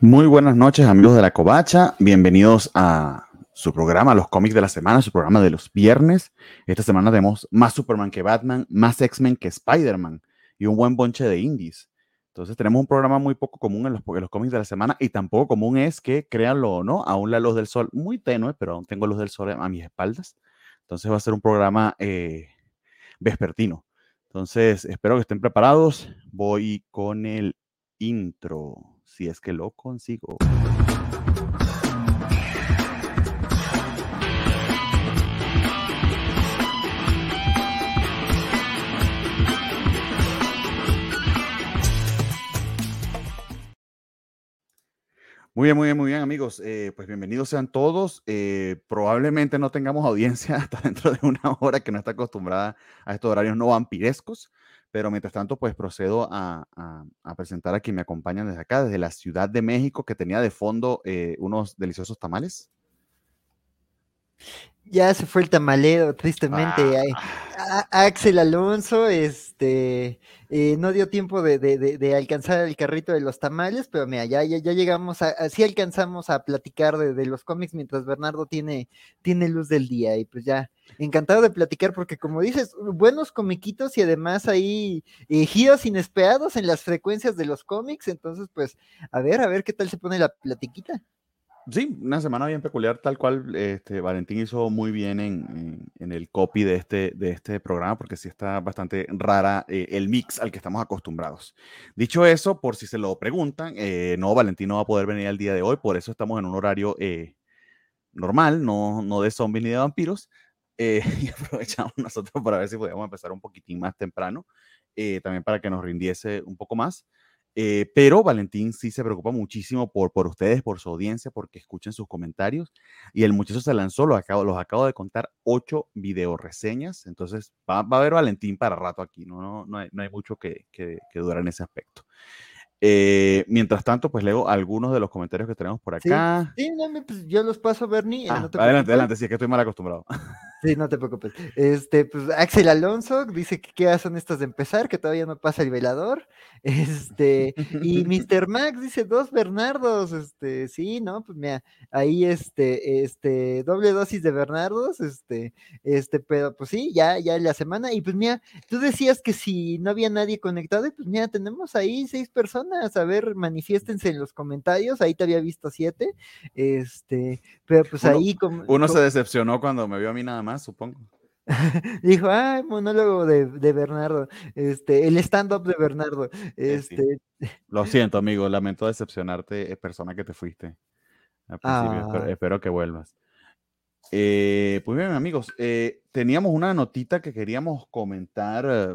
Muy buenas noches, amigos de la Covacha. Bienvenidos a su programa, los cómics de la semana, su programa de los viernes. Esta semana tenemos más Superman que Batman, más X-Men que Spider-Man y un buen bonche de indies. Entonces tenemos un programa muy poco común en los, los cómics de la semana y tampoco común es que, créanlo o no, aún la luz del sol, muy tenue, pero aún tengo luz del sol a mis espaldas. Entonces va a ser un programa eh, vespertino. Entonces espero que estén preparados. Voy con el intro, si es que lo consigo. Muy bien, muy bien, muy bien, amigos. Eh, pues bienvenidos sean todos. Eh, probablemente no tengamos audiencia hasta dentro de una hora que no está acostumbrada a estos horarios no vampirescos, pero mientras tanto, pues procedo a, presentar a quien me acompañan desde acá, desde la Ciudad de México, que tenía de fondo eh, unos deliciosos tamales. Ya se fue el tamalero, tristemente. Ah, a- Axel Alonso, este, eh, no dio tiempo de, de- de- de alcanzar el carrito de los tamales, pero mira, ya, ya, ya llegamos a, así alcanzamos a platicar de, de los cómics mientras Bernardo tiene, tiene luz del día. Y pues ya, encantado de platicar, porque como dices, buenos comiquitos y además ahí eh, giros inesperados en las frecuencias de los cómics. Entonces, pues, a ver, a ver qué tal se pone la platiquita. Sí, una semana bien peculiar, tal cual este, Valentín hizo muy bien en, en- en el copy de este, de este programa, porque sí está bastante rara eh, el mix al que estamos acostumbrados. Dicho eso, por si se lo preguntan, eh, no, Valentín no va a poder venir el día de hoy, por eso estamos en un horario eh, normal, no, no de zombies ni de vampiros, eh, y aprovechamos nosotros para ver si podíamos empezar un poquitín más temprano, eh, también para que nos rindiese un poco más. Eh, pero Valentín sí se preocupa muchísimo por, por ustedes, por su audiencia, porque escuchen sus comentarios. Y el muchacho se lanzó, lo acabo, los acabo de contar, ocho video reseñas. Entonces va, va a haber Valentín para rato aquí, no, no, no, hay, no hay mucho que, que, que durar en ese aspecto. Eh, mientras tanto, pues leo algunos de los comentarios que tenemos por Sí, acá. sí, no, me- pues, yo los paso, Bernie. Ah, no te adelante, adelante, sí, es que estoy mal acostumbrado. Sí, no te preocupes. Este, pues Axel Alonso dice que qué son estas de empezar, que todavía no pasa el velador. Este, y Mr. Max dice dos Bernardos. Este, sí, ¿no? Pues mira, ahí este, este, doble dosis de Bernardos, este, este, pero pues sí, ya, ya la semana. Y pues mira, tú decías que si no había nadie conectado, y pues mira, tenemos ahí seis personas. A ver, manifiéstense en los comentarios. Ahí te había visto siete. Este, pero pues Uno- ahí como. Uno se decepcionó cuando me vio a mí nada más, supongo. Dijo, ah, monólogo de, de Bernardo, este, el stand-up de Bernardo, Eh, sí. este, Lo siento, amigo, lamento decepcionarte, eh, persona que te fuiste al principio. Espero, Ah. espero que vuelvas. Eh, pues bien, amigos, eh, teníamos una notita que queríamos comentar eh,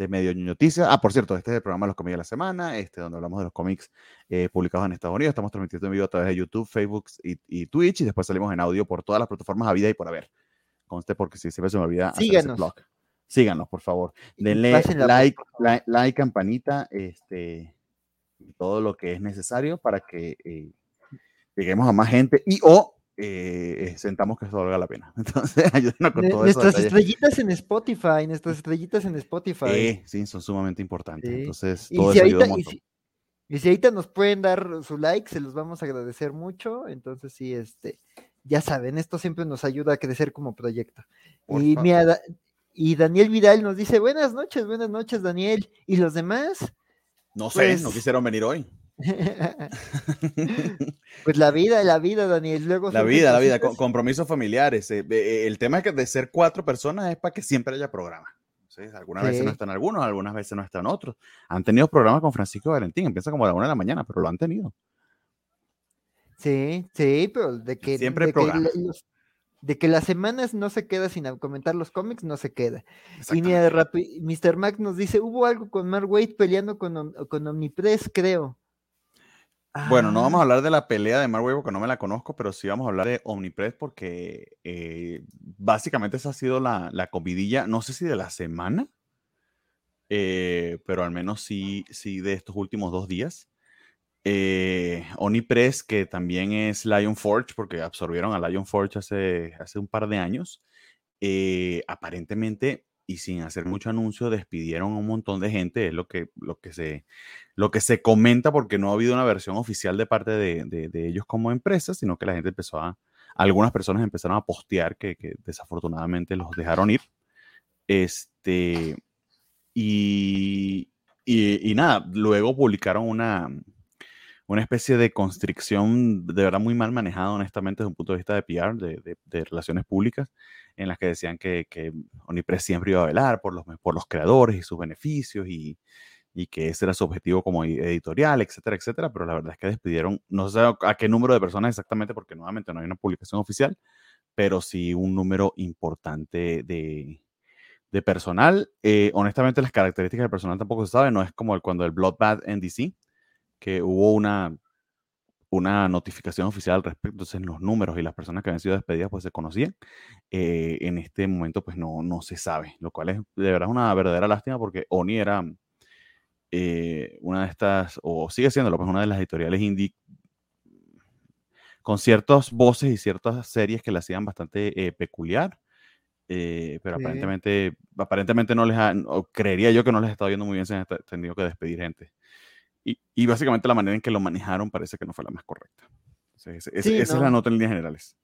de medio noticias. Ah, por cierto, este es el programa de los cómics de la semana, este, donde hablamos de los cómics eh, publicados en Estados Unidos. Estamos transmitiendo en vivo a través de YouTube, Facebook y, y Twitch, y después salimos en audio por todas las plataformas a vida y por haber. Conste, porque si siempre se me olvida hacer ese Síganos. blog. Síganos, por favor. Denle like, like, like, campanita, este, todo lo que es necesario para que eh, lleguemos a más gente y o eh, sentamos que eso valga la pena. Entonces, ayúdenos con todo eso. Nuestras estrellitas en Spotify, nuestras estrellitas en Spotify. Eh, sí, son sumamente importantes. Sí. Entonces, y, todo si eso ayuda un ahorita, y, montón. si, y si ahorita nos pueden dar su like, se los vamos a agradecer mucho. Entonces, sí, este, ya saben, esto siempre nos ayuda a crecer como proyecto. Por Y, mira, Da- y Daniel Vidal nos dice, buenas noches, buenas noches, Daniel. ¿Y los demás? No sé, no pues- quisieron venir hoy. Pues la vida, la vida, Daniel. Luego La vida, la vida, con- compromisos familiares. eh, eh, el tema es que de ser cuatro personas es para que siempre haya programa. ¿sí? Algunas veces no Sí. están algunos, algunas veces no están otros. Han tenido programas con Francisco Valentín, empieza como a la una de la mañana, pero lo han tenido. Sí, sí, pero de que, Siempre de, que los- de que las semanas no se queda sin comentar los cómics, no se queda. Y de rapi- Mr. Max nos dice, hubo algo con Mark Waid peleando con, con Omnipress, creo. Bueno, no vamos a Ah, hablar de la pelea de Marvel porque no me la conozco, pero sí vamos a hablar de Omnipress porque eh, básicamente esa ha sido la, la comidilla, no sé si de la semana, eh, pero al menos sí, sí de estos últimos dos días. Eh, Omnipress, que también es Lion Forge, porque absorbieron a Lion Forge hace, hace un par de años, eh, aparentemente y sin hacer mucho anuncio despidieron a un montón de gente, es lo que, lo que, se, lo que se comenta porque no ha habido una versión oficial de parte de, de, ellos como empresa, sino que la gente empezó a, algunas personas empezaron a postear que, que desafortunadamente los dejaron ir. Este, y, y, y, nada, luego publicaron una, una especie de constricción de verdad muy mal manejada, honestamente, desde un punto de vista de PR, de, de, relaciones públicas, en las que decían que, que Onipress siempre iba a velar por los, por los creadores y sus beneficios y, y que ese era su objetivo como editorial, etcétera, etcétera, pero la verdad es que despidieron, no sé a qué número de personas exactamente, porque nuevamente no hay una publicación oficial, pero sí un número importante de, de personal. Eh, honestamente, las características del personal tampoco se saben, no es como el, cuando el Bloodbath en DC, que hubo una, una notificación oficial al respecto, entonces los números y las personas que habían sido despedidas pues se conocían. Eh, en este momento pues no, no se sabe, lo cual es de verdad una verdadera lástima porque Oni era eh, una de estas, o sigue siendo pues, una de las editoriales indie con ciertas voces y ciertas series que la hacían bastante eh, peculiar. pero aparentemente, aparentemente no les ha, creería yo que no les ha estado yendo muy bien, se han tenido que despedir gente. Y, básicamente la manera en que lo manejaron parece que no fue la más correcta. esa es la nota en líneas generales.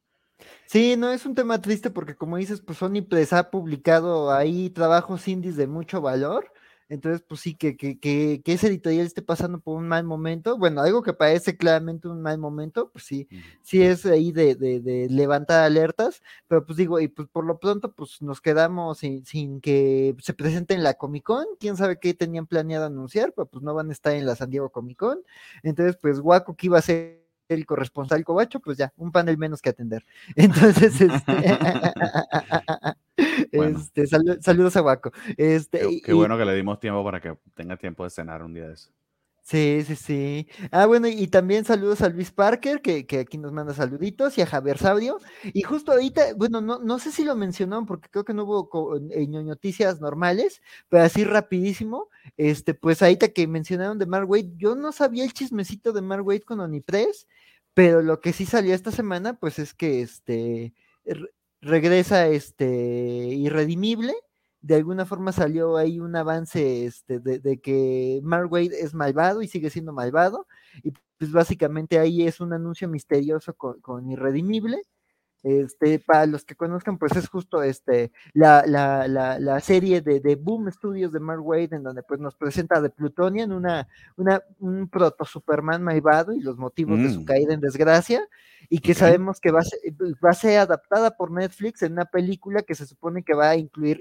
Sí, no, es un tema triste porque como dices, pues Sony pues, ha publicado ahí trabajos indies de mucho valor entonces, pues sí, que, que, que, que, ese editorial esté pasando por un mal momento, bueno, algo que parece claramente un mal momento, pues sí, sí es ahí de, de, de, levantar alertas, pero pues digo, y pues por lo pronto, pues nos quedamos sin, sin que se presente en la Comic Con, quién sabe qué tenían planeado anunciar, pero pues no van a estar en la San Diego Comic Con, entonces pues Waco que iba a ser el corresponsal cobacho, pues ya, un panel menos que atender. Entonces, este, este saludos a Waco. Este, qué, bueno que le dimos tiempo para que tenga tiempo de cenar un día de eso. Sí, sí, sí. Ah, bueno, y también saludos a Luis Parker, que, que, aquí nos manda saluditos, y a Javier Sabrio. Y justo ahorita, bueno, no, no sé si lo mencionaron, porque creo que no hubo noticias normales, pero así rapidísimo, este, pues ahorita que mencionaron de Mark Wade, yo no sabía el chismecito de Mark Wade con Onipress, pero lo que sí salió esta semana, pues es que este regresa este irredimible de alguna forma salió ahí un avance este, de, que Mark Wade es malvado y sigue siendo malvado, y pues básicamente ahí es un anuncio misterioso con, Irredimible. Este, para los que conozcan, pues es justo este, la, la, la, serie de, de, Boom Studios de Mark Wade, en donde pues nos presenta de Plutonian, una, una, un proto Superman malvado y los motivos de su mm. caída en desgracia, y que sabemos que va a, ser, va a ser adaptada por Netflix en una película que se supone que va a incluir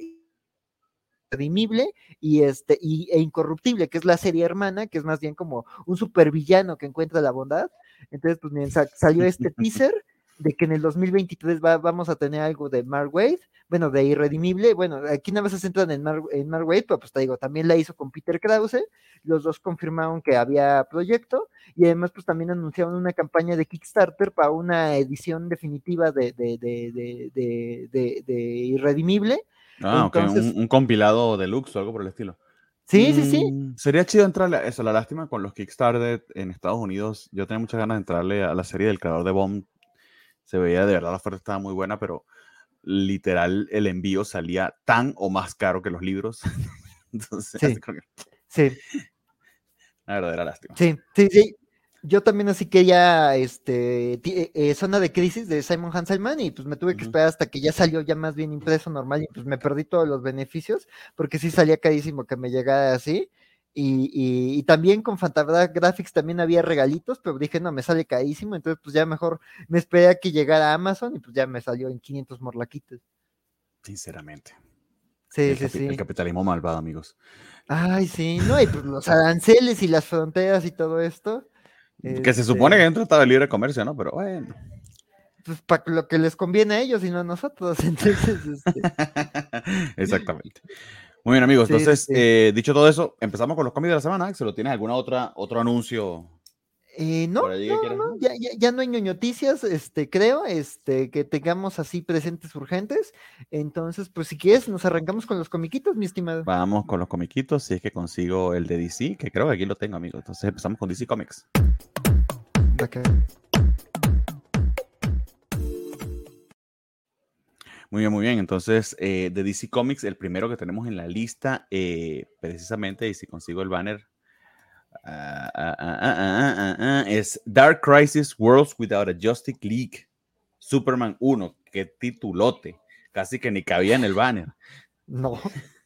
redimible y este y, e incorruptible, que es la serie hermana, que es más bien como un supervillano que encuentra la bondad. Entonces, pues miren, salió este teaser de que en el 2023 vamos a tener algo de Mark Wade, bueno, de Irredimible, bueno, aquí nada más se centran en Mark, en Mark Wade, pero pues te digo, también la hizo con Peter Krause, los dos confirmaron que había proyecto, y además pues también anunciaron una campaña de Kickstarter para una edición definitiva de, de, de, de, Irredimible, Ah, ok, un, compilado deluxe o algo por el estilo. Sí, sí, sí. Mm, sería chido entrarle a eso. La lástima con los Kickstarter en Estados Unidos. Yo tenía muchas ganas de entrarle a la serie del creador de Bomb. Se veía de verdad, la oferta estaba muy buena, pero literal el envío salía tan o más caro que los libros. Entonces, sí. sí. Una verdadera lástima. Sí, sí, sí yo también así que ya, este, eh, eh, Zona de Crisis de Simon Hanselman y pues me tuve que esperar hasta que ya salió ya más bien impreso normal y pues me perdí todos los beneficios porque sí salía carísimo que me llegara así. Y, y, también con Fantagraphics también había regalitos, pero dije, no, me sale carísimo, entonces pues ya mejor me esperé a que llegara a Amazon y pues ya me salió en 500 morlaquitos. Sinceramente. Sí, sí, sí. El capitalismo malvado, amigos. Ay, sí, no, y pues los aranceles y las fronteras y todo esto. Que se supone que dentro estaba el libre comercio, ¿no? Pero bueno. Pues para lo que les conviene a ellos y no a nosotros. Entonces, este... Exactamente. Muy bien, amigos. Entonces, eh, dicho todo eso, empezamos con los cómics de la semana. ¿Se lo tiene alguna otra otro anuncio eh, no, no, ya, ya, ya, no hay noticias, este, creo, este, que tengamos así presentes urgentes. Entonces, pues si quieres, nos arrancamos con los comiquitos, mi estimado. Vamos con los comiquitos, si es que consigo el de DC, que creo que aquí lo tengo, amigo. Entonces empezamos con DC Comics. Muy bien, muy bien. Entonces, eh, de DC Comics, el primero que tenemos en la lista, eh, precisamente, y si consigo el banner, ah, ah, ah, es Dark Crisis Worlds Without a Justice League. Superman 1, qué titulote. Casi que ni cabía en el banner. No.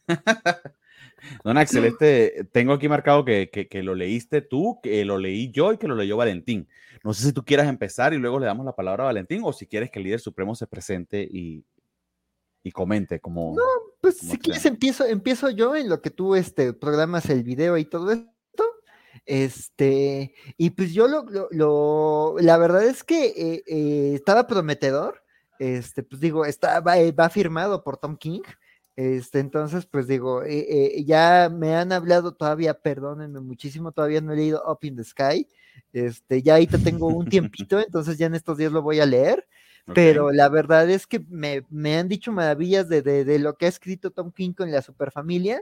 Don Axel, este, tengo aquí marcado que, que, lo leíste tú, que lo leí yo y que lo leyó Valentín. No sé si tú quieras empezar y luego le damos la palabra a Valentín o si quieres que el líder supremo se presente y, y comente como... No, pues si quieres empiezo, empiezo yo en lo que tú este, programas el video y todo esto. Este, y pues yo lo, lo, la verdad es que eh, eh, estaba prometedor. Este, pues digo, está, va, eh, va firmado por Tom King. Este, entonces, pues digo, ya me han hablado todavía, perdónenme muchísimo, todavía no he leído Up in the Sky. Este, ya ahorita tengo un tiempito, entonces ya en estos días lo voy a leer. Pero la verdad es que me, me han dicho maravillas de, de, de, lo que ha escrito Tom King con la superfamilia.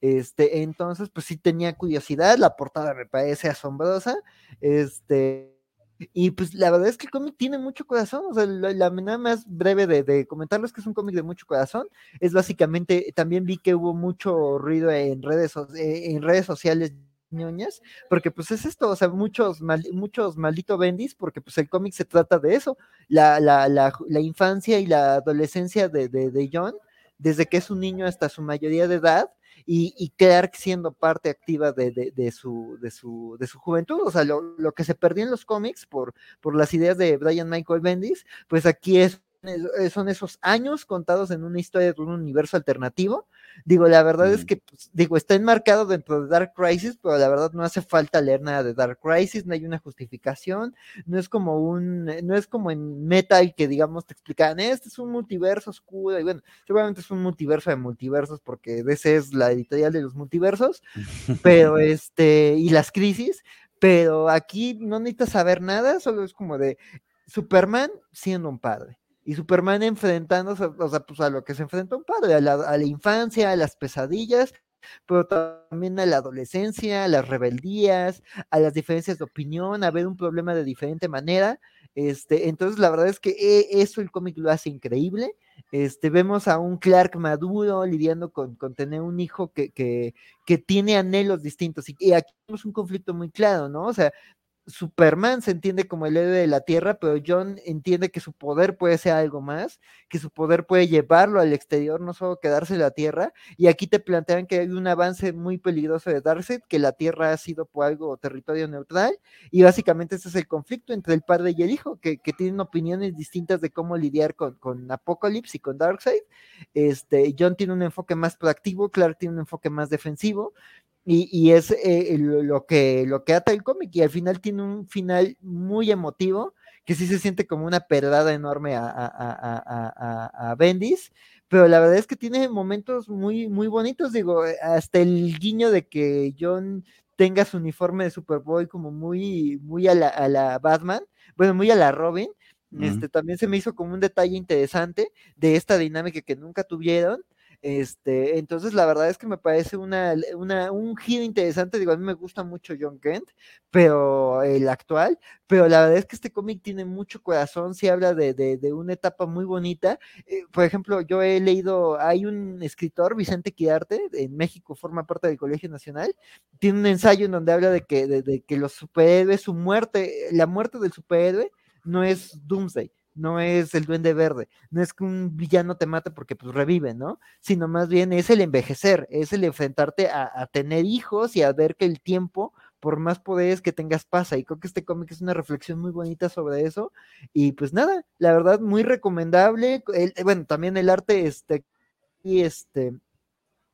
Este, entonces, pues sí tenía curiosidad, la portada me parece asombrosa. Este, y pues la verdad es que el cómic tiene mucho corazón. O sea, la, manera más breve de, de comentarlo es que es un cómic de mucho corazón. Es básicamente, también vi que hubo mucho ruido en redes, eh, en redes sociales ñoñas, porque pues es esto, o sea, muchos, muchos maldito bendis, porque pues el cómic se trata de eso, la, la, la, la infancia y la adolescencia de, de, de, John, desde que es un niño hasta su mayoría de edad, y, y Clark siendo parte activa de, de, su, de, su, de su juventud, o sea, lo, lo, que se perdió en los cómics por, por las ideas de Brian Michael Bendis, pues aquí es son esos años contados en una historia de un universo alternativo, Digo, la verdad es que, pues, digo, está enmarcado dentro de Dark Crisis, pero la verdad no hace falta leer nada de Dark Crisis, no hay una justificación, no es como un, no es como en Metal que digamos te explican, este es un multiverso oscuro, y bueno, seguramente es un multiverso de multiversos, porque DC es la editorial de los multiversos, pero este, y las crisis, pero aquí no necesitas saber nada, solo es como de Superman siendo un padre y Superman enfrentándose, o sea, pues a lo que se enfrenta un padre, a la, infancia, a las pesadillas, pero también a la adolescencia, a las rebeldías, a las diferencias de opinión, a ver un problema de diferente manera. Este, entonces, la verdad es que e, eso el cómic lo hace increíble. Este, vemos a un Clark maduro lidiando con, con tener un hijo que, que, que, tiene anhelos distintos. Y aquí tenemos un conflicto muy claro, ¿no? O sea, Superman se entiende como el héroe de la Tierra, pero John entiende que su poder puede ser algo más, que su poder puede llevarlo al exterior, no solo quedarse en la Tierra. Y aquí te plantean que hay un avance muy peligroso de Darkseid, que la Tierra ha sido por algo territorio neutral, y básicamente ese es el conflicto entre el padre y el hijo, que, tienen opiniones distintas de cómo lidiar con, con Apocalypse y con Darkseid. Este, John tiene un enfoque más proactivo, Clark tiene un enfoque más defensivo, y, es eh, lo, que, lo que ata el cómic y al final tiene un final muy emotivo que sí se siente como una perdada enorme a, a, a, Bendis, pero la verdad es que tiene momentos muy, muy bonitos, digo, hasta el guiño de que John tenga su uniforme de Superboy como muy, muy a la, a la Batman, bueno, muy a la Robin, este, también se me hizo como un detalle interesante de esta dinámica que nunca tuvieron, este, entonces, la verdad es que me parece una, un giro interesante. Digo, a mí me gusta mucho John Kent, pero el actual, pero la verdad es que este cómic tiene mucho corazón, se habla de, de, una etapa muy bonita. Eh, por ejemplo, yo he leído, hay un escritor, Vicente Quidarte, en México forma parte del Colegio Nacional, tiene un ensayo en donde habla de que, de que los superhéroes, su muerte, la muerte del superhéroe no es Doomsday, no es el duende verde, no es que un villano te mate porque pues revive, ¿no? Sino más bien es el envejecer, es el enfrentarte a, tener hijos y a ver que el tiempo, por más poderes que tengas, pasa. Y creo que este cómic es una reflexión muy bonita sobre eso. Y pues nada, la verdad, muy recomendable. bueno, también el arte, este, y este,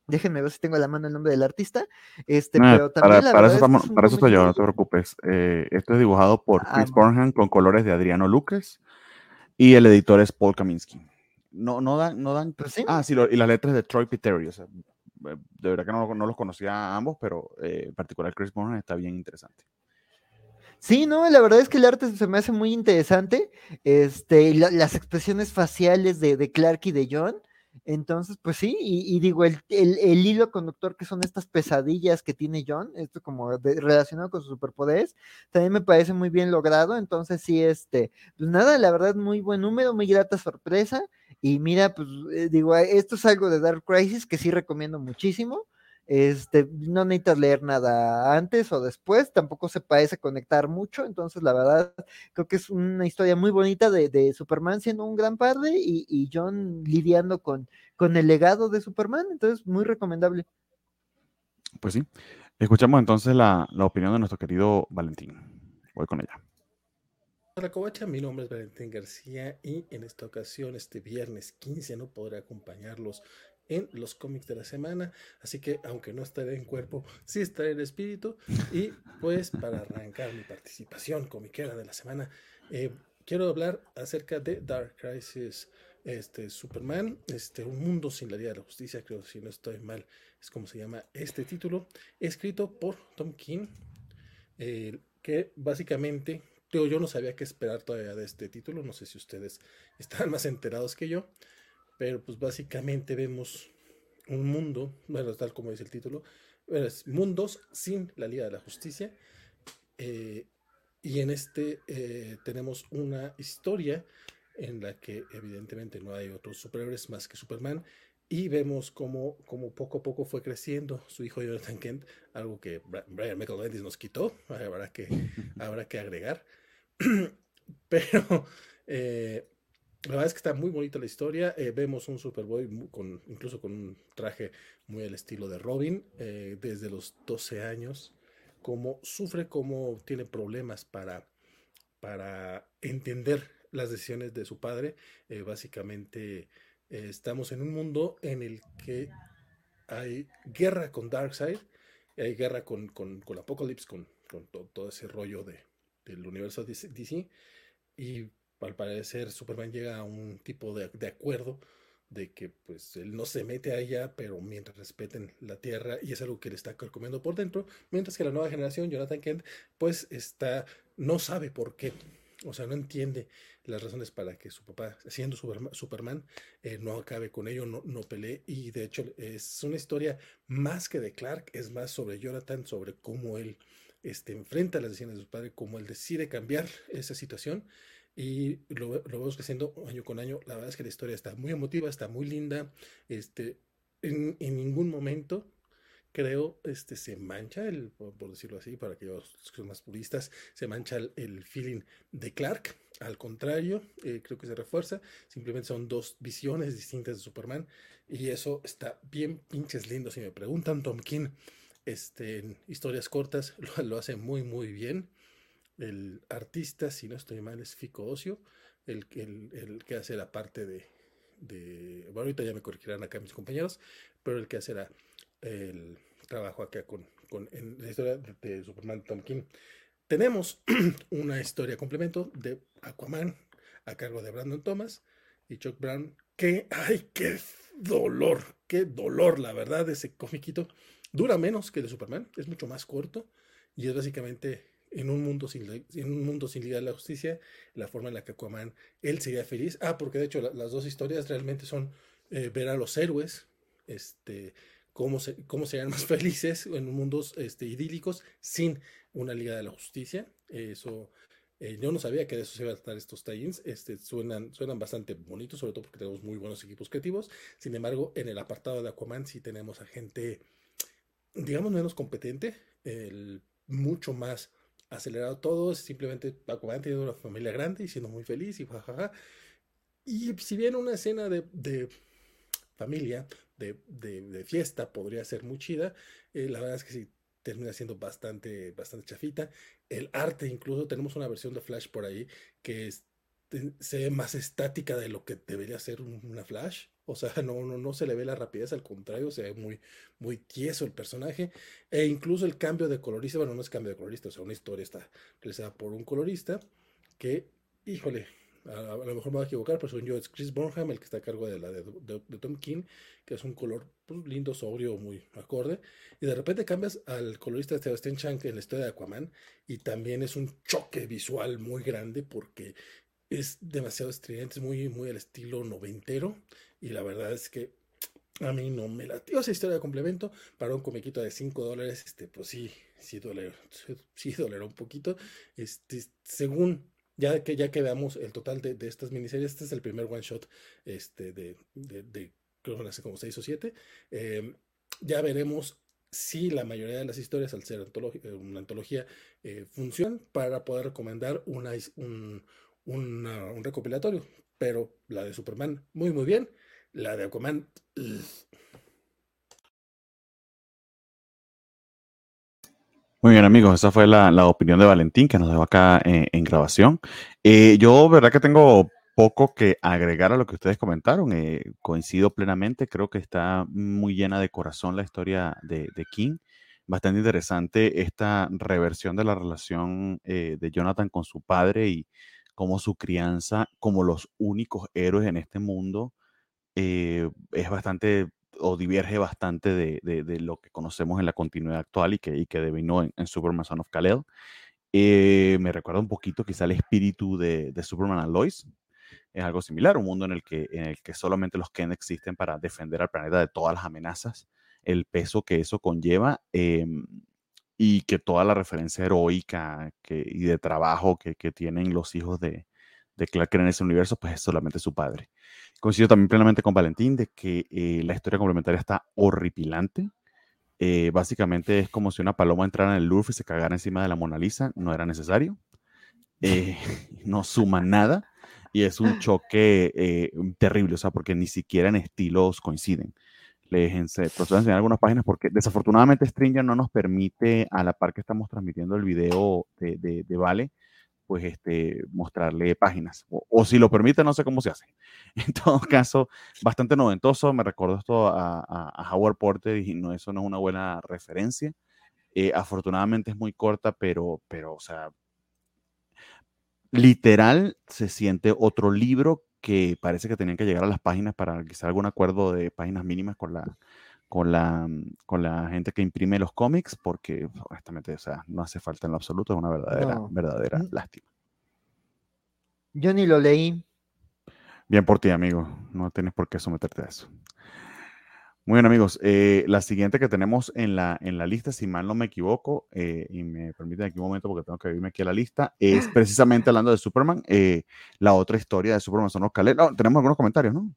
Déjenme ver si tengo a la mano el nombre del artista. Este, pero también para, eso, para eso estoy yo, no te preocupes. Eh, esto es dibujado por Chris ah, con colores de Adriano Lucas. Y el editor es Paul Kaminsky. No, no dan, no dan. Pues ah, sí, y las letras de Troy Peteri. O sea, eh, de verdad que no, no los conocía a ambos, pero eh, en particular Chris Bonham está bien interesante. Sí, no, la verdad es que el arte se me hace muy interesante. Este, las expresiones faciales de, de Clark y de John entonces, pues sí, y, digo, el, el, hilo conductor que son estas pesadillas que tiene John, esto como relacionado con sus superpoderes, también me parece muy bien logrado. Entonces, sí, este, pues nada, la verdad, muy buen número, muy grata sorpresa. Y mira, pues eh, digo, esto es algo de Dark Crisis que sí recomiendo muchísimo. Este, no necesitas leer nada antes o después, tampoco se parece conectar mucho, entonces la verdad creo que es una historia muy bonita de, Superman siendo un gran padre y, John lidiando con, con el legado de Superman, entonces muy recomendable. Pues sí, escuchamos entonces la, la opinión de nuestro querido Valentín. Voy con ella. Hola Covacha, mi nombre es Valentín García y en esta ocasión, este viernes 15, no podré acompañarlos en los cómics de la semana. Así que, aunque no estaré en cuerpo, sí estaré en espíritu. Y pues, para arrancar mi participación comiquera de la semana, eh, quiero hablar acerca de Dark Crisis. Este Superman, este Un Mundo sin la Día de la Justicia, creo si no estoy mal, es como se llama este título, escrito por Tom King, eh, que básicamente, yo, yo no sabía qué esperar todavía de este título, no sé si ustedes están más enterados que yo, pero pues básicamente vemos un mundo, bueno, tal como dice el título, es mundos sin la Liga de la Justicia. Eh, y en este eh, tenemos una historia en la que evidentemente no hay otros superhéroes más que Superman. Y vemos cómo, poco a poco fue creciendo su hijo Jonathan Kent, algo que Brian Michael Bendis nos quitó, habrá que, habrá que agregar. Pero eh, la verdad es que está muy bonita la historia. Eh, vemos un Superboy con, incluso con un traje muy al estilo de Robin, eh, desde los 12 años, cómo sufre, cómo tiene problemas para, para entender las decisiones de su padre. Eh, básicamente estamos en un mundo en el que hay guerra con Darkseid, hay guerra con, con, con Apocalypse, con, con todo, ese rollo de, del universo DC. Y al parecer Superman llega a un tipo de, acuerdo de que pues él no se mete allá, pero mientras respeten la tierra y es algo que le está comiendo por dentro, mientras que la nueva generación, Jonathan Kent, pues está, no sabe por qué, o sea, no entiende las razones para que su papá, siendo Superman, eh, no acabe con ello, no, no pelee, y de hecho es una historia más que de Clark, es más sobre Jonathan, sobre cómo él este, enfrenta las decisiones de su padre, cómo él decide cambiar esa situación y lo, lo vemos creciendo año con año. La verdad es que la historia está muy emotiva, está muy linda. Este, en, en ningún momento creo este se mancha el por, decirlo así para aquellos que son más puristas se mancha el, feeling de Clark al contrario eh, creo que se refuerza simplemente son dos visiones distintas de Superman y eso está bien pinches lindo si me preguntan Tom King este en historias cortas lo, lo hace muy muy bien el artista, si no estoy mal, es Fico Ocio, el, el, que hace la parte de, Bueno, ahorita ya me corregirán acá mis compañeros, pero el que hace el trabajo acá con, con en la historia de, Superman Tom King. Tenemos una historia complemento de Aquaman a cargo de Brandon Thomas y Chuck Brown. Que, ay, qué dolor, qué dolor, la verdad, ese comiquito. Dura menos que el de Superman, es mucho más corto y es básicamente en un mundo sin, en un mundo sin Liga de la Justicia, la forma en la que Aquaman, él sería feliz. Ah, porque de hecho las dos historias realmente son eh, ver a los héroes, este, cómo, se, cómo serían más felices en mundos este, idílicos sin una Liga de la Justicia. Eso, eh, yo no sabía que de eso se iba a tratar estos tie-ins. Este, suenan, suenan bastante bonitos, sobre todo porque tenemos muy buenos equipos creativos. Sin embargo, en el apartado de Aquaman sí tenemos a gente, digamos, menos competente, el, mucho más acelerado todo, simplemente Aquaman teniendo una familia grande y siendo muy feliz y jajaja. Y si bien una escena de, familia, de, fiesta, podría ser muy chida, eh, la verdad es que sí termina siendo bastante, bastante chafita. El arte, incluso tenemos una versión de Flash por ahí que se ve más estática de lo que debería ser una Flash. O sea, no, no, no se le ve la rapidez, al contrario, se ve muy, muy tieso el personaje. E incluso el cambio de colorista, bueno, no es cambio de colorista, o sea, una historia está realizada por un colorista que, híjole, a, lo mejor me voy a equivocar, pero según yo es Chris Bonham el que está a cargo de la de, Tom King, que es un color pues, lindo, sobrio, muy acorde. Y de repente cambias al colorista Sebastian Chang en la historia de Aquaman y también es un choque visual muy grande porque es demasiado estridente, es muy, muy al estilo noventero. Y la verdad es que a mí no me latió esa historia de complemento. Para un comiquito de 5 dólares, este, pues sí, sí doleró, sí doleró un poquito. Este, según ya que, ya que veamos el total de, estas miniseries, este es el primer one shot este, de, de, creo que hace como seis o siete. Em, ya veremos si la mayoría de las historias, al ser una antología, eh, funcionan para poder recomendar una, un, un recopilatorio. Pero la de Superman, muy, muy bien. La de Aquaman, Muy bien, amigos, esa fue la, opinión de Valentín que nos dejó acá eh, en, grabación. Eh, yo, verdad que tengo poco que agregar a lo que ustedes comentaron. Eh, coincido plenamente, creo que está muy llena de corazón la historia de, King. Bastante interesante esta reversión de la relación de Jonathan con su padre y cómo su crianza, como los únicos héroes en este mundo, es bastante o diverge bastante de, lo que conocemos en la continuidad actual y que, y que devino en, Superman Son of Kal-El. Eh, me recuerda un poquito quizá el espíritu de, Superman and Lois. Es algo similar, un mundo en el, que, en el que solamente los Ken existen para defender al planeta de todas las amenazas, el peso que eso conlleva em, y que toda la referencia heroica que, y de trabajo que, que tienen los hijos de, de Clark en ese universo, pues es solamente su padre. Coincido también plenamente con Valentín de que eh, la historia complementaria está horripilante. Eh, básicamente es como si una paloma entrara en el Louvre y se cagara encima de la Mona Lisa. No era necesario. Eh, no suma nada. Y es un choque terrible, o sea, porque ni siquiera en estilos coinciden. Les procedo a enseñar algunas páginas porque desafortunadamente Stringer no nos permite a la par que estamos transmitiendo el video de, de, de Vale pues este, mostrarle páginas. O, si lo permite, no sé cómo se hace. En todo caso, bastante noventoso. Me recuerdo esto a, a, Howard Porter y no, eso no es una buena referencia. Eh, afortunadamente es muy corta, pero, pero, o sea, literal se siente otro libro que parece que tenían que llegar a las páginas para quizá algún acuerdo de páginas mínimas con la, con la, con la gente que imprime los cómics, porque honestamente, o sea, no hace falta en lo absoluto, es una verdadera, verdadera lástima. Yo ni lo leí. Bien por ti, amigo. No tienes por qué someterte a eso. Muy bien, amigos. Eh, la siguiente que tenemos en la, en la lista, si mal no me equivoco, eh, y me permiten aquí un momento porque tengo que irme aquí a la lista, es precisamente hablando de Superman, eh, la otra historia de Superman son los No, tenemos algunos comentarios, ¿no?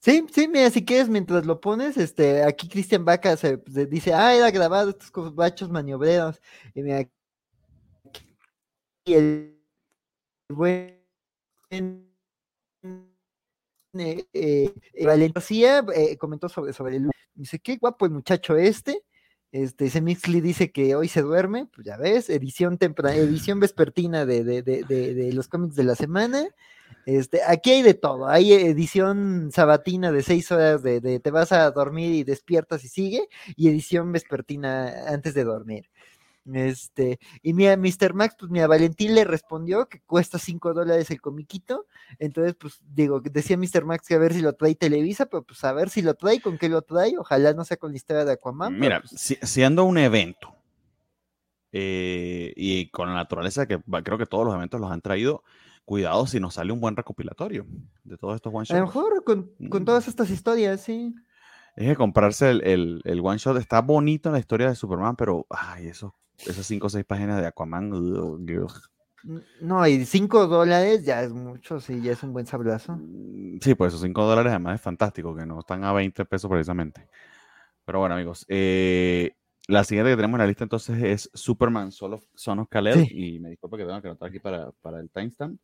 Sí, sí, mira, si quieres, mientras lo pones, este, aquí Cristian Vaca se, dice, ah, era grabado estos bachos maniobreros. Y mira, y el buen eh, eh, eh, comentó sobre, sobre el dice, qué guapo el muchacho este. Este, ese Mixley dice que hoy se duerme, pues ya ves, edición temprana, edición vespertina de, de, de, de, los cómics de la semana. Este, aquí hay de todo, hay edición sabatina de seis horas de, de, te vas a dormir y despiertas y sigue, y edición vespertina antes de dormir. Este, y mira, Mr. Max, pues mira, Valentín le respondió que cuesta cinco dólares el comiquito. Entonces, pues digo, decía Mr. Max que a ver si lo trae Televisa, pero pues a ver si lo trae, con qué lo trae. Ojalá no sea con la historia de Aquaman. Mira, pues siendo un evento, eh, y con la naturaleza que creo que todos los eventos los han traído, cuidado si nos sale un buen recopilatorio de todos estos one shots. A lo mejor con, con todas mm. estas historias, sí. Es que comprarse el, el, el, one shot está bonito en la historia de Superman, pero ay, eso esas cinco o seis páginas de Aquaman. No, y cinco dólares ya es mucho, sí, ya es un buen sablazo. Mm, sí, pues esos cinco dólares además es fantástico, que no están a 20 pesos precisamente. Pero bueno, amigos, eh, la siguiente que tenemos en la lista entonces es Superman Solo, Son of Kal-El, y me disculpo que tengo que anotar aquí para, para el timestamp.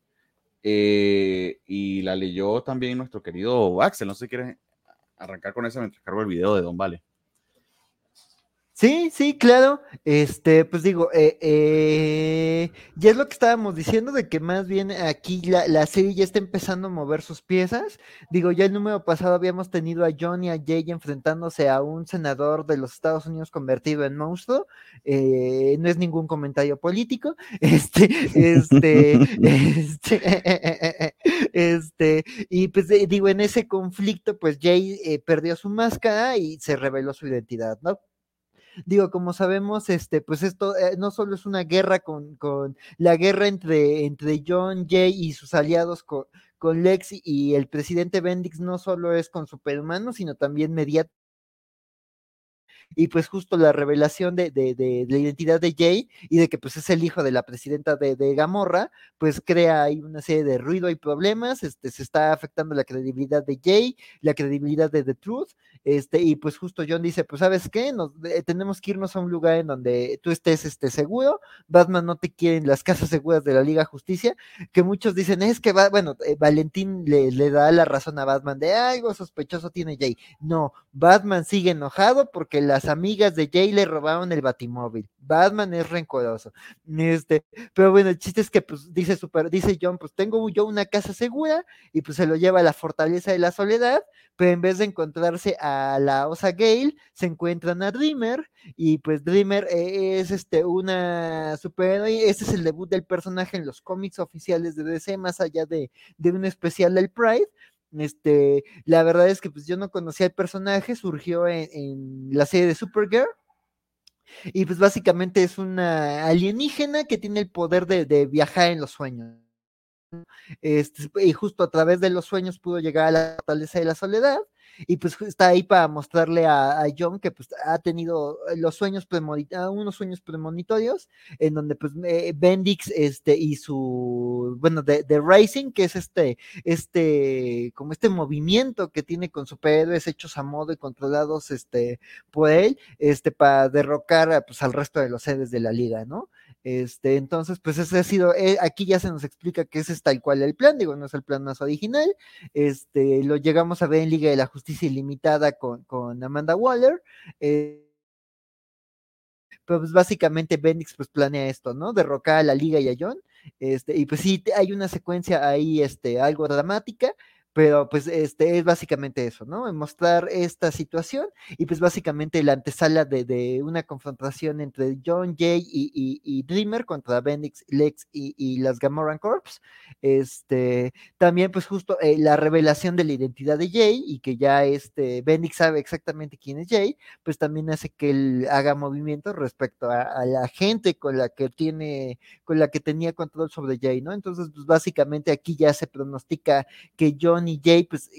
Eh, y la leyó también nuestro querido Axel, no sé si quieres arrancar con eso mientras cargo el video de Don Vale. Sí, sí, claro. Este, pues digo, eh, eh, ya es lo que estábamos diciendo, de que más bien aquí la, la, serie ya está empezando a mover sus piezas. Digo, ya el número pasado habíamos tenido a John y a Jay enfrentándose a un senador de los Estados Unidos convertido en monstruo. Eh, no es ningún comentario político. Este, este, este, este, y pues digo, en ese conflicto, pues Jay perdió su máscara y se reveló su identidad, ¿no? Digo, como sabemos, este, pues esto eh, no solo es una guerra con, con la guerra entre, entre John Jay y sus aliados con, con Lex y el presidente Bendix no solo es con superhumanos, sino también mediante y pues justo la revelación de, la identidad de Jay y de que pues es el hijo de la presidenta de, Gamorra, pues crea ahí una serie de ruido y problemas, este, se está afectando la credibilidad de Jay, la credibilidad de The Truth, este, y pues justo John dice, pues sabes qué, Nos, eh, tenemos que irnos a un lugar en donde tú estés este, seguro, Batman no te quiere en las casas seguras de la Liga Justicia, que muchos dicen, es que, va, bueno, eh, Valentín le, le da la razón a Batman de algo sospechoso tiene Jay, no, Batman sigue enojado porque las amigas de Jay le robaron el batimóvil. Batman es rencoroso. Este, pero bueno, el chiste es que pues dice super, dice John, pues tengo yo una casa segura y pues se lo lleva a la fortaleza de la soledad, pero en vez de encontrarse a la osa Gale, se encuentran a Dreamer y pues Dreamer eh, es este una superhéroe, este es el debut del personaje en los cómics oficiales de DC más allá de, de un especial del Pride este, la verdad es que pues yo no conocía el personaje, surgió en, la serie de Supergirl. Y pues básicamente es una alienígena que tiene el poder de, de viajar en los sueños. Este, y justo a través de los sueños pudo llegar a la fortaleza de la soledad y pues está ahí para mostrarle a, John que pues ha tenido los sueños premonitorios, unos sueños premonitorios en donde pues eh, Bendix este y su bueno de, de, Racing que es este este como este movimiento que tiene con superhéroes hechos a modo y controlados este por él este para derrocar pues al resto de los seres de la liga, ¿no? Este, entonces, pues ese ha sido, eh, aquí ya se nos explica que ese es tal cual el plan, digo, no es el plan más original, este, lo llegamos a ver en Liga de la Justicia Ilimitada con, con Amanda Waller, eh, pues básicamente Bendix pues planea esto, ¿no? Derrocar a la Liga y a John, este, y pues sí, hay una secuencia ahí, este, algo dramática, pero pues este es básicamente eso, ¿no? Mostrar esta situación y pues básicamente la antesala de, una confrontación entre John Jay y, Dreamer contra Bendix, Lex y, las Gamoran Corps. Este, también pues justo eh, la revelación de la identidad de Jay y que ya este Bendix sabe exactamente quién es Jay, pues también hace que él haga movimientos respecto a, la gente con la que tiene, con la que tenía control sobre Jay, ¿no? Entonces pues básicamente aquí ya se pronostica que John y Jay, pues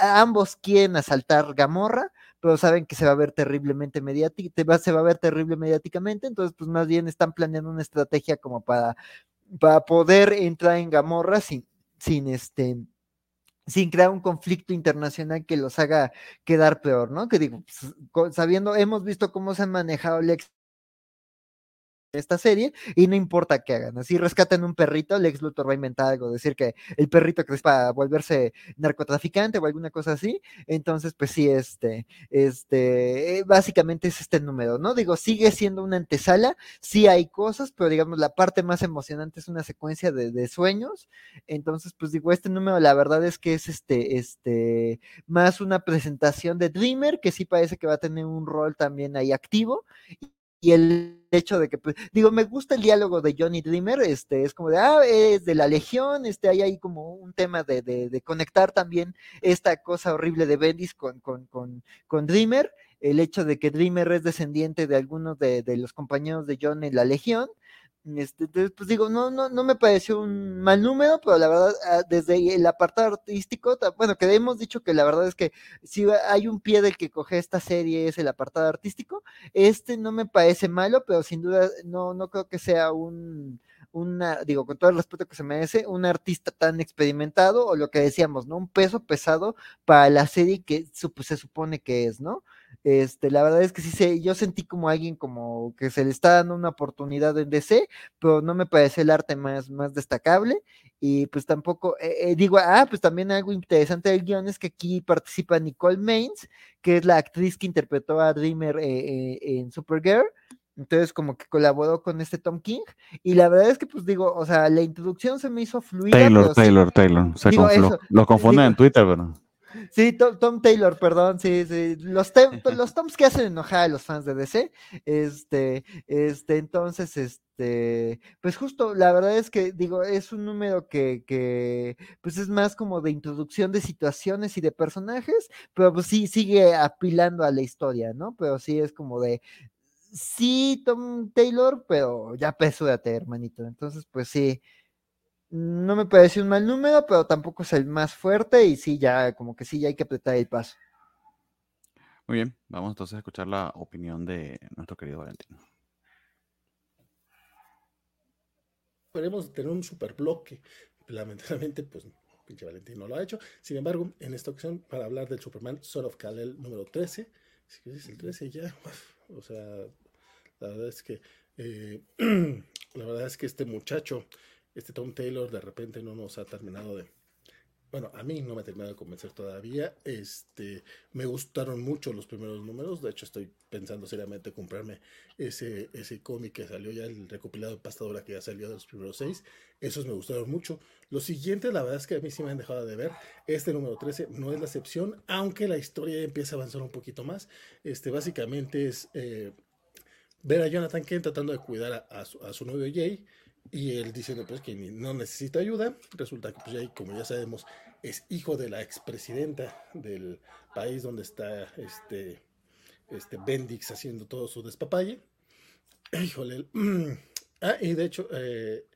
ambos quieren asaltar Gamorra, pero saben que se va a ver terriblemente mediáticamente, se va a ver terrible mediáticamente, entonces pues más bien están planeando una estrategia como para, para poder entrar en Gamorra sin, sin este sin crear un conflicto internacional que los haga quedar peor, ¿no? Que digo, pues, sabiendo, hemos visto cómo se han manejado el esta serie y no importa qué hagan. Así rescatan un perrito, Lex Luthor va a inventar algo, decir que el perrito es para volverse narcotraficante o alguna cosa así. Entonces, pues sí, este, este, eh, básicamente es este número, ¿no? Digo, sigue siendo una antesala, sí hay cosas, pero digamos, la parte más emocionante es una secuencia de, de sueños. Entonces, pues digo, este número, la verdad es que es este, este, más una presentación de Dreamer, que sí parece que va a tener un rol también ahí activo y el hecho de que, pues, digo, me gusta el diálogo de Johnny Dreamer, este, es como de, ah, es de la Legión, este, hay ahí como un tema de, de, de conectar también esta cosa horrible de Bendis con, con, con, con Dreamer, el hecho de que Dreamer es descendiente de algunos de, de los compañeros de John en la Legión, este, pues digo, no, no, no me pareció un mal número, pero la verdad, ah, desde el apartado artístico, bueno, que hemos dicho que la verdad es que si hay un pie del que coge esta serie es el apartado artístico, este no me parece malo, pero sin duda no, no creo que sea un, una, digo, con todo el respeto que se merece, un artista tan experimentado, o lo que decíamos, ¿no? Un peso pesado para la serie que se supone que es, ¿no? Este, la verdad es que sí sé, yo sentí como alguien como que se le está dando una oportunidad en DC, pero no me parece el arte más, más destacable. Y pues tampoco, eh, eh, digo, ah, pues también algo interesante del guion es que aquí participa Nicole Maines, que es la actriz que interpretó a Dreamer eh, en Supergirl. Entonces, como que colaboró con este Tom King. Y la verdad es que, pues digo, o sea, la introducción se me hizo fluida. Taylor, Taylor, Taylor. Se lo confunden en Twitter, pero. Sí, Tom, Taylor, perdón, sí, sí. Los, los Toms que hacen enojar a los fans de DC. Este, este, entonces, este, pues justo, la verdad es que, digo, es un número que, que, pues es más como de introducción de situaciones y de personajes, pero pues sí, sigue apilando a la historia, ¿no? Pero sí es como de, sí, Tom Taylor, pero ya pesúdate, hermanito. Entonces, pues sí, no me parece un mal número, pero tampoco es el más fuerte y sí, ya como que sí, ya hay que apretar el paso. Muy bien, vamos entonces a escuchar la opinión de nuestro querido Valentín. Esperemos tener un super bloque. Lamentablemente, pues pinche Valentín no lo ha hecho. Sin embargo, en esta ocasión, para hablar del Superman Son of Kal-El número 13, si es el 13 ya, o sea, la verdad es que eh, la verdad es que este muchacho, este Tom Taylor, de repente no nos ha terminado de, bueno, a mí no me ha terminado de convencer todavía. Este, me gustaron mucho los primeros números. De hecho, estoy pensando seriamente comprarme ese, ese cómic que salió ya, el recopilado de pastadora que ya salió de los primeros seis. Esos me gustaron mucho. Los siguientes, la verdad es que a mí sí me han dejado de ver. Este número 13 no es la excepción, aunque la historia empieza a avanzar un poquito más. Este, básicamente es eh, ver a Jonathan Kent tratando de cuidar a, su, a su novio Jay y él diciendo pues que no necesita ayuda. Resulta que pues Jay, como ya sabemos, es hijo de la expresidenta del país donde está este, este Bendix haciendo todo su despapalle. Híjole. Ah, y de hecho, eh,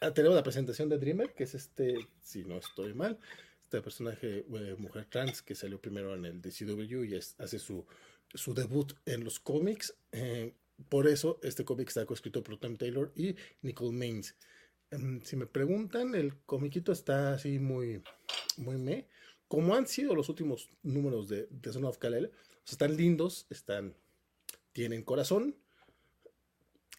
ah, tenemos la presentación de Dreamer, que es este, si no estoy mal, este personaje eh, mujer trans que salió primero en el DCW y hace su, su debut en los cómics. Eh, por eso este cómic está escrito por Tom Taylor y Nicole Maines. Em, si me preguntan, el comiquito está así muy, muy me. Como han sido los últimos números de, de Son of Kalel, están lindos, están, tienen corazón.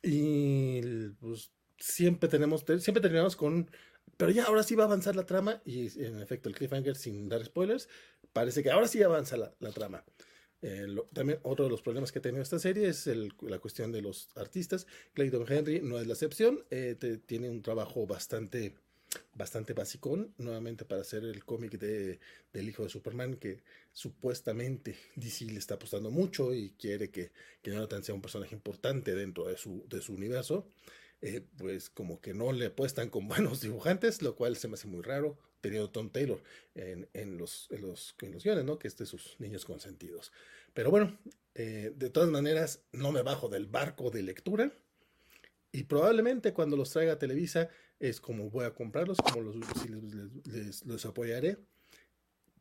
Y pues, siempre tenemos, siempre terminamos con. Pero ya ahora sí va a avanzar la trama. Y en efecto, el cliffhanger, sin dar spoilers, parece que ahora sí avanza la trama. Eh, también otro de los problemas que ha tenido esta serie es la cuestión de los artistas. Clayton Henry no es la excepción, eh, tiene un trabajo bastante, bastante nuevamente para hacer el cómic de, del hijo de Superman, que supuestamente DC le está apostando mucho y quiere que, que Jonathan sea un personaje importante dentro de su, de su universo. Eh, pues como que no le apuestan con buenos dibujantes, lo cual se me hace muy raro tenido Tom Taylor en, los, en, los, guiones, ¿no? Que es sus niños consentidos. Pero bueno, eh, de todas maneras, no me bajo del barco de lectura. Y probablemente cuando los traiga a Televisa es como voy a comprarlos, como los, les, les, apoyaré.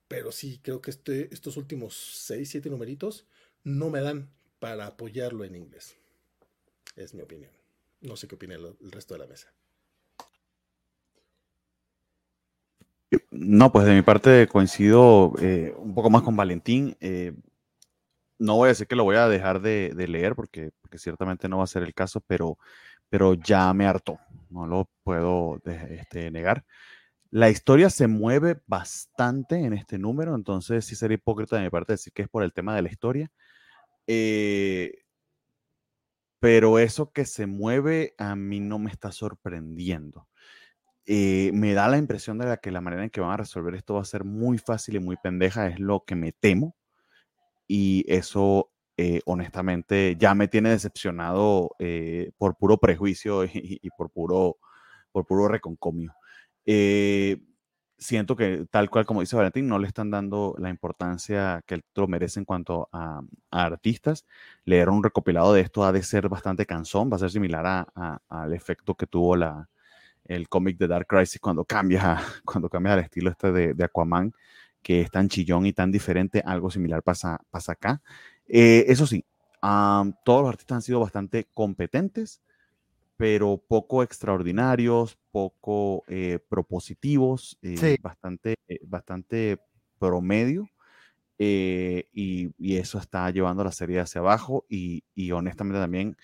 Pero sí, creo que este, estos últimos 6, 7 numeritos no me dan para apoyarlo en inglés. Es mi opinión. No sé qué opina el resto de la mesa. No, pues de mi parte coincido eh, un poco más con Valentín. Eh, no voy a decir que lo voy a dejar de, leer porque, ciertamente no va a ser el caso, pero, pero ya me hartó, no lo puedo este, negar. La historia se mueve bastante en este número, entonces sí sería hipócrita de mi parte decir que es por el tema de la historia. Eh, pero eso que se mueve a mí no me está sorprendiendo. Eh, me da la impresión de la que la manera en que van a resolver esto va a ser muy fácil y muy pendeja, es lo que me temo. Y eso, eh, honestamente, ya me tiene decepcionado eh, por puro prejuicio y, por, puro, por puro reconcomio. Siento que, tal cual como dice Valentín, no le están dando la importancia que el lo merece en cuanto a, artistas. Leer un recopilado de esto ha de ser bastante cansón, va a ser similar al efecto que tuvo la, el cómic de Dark Crisis cuando cambia, cuando cambia el estilo este de, Aquaman, que es tan chillón y tan diferente, algo similar pasa, pasa acá. Eh, eso sí, todos los artistas han sido bastante competentes, pero poco extraordinarios, poco eh, propositivos, eh, bastante, bastante promedio. Y, y, eso está llevando la serie hacia abajo y, y honestamente también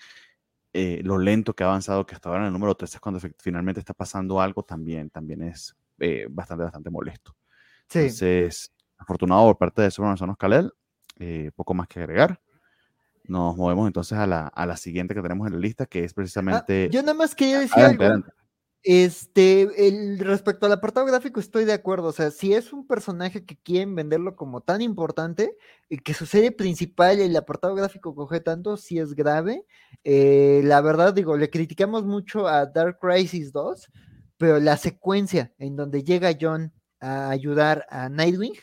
eh, lo lento que ha avanzado, que hasta ahora en el número 13 es cuando finalmente está pasando algo, también, también es eh, bastante, bastante molesto. Sí. Entonces, afortunado por parte de Superman Sonos Kalel, eh, poco más que agregar. Nos movemos entonces a la, a la, siguiente que tenemos en la lista, que es ah, precisamente... yo nada más quería decir algo. Este, el, respecto al apartado gráfico estoy de acuerdo, o sea, si es un personaje que quieren venderlo como tan importante, y que su serie principal, el apartado gráfico coge tanto, si es grave. Eh, la verdad, digo, le criticamos mucho a Dark Crisis 2, pero la secuencia en donde llega John a ayudar a Nightwing,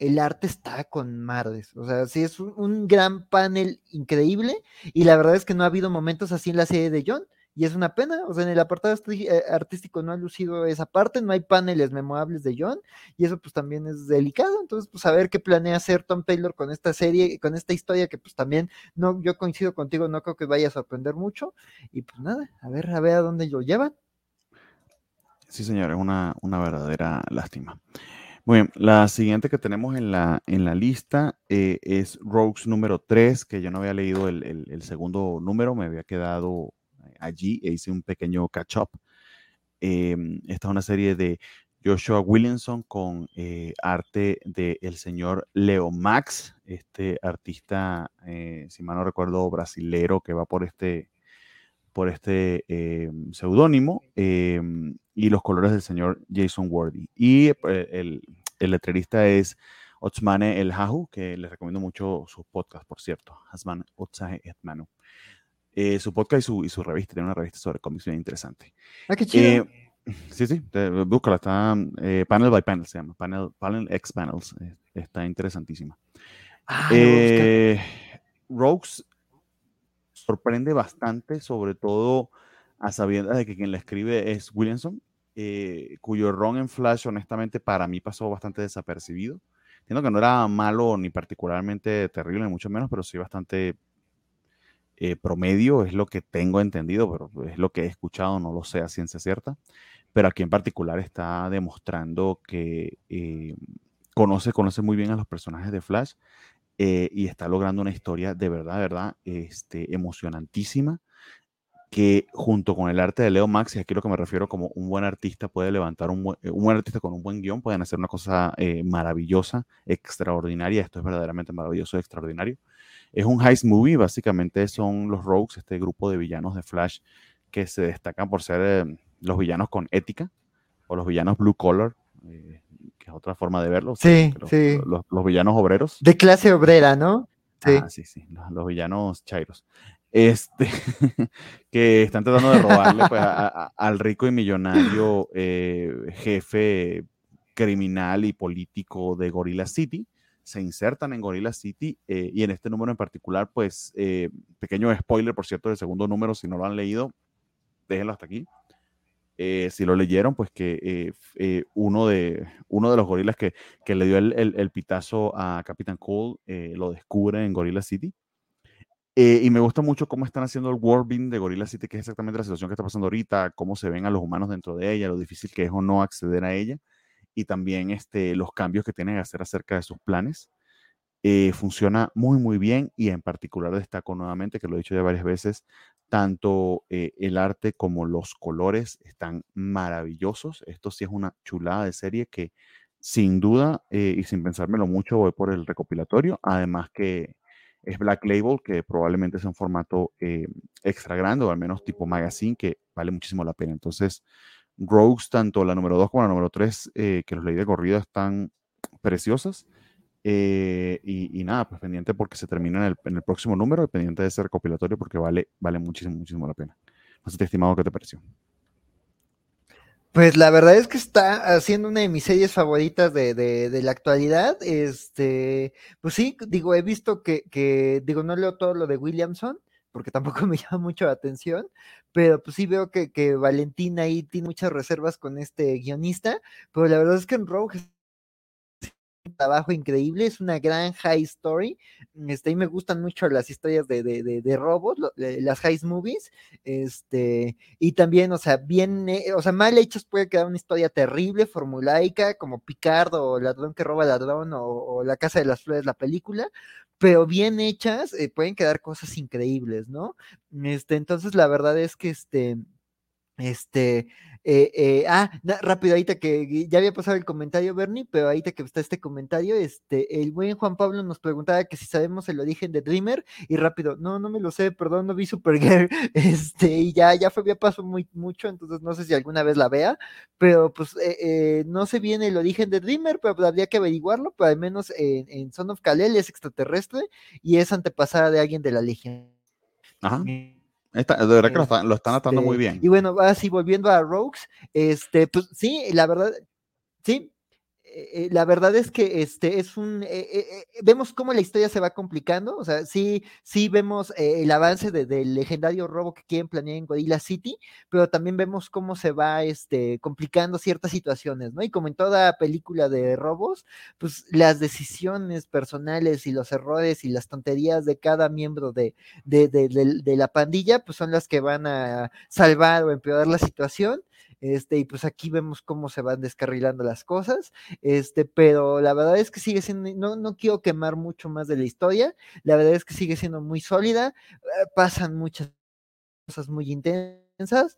el arte está con Mardes. O sea, sí es un, gran panel increíble y la verdad es que no ha habido momentos así en la serie de John y es una pena, o sea, en el apartado eh, artístico no ha lucido esa parte, no hay paneles memorables de John, y eso pues también es delicado, entonces pues a ver qué planea hacer Tom Taylor con esta serie, con esta historia que pues también, no, yo coincido contigo, no creo que vaya a sorprender mucho, y pues nada, a ver, a ver a dónde lo llevan. Sí, señor, es una, una verdadera lástima. Muy bien, la siguiente que tenemos en la, en la lista eh, es Rogues número 3, que yo no había leído el, el segundo número, me había quedado allí e hice un pequeño catch-up. Em, esta es una serie de Joshua Williamson con eh, arte del el señor Leo Max, este artista, eh, si mal no recuerdo, brasilero que va por este, por este em, seudónimo, em, y los colores del señor Jason Worthy. Y eh, el, el letrerista es Otsmane El Hahu, que les recomiendo mucho sus podcasts, por cierto. Hasman Otsahe Etmanu. Eh, su podcast y su, y su, revista. Tiene una revista sobre cómics bien interesante. Ah, qué chido. Eh, sí, sí, búscala. Está eh, Panel by Panel, se llama. Panel, panel X Panels. está interesantísima. Ah, Rogues sorprende bastante, sobre todo a sabiendas de que quien la escribe es Williamson, cuyo ron en Flash, honestamente, para mí pasó bastante desapercibido. Entiendo que no era malo ni particularmente terrible, ni mucho menos, pero sí bastante eh, promedio, es lo que tengo entendido, pero es lo que he escuchado, no lo sé a ciencia cierta. Pero aquí en particular está demostrando que eh, conoce, conoce muy bien a los personajes de Flash eh, y está logrando una historia de verdad, de verdad, este, emocionantísima que junto con el arte de Leo Max, y aquí lo que me refiero como un buen artista puede levantar un buen, un buen artista con un buen guion, pueden hacer una cosa maravillosa, extraordinaria, esto es verdaderamente maravilloso, extraordinario. Es un heist movie, básicamente son los Rogues, este grupo de villanos de Flash que se destacan por ser eh, los villanos con ética o los villanos blue collar, eh, que es otra forma de verlo. Sí, sí. Los, villanos obreros. De clase obrera, ¿no? Sí, ah, sí, sí, los, villanos chairos. Este, que están tratando de robarle pues, al rico y millonario eh, jefe criminal y político de Gorilla City se insertan en Gorilla City eh, y en este número en particular, pues, eh, pequeño spoiler, por cierto, del segundo número, si no lo han leído, déjenlo hasta aquí. Eh, si lo leyeron, pues que uno, de, uno de los gorilas que, que le dio el, el, pitazo a Capitán Cole lo descubre en Gorilla City. Y me gusta mucho cómo están haciendo el world de Gorilla City, que es exactamente la situación que está pasando ahorita, cómo se ven a los humanos dentro de ella, lo difícil que es o no acceder a ella y también este, los cambios que tienen que hacer acerca de sus planes. Eh, funciona muy, muy bien y en particular destaco nuevamente, que lo he dicho ya varias veces, tanto eh, el arte como los colores están maravillosos. Esto sí es una chulada de serie que sin duda eh, y sin pensármelo mucho voy por el recopilatorio. Además que es Black Label, que probablemente es un formato extra grande o al menos tipo magazine que vale muchísimo la pena. Entonces, Rogues, tanto la número 2 como la número 3, eh, que los leí de corrida, están preciosas. Eh, y, nada, pues pendiente porque se termina en el, próximo número, pendiente de ese recopilatorio porque vale, vale muchísimo, muchísimo la pena. No te estimado, ¿qué te pareció? Pues la verdad es que está haciendo una de mis series favoritas de, de, la actualidad. Este, pues sí, digo, he visto que, que, digo, no leo todo lo de Williamson, porque tampoco me llama mucho la atención, pero pues sí veo que, que Valentina ahí tiene muchas reservas con este guionista, pero la verdad es que en Rogue trabajo increíble, es una gran high story, este, y me gustan mucho las historias de, de, robos, las high movies, este, y también, o sea, bien, o sea, mal hechos puede quedar una historia terrible, formulaica, como Picardo, o Ladrón que roba ladrón, o, o La Casa de las Flores, la película, pero bien hechas eh, pueden quedar cosas increíbles, ¿no? Este, entonces la verdad es que este, este, eh, eh, ah, rápido, ahorita que ya había pasado el comentario, Bernie, pero ahorita que está este comentario, este, el buen Juan Pablo nos preguntaba que si sabemos el origen de Dreamer, y rápido, no, no me lo sé, perdón, no vi Supergirl, este, y ya, ya fue, ya pasó muy, mucho, entonces no sé si alguna vez la vea, pero pues eh, no sé bien el origen de Dreamer, pero pues, habría que averiguarlo, pero al menos en, en Son of Kalel es extraterrestre y es antepasada de alguien de la Legión. Ajá de verdad que lo están, lo atando muy este, bien. Y bueno, así volviendo a Rogues, este, pues sí, la verdad, sí, eh, la verdad es que este es un eh, eh, vemos cómo la historia se va complicando, o sea, sí, sí vemos el avance del legendario robo que quieren planear en Gorilla City, pero también vemos cómo se va este, complicando ciertas situaciones, ¿no? Y como en toda película de robos, pues las decisiones personales y los errores y las tonterías de cada miembro de, de, de la pandilla, pues son las que van a salvar o empeorar la situación este, y pues aquí vemos cómo se van descarrilando las cosas, este, pero la verdad es que sigue siendo, no, no quiero quemar mucho más de la historia, la verdad es que sigue siendo muy sólida, eh, pasan muchas cosas muy intensas.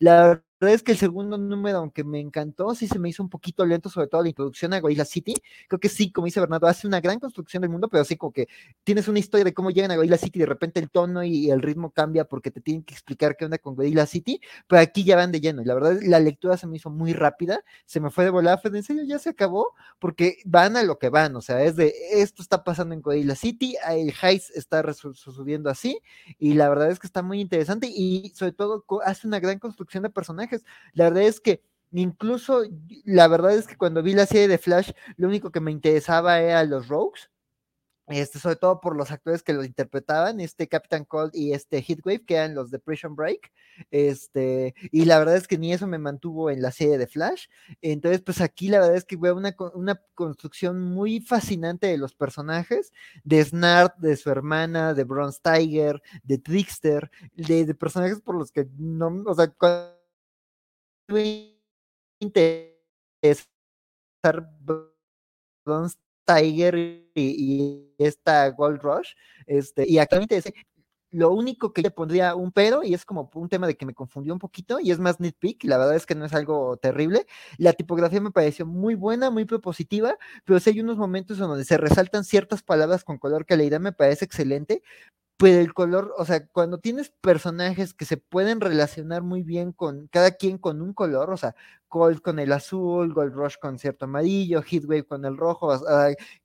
La verdad es que el segundo número, aunque me encantó, sí se me hizo un poquito lento, sobre todo la introducción a Gorilla City. Creo que sí, como dice Bernardo, hace una gran construcción del mundo, pero sí como que tienes una historia de cómo llegan a Gorilla City y de repente el tono y el ritmo cambia porque te tienen que explicar qué onda con Gorilla City, pero aquí ya van de lleno. Y la verdad, la lectura se me hizo muy rápida, se me fue de volada, de en serio, ya se acabó, porque van a lo que van, o sea, es de esto está pasando en Gorilla City, el Heist está subiendo así, y la verdad es que está muy interesante y sobre todo hace una gran construcción de personajes la verdad es que incluso, la verdad es que cuando vi la serie de Flash, lo único que me interesaba era los Rogues. Este, sobre todo por los actores que los interpretaban, este Captain Cold y este Heatwave, que eran los de Prison Break, este, y la verdad es que ni eso me mantuvo en la serie de Flash, entonces pues aquí la verdad es que veo una, una construcción muy fascinante de los personajes, de Snart, de su hermana, de Bronze Tiger, de Trickster, de, personajes por los que no, Tiger y, esta Gold Rush, este, y actualmente lo único que le pondría un pero, y es como un tema de que me confundió un poquito, y es más nitpick, la verdad es que no es algo terrible. La tipografía me pareció muy buena, muy propositiva, pero sí hay unos momentos en donde se resaltan ciertas palabras con color que la idea me parece excelente, pues el color, o sea, cuando tienes personajes que se pueden relacionar muy bien con cada quien con un color, o sea, Cold con el azul, Gold Rush con cierto amarillo, Heatwave con el rojo,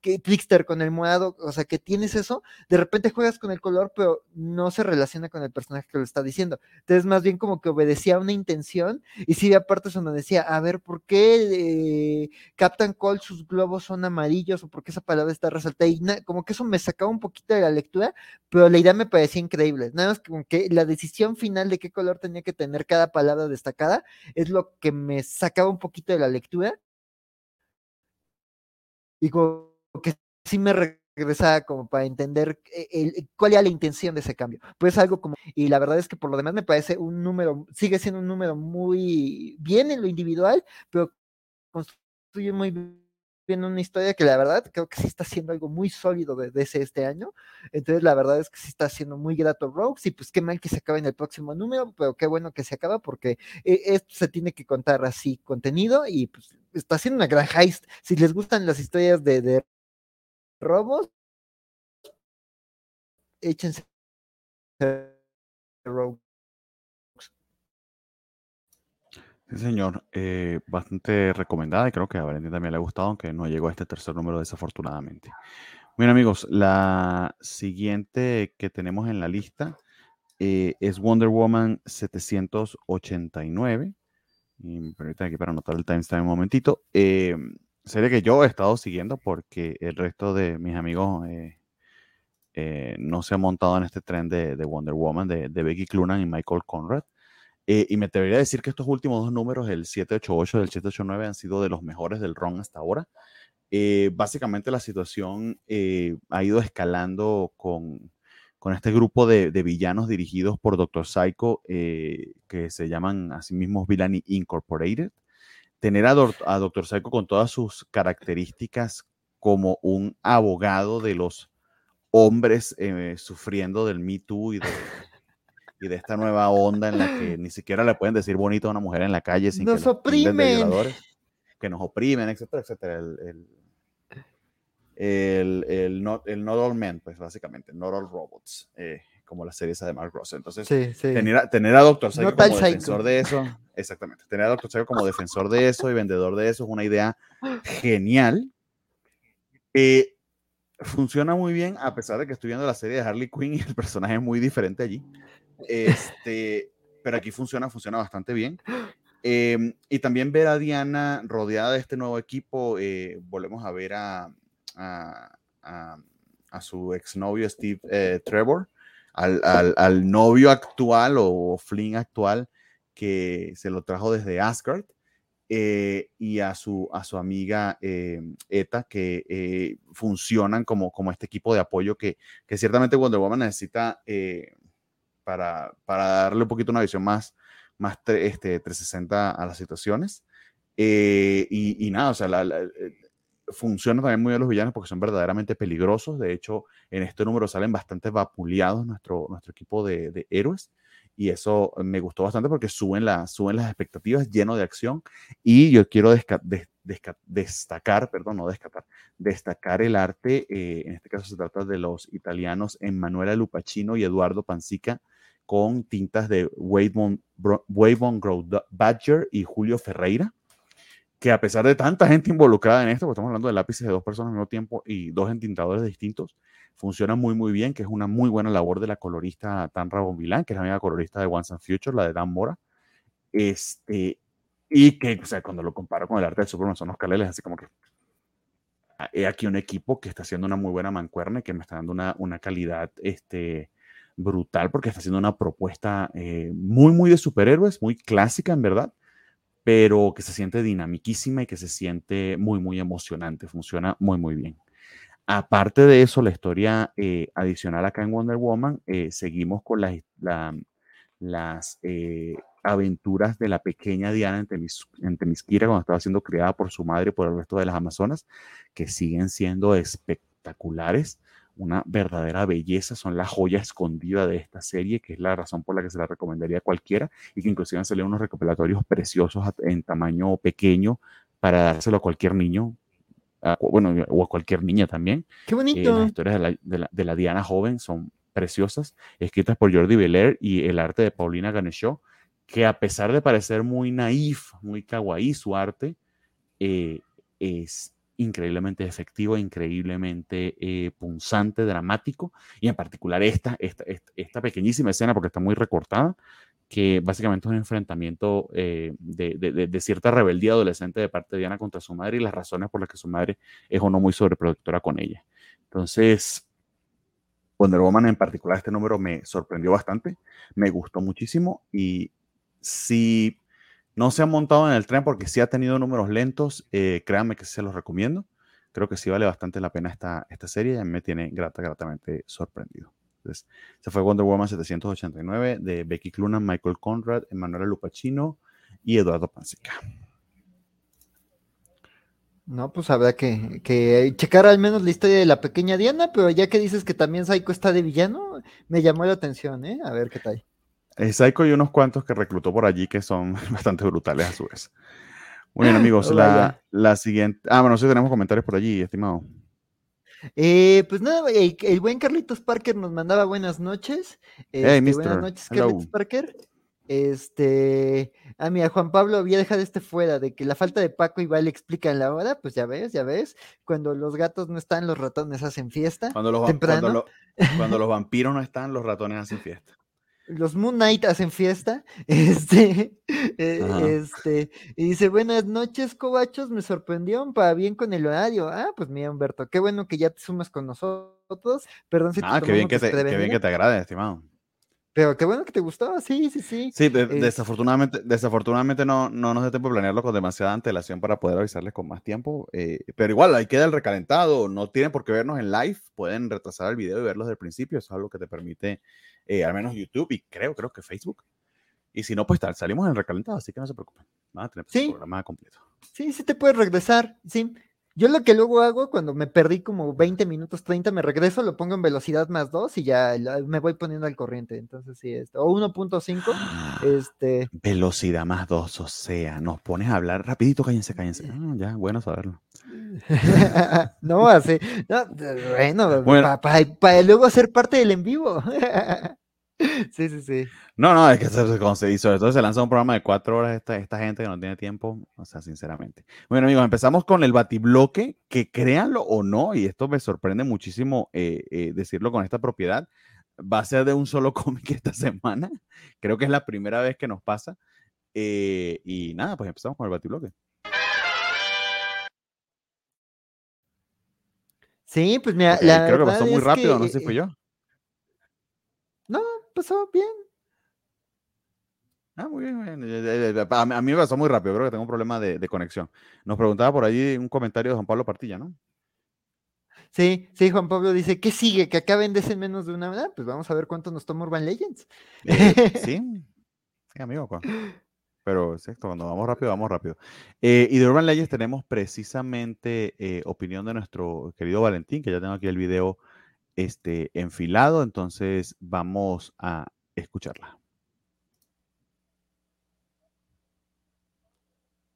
que Trickster con el morado, o sea, que tienes eso, de repente juegas con el color, pero no se relaciona con el personaje que lo está diciendo. Entonces, más bien como que obedecía una intención, y sí había partes donde decía, a ver, ¿por qué eh, Captain Cold sus globos son amarillos? o por qué esa palabra está resaltada? Y como que eso me sacaba un poquito de la lectura, pero la idea me parecía increíble. Nada más como que la decisión final de qué color tenía que tener cada palabra destacada es lo que me sacaba un poquito de la lectura y como que sí me regresaba como para entender e, cuál era la intención de ese cambio. Pues algo como, y la verdad es que por lo demás me parece un número, sigue siendo un número muy bien en lo individual, pero construye muy viendo una historia que la verdad creo que sí está haciendo algo muy sólido de, este año. Entonces, la verdad es que sí está haciendo muy grato Rogues y pues qué mal que se acabe en el próximo número, pero qué bueno que se acaba porque eh, esto se tiene que contar así contenido y pues está haciendo una gran heist. Si les gustan las historias de, de robos, échense Rogue. Sí, señor. Eh, bastante recomendada y creo que a Valentín también le ha gustado, aunque no llegó a este tercer número desafortunadamente. Bien, amigos, la siguiente que tenemos en la lista eh, es Wonder Woman 789. Y me permiten aquí para anotar el timestamp un momentito. Eh, serie que yo he estado siguiendo porque el resto de mis amigos no se han montado en este tren de, Wonder Woman de, de Becky Clunan y Michael Conrad. Eh, y me debería decir que estos últimos dos números, el 788 y el 789, han sido de los mejores del RON hasta ahora. Eh, básicamente la situación eh, ha ido escalando con, con este grupo de, villanos dirigidos por Dr. Psycho, que se llaman a sí mismos Villainy Incorporated. Tener a, a Dr. Psycho con todas sus características como un abogado de los hombres sufriendo del Me Too y de, y de esta nueva onda en la que ni siquiera le pueden decir bonito a una mujer en la calle sin nos que oprimen. que nos oprimen, etcétera, etcétera. El, el, el, el, not, el not all men, pues básicamente, not all robots, eh, como la serie esa de Mark Ross. Entonces, Tener, a, tener, a, Doctor Psycho como defensor de eso, exactamente, tener a Doctor Psycho como defensor de eso y vendedor de eso es una idea genial. Eh, funciona muy bien, a pesar de que estoy viendo la serie de Harley Quinn y el personaje es muy diferente allí. Este, pero aquí funciona, funciona bastante bien. Em, y también ver a Diana rodeada de este nuevo equipo, eh, volvemos a ver a, a, a, su exnovio Steve eh, Trevor, al, al, novio actual o Flynn actual que se lo trajo desde Asgard. Eh, y a su, a su amiga Eta, que funcionan como, como este equipo de apoyo que, que ciertamente Wonder Woman necesita para, para darle un poquito una visión más, más este, 360 a las situaciones. Eh, y, y, nada, o sea, la, la, eh, funciona también muy bien los villanos porque son verdaderamente peligrosos. De hecho, en este número salen bastante vapuleados nuestro, nuestro equipo de, de héroes. Y eso me gustó bastante porque suben, la, suben las expectativas lleno de acción. Y yo quiero desca, de, desca, destacar, perdón, no descatar, destacar el arte. Eh, en este caso se trata de los italianos Emanuela Lupacino y Eduardo Panzica con tintas de Wavebone, Grow Badger y Julio Ferreira, que a pesar de tanta gente involucrada en esto, porque estamos hablando de lápices de dos personas al mismo tiempo y dos entintadores distintos, funciona muy muy bien, que es una muy buena labor de la colorista Tanra Bombilán, que es la amiga colorista de Once and Future, la de Dan Mora. Este, y que, o sea, cuando lo comparo con el arte de Superman, son los caleles, así como que he aquí un equipo que está haciendo una muy buena mancuerna y que me está dando una, una calidad este, brutal porque está haciendo una propuesta eh, muy, muy de superhéroes, muy clásica en verdad, pero que se siente dinamiquísima y que se siente muy, muy emocionante, funciona muy, muy bien. Aparte de eso, la historia eh, adicional acá en Wonder Woman, eh, seguimos con la, la, las aventuras de la pequeña Diana en, Temis, en Temisquira cuando estaba siendo criada por su madre y por el resto de las Amazonas, que siguen siendo espectaculares una verdadera belleza, son la joya escondida de esta serie, que es la razón por la que se la recomendaría a cualquiera y que inclusive han salido unos recopilatorios preciosos en tamaño pequeño para dárselo a cualquier niño, a, bueno, o a cualquier niña también. Qué bonito. Eh, las historias de la, de, la, de la, Diana joven son preciosas, escritas por Jordi Belair y el arte de Paulina Ganeshaw, que a pesar de parecer muy naif, muy kawaii su arte, eh, es increíblemente efectivo, increíblemente eh, punzante, dramático, y en particular esta, esta, esta, pequeñísima escena, porque está muy recortada, que básicamente es un enfrentamiento eh, de, de, de, cierta rebeldía adolescente de parte de Diana contra su madre y las razones por las que su madre es o no muy sobreprotectora con ella. Entonces, Wonder Woman en particular, este número me sorprendió bastante, me gustó muchísimo y si no se ha montado en el tren porque sí ha tenido números lentos. Eh, créanme que se los recomiendo. Creo que sí vale bastante la pena esta, esta serie me tiene grata, gratamente sorprendido. Entonces, se fue Wonder Woman 789 de Becky Clunan, Michael Conrad, Emanuela Lupacino y Eduardo Pansica. No, pues habrá que, que, checar al menos la historia de la pequeña Diana, pero ya que dices que también Psycho está de villano, me llamó la atención, ¿eh? A ver qué tal. Eh, Psycho y unos cuantos que reclutó por allí que son bastante brutales a su vez. Muy bien, amigos, la, la, siguiente. Ah, bueno, sí tenemos comentarios por allí, estimado. Eh, pues nada, el, el, buen Carlitos Parker nos mandaba buenas noches. Este, hey, mister. Buenas noches, Carlitos Hello. Parker. Este, ah, mira, Juan Pablo había dejado este fuera, de que la falta de Paco y Vale explican la hora, pues ya ves, ya ves, cuando los gatos no están, los ratones hacen fiesta. Cuando los, cuando, lo, cuando los vampiros no están, los ratones hacen fiesta los Moon Knight hacen fiesta, este, eh, este, y dice, buenas noches, cobachos, me sorprendió para bien con el horario. Ah, pues mira, Humberto, qué bueno que ya te sumas con nosotros. Perdón si ah, te qué bien que te, qué bien que te agrade, estimado. Pero qué bueno que te gustó, sí, sí, sí. Sí, de, es... desafortunadamente, desafortunadamente no, no nos da tiempo de planearlo con demasiada antelación para poder avisarles con más tiempo. Eh, pero igual, ahí queda el recalentado. No tienen por qué vernos en live. Pueden retrasar el video y verlos desde el principio. Eso es algo que te permite, eh, al menos YouTube y creo, creo que Facebook. Y si no, pues tal, salimos en recalentado, así que no se preocupen. Van a tener ¿Sí? el programa completo. Sí, sí te puedes regresar, sí. Yo lo que luego hago cuando me perdí como 20 minutos, 30, me regreso, lo pongo en velocidad más 2 y ya me voy poniendo al corriente. Entonces, sí, esto, o 1.5, este. Velocidad más 2, o sea, nos pones a hablar rapidito, cállense, cállense. Ah, ya, bueno saberlo. no, así, no, bueno, bueno. para pa, pa luego ser parte del en vivo. Sí, sí, sí. No, no, es que se hizo esto, se lanza un programa de cuatro horas esta, esta gente que no tiene tiempo, o sea, sinceramente. Bueno, amigos, empezamos con el batibloque, que créanlo o no, y esto me sorprende muchísimo eh, eh, decirlo con esta propiedad, va a ser de un solo cómic esta semana. Creo que es la primera vez que nos pasa. Eh, y nada, pues empezamos con el batibloque. Sí, pues mira, la creo que pasó muy rápido, que, no sé si fui yo. Pasó bien. Ah, muy bien, muy bien. Eh, eh, eh, A mí me pasó muy rápido, creo que tengo un problema de, de conexión. Nos preguntaba por ahí un comentario de Juan Pablo Partilla, ¿no? Sí, sí, Juan Pablo dice, ¿qué sigue? Que acá vendes en menos de una hora. Pues vamos a ver cuánto nos toma Urban Legends. Eh, sí, sí, amigo. Pero es esto, cuando vamos rápido, vamos rápido. Eh, y de Urban Legends tenemos precisamente eh, opinión de nuestro querido Valentín, que ya tengo aquí el video este, enfilado, entonces vamos a escucharla.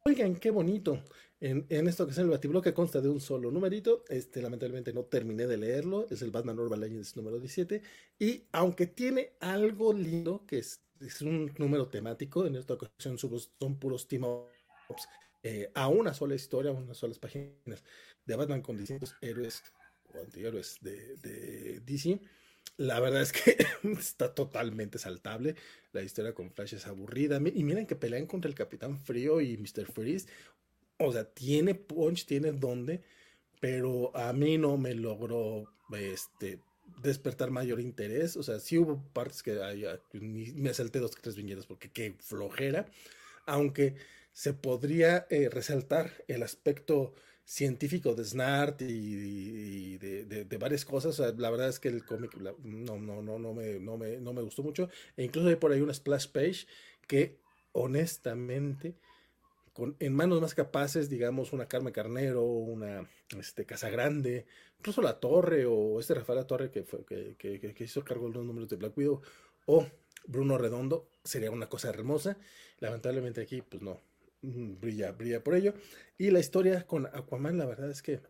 Oigan, qué bonito. En, en esto que es el batibloque consta de un solo numerito. Este, lamentablemente no terminé de leerlo. Es el Batman Urban Legends número 17. Y aunque tiene algo lindo, que es, un número temático, en esta ocasión son, puros team eh, a una sola historia, a unas solas páginas de Batman con distintos héroes o antihéroes de, de DC. La verdad es que está totalmente saltable. La historia con Flash es aburrida. Y miren que pelean contra el Capitán Frío y Mr. Freeze. O sea, tiene punch, tiene donde, pero a mí no me logró este, despertar mayor interés. O sea, sí hubo partes que ay, ni- me salté dos tres viñetas porque qué flojera. Aunque se podría eh, resaltar el aspecto científico de Snart y, de, varias cosas. La verdad es que el cómic no, no, no, no, me, no, me, no me gustó mucho. E incluso hay por ahí una splash page que honestamente con, en manos más capaces, digamos, una Carmen Carnero, una este, Casagrande, incluso la Torre o este Rafael La Torre que, fue, que, que, que- hizo cargo de los números de Black Widow o Bruno Redondo, sería una cosa hermosa. Lamentablemente aquí, pues no, brilla, brilla por ello. Y la historia con Aquaman, la verdad es que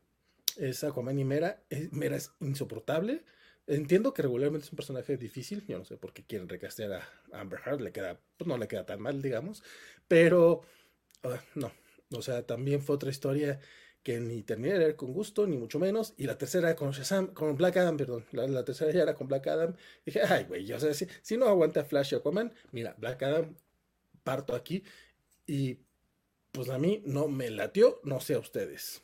es Aquaman y Mera, es, Mera es insoportable. Entiendo que regularmente es un personaje difícil, yo no sé por qué quieren recastear a Amber Heard, le queda, pues no le queda tan mal, digamos, pero Ah, no, o sea, también fue otra historia que ni terminé de leer con gusto, ni mucho menos. Y la tercera con Shazam, con Black Adam, perdón. La, tercera ya era con Black Adam. Dije, ay, güey, si no aguanta Flash y Aquaman, mira, Black Adam, parto aquí. Y pues a mí no me latió, no sé a ustedes.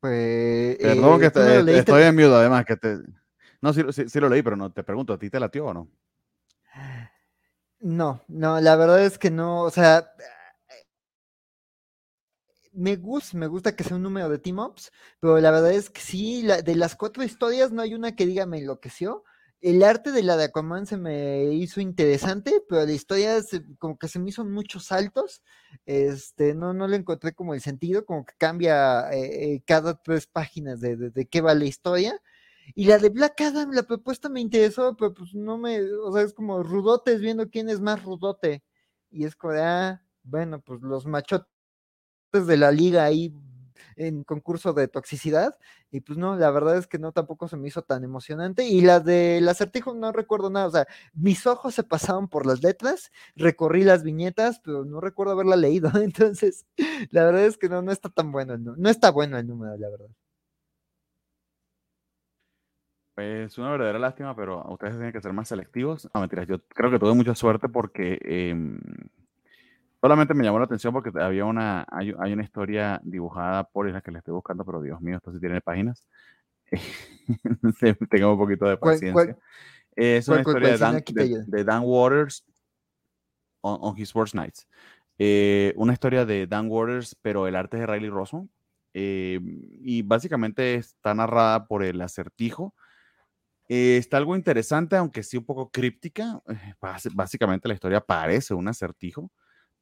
Pues. Perdón eh, que ¿tú no lo te- leíste? estoy en mute, además que te... No, sí, sí- sí lo leí, pero no te pregunto, ¿a ti te latió o no? No, no, la verdad es que no, o sea, me gusta, me gusta que sea un número de team ups, pero la verdad es que sí, de las cuatro historias no hay una que diga me enloqueció. El arte de la de Aquaman se me hizo interesante, pero la historia como que se me hizo muchos saltos. Este, no, no le encontré como el sentido, como que cambia eh, eh, cada tres páginas de, de, qué va la historia. Y la de Black Adam, la propuesta me interesó, pero pues no me, o sea, es como rudotes viendo quién es más rudote. Y es como ah, bueno, pues los machotes de la liga ahí en concurso de toxicidad. Y pues no, la verdad es que no, tampoco se me hizo tan emocionante. Y la del acertijo no recuerdo nada, o sea, mis ojos se pasaban por las letras, recorrí las viñetas, pero no recuerdo haberla leído. Entonces, la verdad es que no, no está tan bueno, nu- no está bueno el número, la verdad. Es una verdadera lástima, pero ustedes tienen que ser más selectivos. No, mentiras, yo creo que tuve mucha suerte porque em, solamente me llamó la atención porque había una, hay, hay una historia dibujada por la que le estoy buscando, pero Dios mío, esto sí tiene páginas. Tengo un poquito de ¿Cuál- cuál- paciencia. Es una cuál- historia de Dan, de, de Waters on, on His Worst Nights. Eh, una historia de Dan Waters, pero el arte es de Riley Rossmo. Eh, y básicamente está narrada por el acertijo. Eh, está algo interesante, aunque sí un poco críptica. Eh, básicamente la historia parece un acertijo,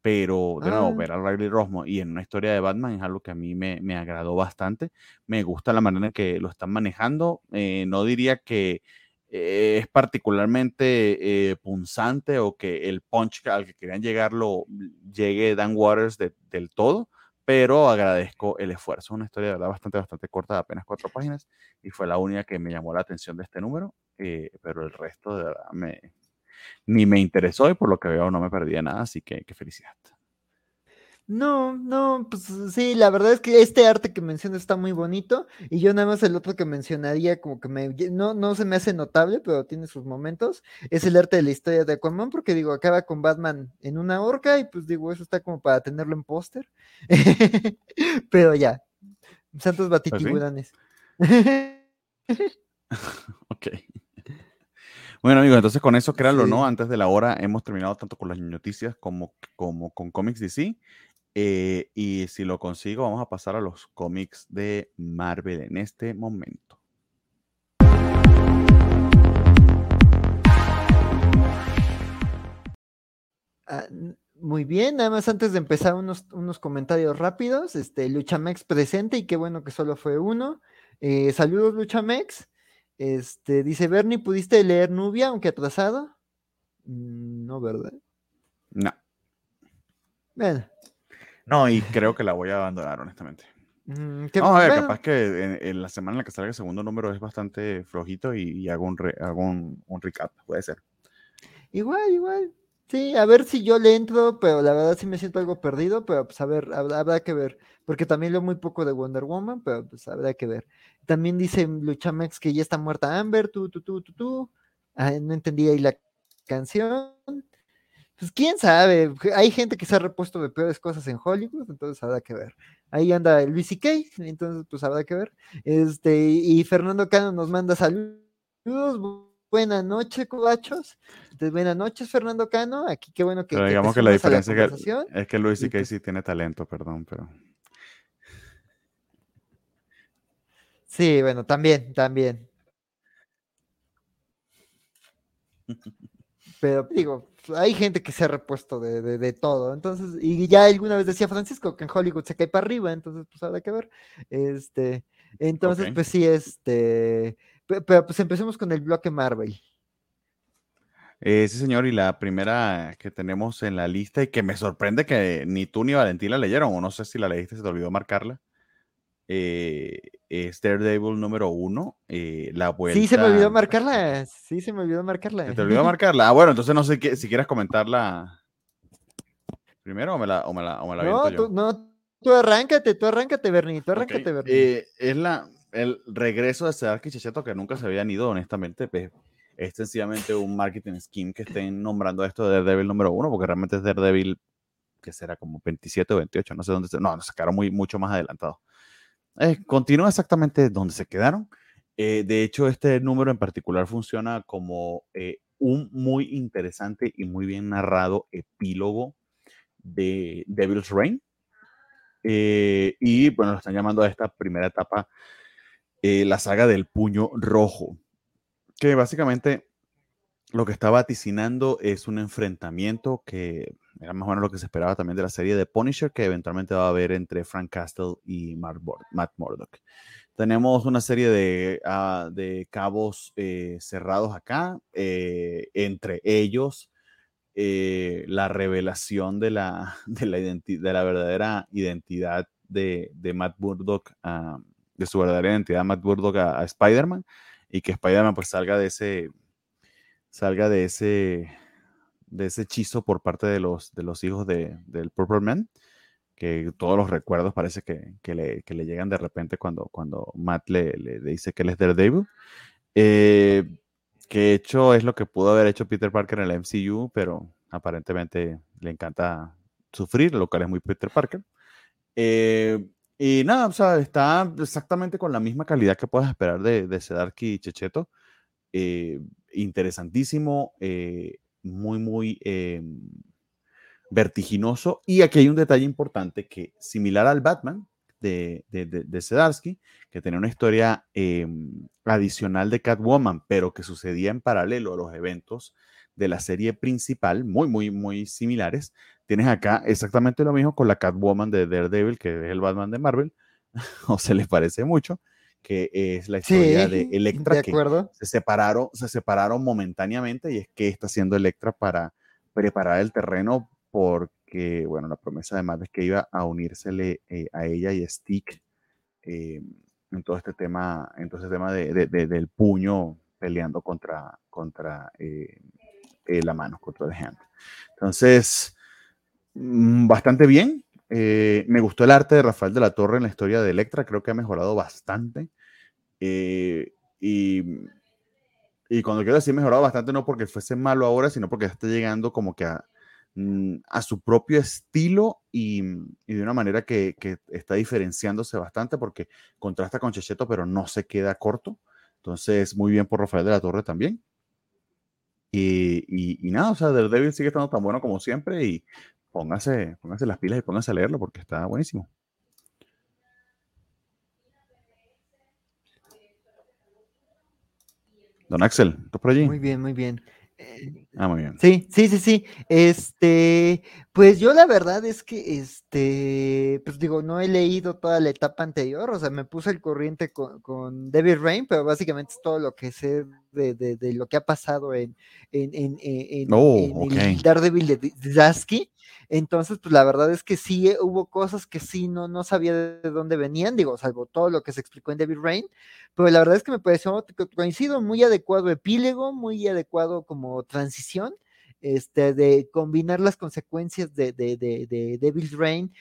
pero de nuevo, Ah. ver a Riley Rossmo y en una historia de Batman es algo que a mí me, me agradó bastante. Me gusta la manera en que lo están manejando. Eh, no diría que eh, es particularmente eh, punzante o que el punch al que querían llegar lo llegue Dan Waters de- del todo, pero agradezco el esfuerzo. Una historia de verdad bastante, bastante corta, de apenas cuatro páginas, y fue la única que me llamó la atención de este número, eh, pero el resto de verdad me, ni me interesó y por lo que veo no me perdí de nada, así que qué felicidad. No, no, pues sí, la verdad es que este arte que mencionas está muy bonito y yo nada más el otro que mencionaría como que me, no, no se me hace notable, pero tiene sus momentos, es el arte de la historia de Aquaman, porque digo, acaba con Batman en una horca y pues digo, eso está como para tenerlo en póster, pero ya, santos Pues batitiburones. ok. Bueno, amigos, entonces con eso, créanlo Sí. no, antes de la hora hemos terminado tanto con las noticias como, como con cómics DC. eh, y si lo consigo, vamos a pasar a los cómics de Marvel en este momento. Ah, muy bien, nada más antes de empezar unos, unos comentarios rápidos. Este, Luchamex presente y qué bueno que solo fue uno. Eh, saludos, Luchamex. Este, dice Bernie, ¿pudiste leer Nubia, aunque atrasado? Mm, No, ¿verdad? No, Bueno, no, y creo que la voy a abandonar, honestamente. mm, qué- Vamos a ver, bueno, capaz que en, en la semana en la que salga el segundo número es bastante flojito y, y hago, un, re- hago un, un recap, puede ser. igual, igual. Sí, a ver si yo le entro, pero la verdad sí me siento algo perdido, pero pues a ver, habrá, que ver, porque también leo muy poco de Wonder Woman, pero pues habrá que ver. También dice Luchamex que ya está muerta Amber, tú, tú, tú, tú, tú. No entendí ahí la canción. Pues quién sabe, hay gente que se ha repuesto de peores cosas en Hollywood, entonces habrá que ver. Ahí anda Luis y Kay, entonces pues habrá que ver. Este, y Fernando Cano nos manda saludos. Bu- Buenas noches, cobachos. Entonces, buenas noches, Fernando Cano. Aquí qué bueno que, Pero que digamos que la diferencia es que, es que Luis y pues- Casey tiene talento, perdón, pero... Sí, bueno, también, también. Pero digo, hay gente que se ha repuesto de, de- de todo. Entonces, y ya alguna vez decía Francisco que en Hollywood se cae para arriba, entonces pues habrá que ver. Este, entonces, pues sí, este. Pe- Pero pues empecemos con el bloque Marvel. Eh, sí, señor, y la primera que tenemos en la lista y que me sorprende que ni tú ni Valentín la leyeron, o no sé si la leíste, se te olvidó marcarla, eh, es Daredevil número uno, eh, la vuelta... Sí, se me olvidó marcarla. Sí, se me olvidó marcarla. ¿Se te olvidó marcarla? Ah, bueno, entonces no sé qué, si quieres comentarla primero o me la, o me la, o me la No, aviento yo. tú, no, tú arráncate, tú arráncate, Bernie, tú arráncate, Bernie. eh, es la, el regreso de Sedark y Checheto que nunca se habían ido, honestamente. pues, es sencillamente un marketing scheme que estén nombrando esto de Daredevil número uno, porque realmente es Daredevil, que será como 27 o 28, no sé dónde. No, nos sacaron muy, mucho más adelantado. Eh, continúa exactamente donde se quedaron. Eh, de hecho, este número en particular funciona como eh, un muy interesante y muy bien narrado epílogo de Devil's Reign. Eh, y bueno, lo están llamando a esta primera etapa eh, la saga del puño rojo, que básicamente lo que está vaticinando es un enfrentamiento que era más o menos lo que se esperaba también de la serie de Punisher, que eventualmente va a haber entre Frank Castle y Matt, Mur- Matt Murdock. Tenemos una serie de, ah, de cabos eh, cerrados acá, eh, entre ellos la revelación de la, de la, de la verdadera identidad de, de Matt Murdock, de su verdadera identidad Matt Murdock a, a Spider-Man, y que Spider-Man pues salga de ese, salga de ese, de ese hechizo por parte de los, de los hijos de, del Purple Man, que todos los recuerdos parece que, que le, que le llegan de repente cuando, cuando Matt le, le- le dice que él es Daredevil. Eh, que hecho es lo que pudo haber hecho Peter Parker en el MCU, pero aparentemente le encanta sufrir, lo cual es muy Peter Parker. Eh, y nada, o sea, está exactamente con la misma calidad que puedes esperar de, de y Checheto. Eh, interesantísimo, eh, muy, muy eh, vertiginoso. Y aquí hay un detalle importante que, similar al Batman de, de, de, Sedarsky, que tenía una historia adicional de Catwoman, pero que sucedía en paralelo a los eventos de la serie principal, muy, muy, muy similares. Tienes acá exactamente lo mismo con la Catwoman de Daredevil, que es el Batman de Marvel, o se les parece mucho, que es la historia de Electra, de que se separaron, se separaron momentáneamente y es que está haciendo Electra para preparar el terreno porque, bueno, la promesa de Matt es que iba a unírsele eh, a ella y a Stick eh, en todo este tema, en todo este tema de, de- de- del puño peleando contra, contra eh, eh, la mano, contra The Hand. Entonces, bastante bien. Eh, me gustó el arte de Rafael de la Torre en la historia de Electra, creo que ha mejorado bastante. Eh, y, y, cuando quiero decir mejorado bastante, no porque fuese malo ahora, sino porque está llegando como que a, mm, a su propio estilo y, y de una manera que, que, está diferenciándose bastante porque contrasta con Checheto, pero no se queda corto. Entonces, muy bien por Rafael de la Torre también. Y, y, y nada, o sea, Daredevil sigue estando tan bueno como siempre y póngase, póngase las pilas y póngase a leerlo porque está buenísimo. Don Axel, ¿estás por allí? Muy bien, muy bien. Ah, muy bien. Sí, sí, sí, sí. Este, pues yo la verdad es que, este, pues digo, no he leído toda la etapa anterior, o sea, me puse el corriente con, con David Rain, pero básicamente es todo lo que sé de, de, de lo que ha pasado en, en, en, en, Oh, en ok. el Daredevil de Dasky. Entonces, pues la verdad es que sí eh, hubo cosas que sí no, no sabía de dónde venían, digo, salvo todo lo que se explicó en David Rain, pero la verdad es que me pareció, co- coincido, muy adecuado epílogo, muy adecuado como transición, este, de combinar las consecuencias de, de, de, de Devil's Rain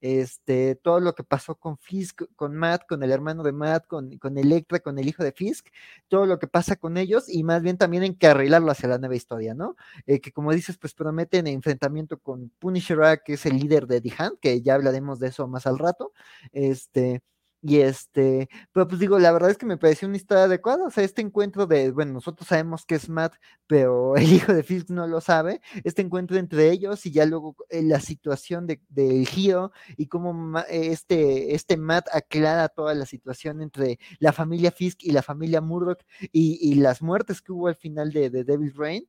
este, todo lo que pasó con Fisk, con Matt, con el hermano de Matt, con, con Electra, con el hijo de Fisk, todo lo que pasa con ellos y más bien también encarrilarlo hacia la nueva historia, ¿no? Eh, que como dices, pues prometen enfrentamiento con Punisher, que es el líder de The que ya hablaremos de eso más al rato, este, y este, pero pues digo, la verdad es que me pareció una historia adecuada, o sea, este encuentro de, bueno, nosotros sabemos que es Matt, pero el hijo de Fisk no lo sabe, este encuentro entre ellos y ya luego eh, la situación de, del giro y cómo ma- este, este Matt aclara toda la situación entre la familia Fisk y la familia Murdoch y, y las muertes que hubo al final de, de Devil's Reign.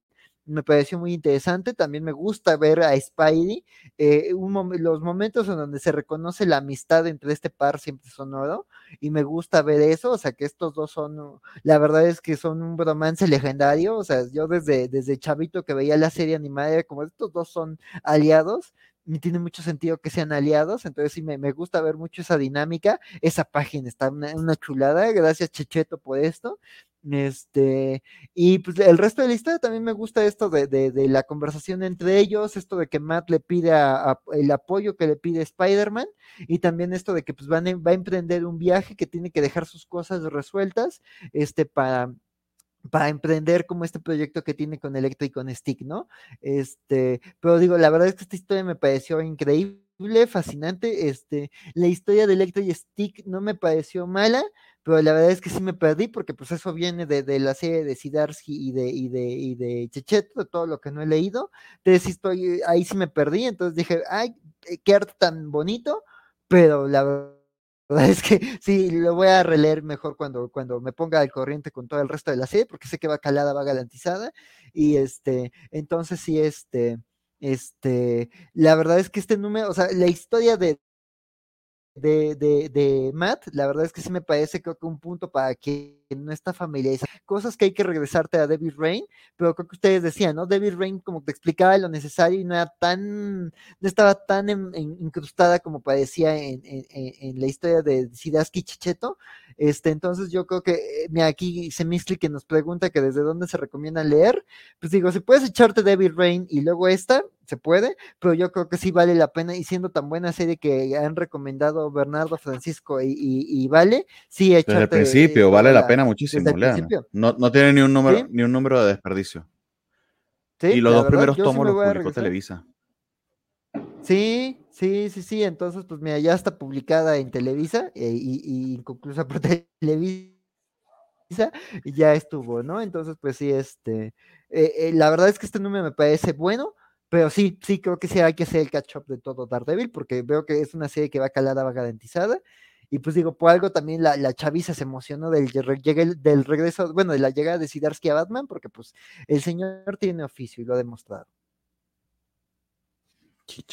Me pareció muy interesante. También me gusta ver a Spidey. eh, un los momentos en donde se reconoce la amistad entre este par siempre son oro. Y me gusta ver eso. O sea, que estos dos son, la verdad es que son un romance legendario. O sea, yo desde, desde chavito que veía la serie animada, como estos dos son aliados y tiene mucho sentido que sean aliados, entonces sí me, me gusta ver mucho esa dinámica, esa página está una, una chulada, gracias Checheto por esto, este, y pues el resto de la historia también me gusta esto de, de, de la conversación entre ellos, esto de que Matt le pide el apoyo que le pide Spider-Man, y también esto de que pues van va a emprender un viaje que tiene que dejar sus cosas resueltas, este, para para emprender como este proyecto que tiene con Electro y con Stick, ¿no? Este, pero digo, la verdad es que esta historia me pareció increíble, fascinante, este, la historia de Electro y Stick no me pareció mala, pero la verdad es que sí me perdí porque pues eso viene de, de la serie de Sidarsky y de, y de, y de Checheto, todo lo que no he leído, entonces estoy, ahí sí me perdí, entonces dije, ay, qué arte tan bonito, pero la verdad es que sí, lo voy a releer mejor cuando, cuando me ponga al corriente con todo el resto de la serie, porque sé que va calada, va garantizada. Y este, entonces sí, este, este, la verdad es que este número, o sea, la historia de, de, de, de, Matt, la verdad es que sí me parece creo que un punto para que no está familiarizado. Cosas que hay que regresarte a David Rain, pero creo que ustedes decían, ¿no? David Rain como te explicaba lo necesario y no era tan, no estaba tan en, en, incrustada como parecía en, en, en, la historia de Sidaski Chicheto. Este, entonces yo creo que, mira, aquí Semistli que nos pregunta que desde dónde se recomienda leer, pues digo, si puedes echarte David Rain y luego esta, se puede, pero yo creo que sí vale la pena y siendo tan buena serie que han recomendado Bernardo, Francisco y, y, y vale, sí echarte. Desde el principio, vale la, la pena muchísimo, no, no, tiene ni un número, ¿Sí? ni un número de desperdicio. Sí, y los dos verdad, primeros tomos sí los publicó Televisa. Sí, sí, sí, sí. Entonces, pues mira, ya está publicada en Televisa eh, y, y, inconclusa por Televisa y ya estuvo, ¿no? Entonces, pues sí, este, eh, eh, la verdad es que este número me parece bueno, pero sí, sí, creo que sí hay que hacer el catch up de todo Daredevil, porque veo que es una serie que va calada, va garantizada. Y pues digo, por algo también la, la chaviza se emocionó del, del regreso, bueno, de la llegada de Sidarsky a Batman, porque pues el señor tiene oficio y lo ha demostrado. Sí.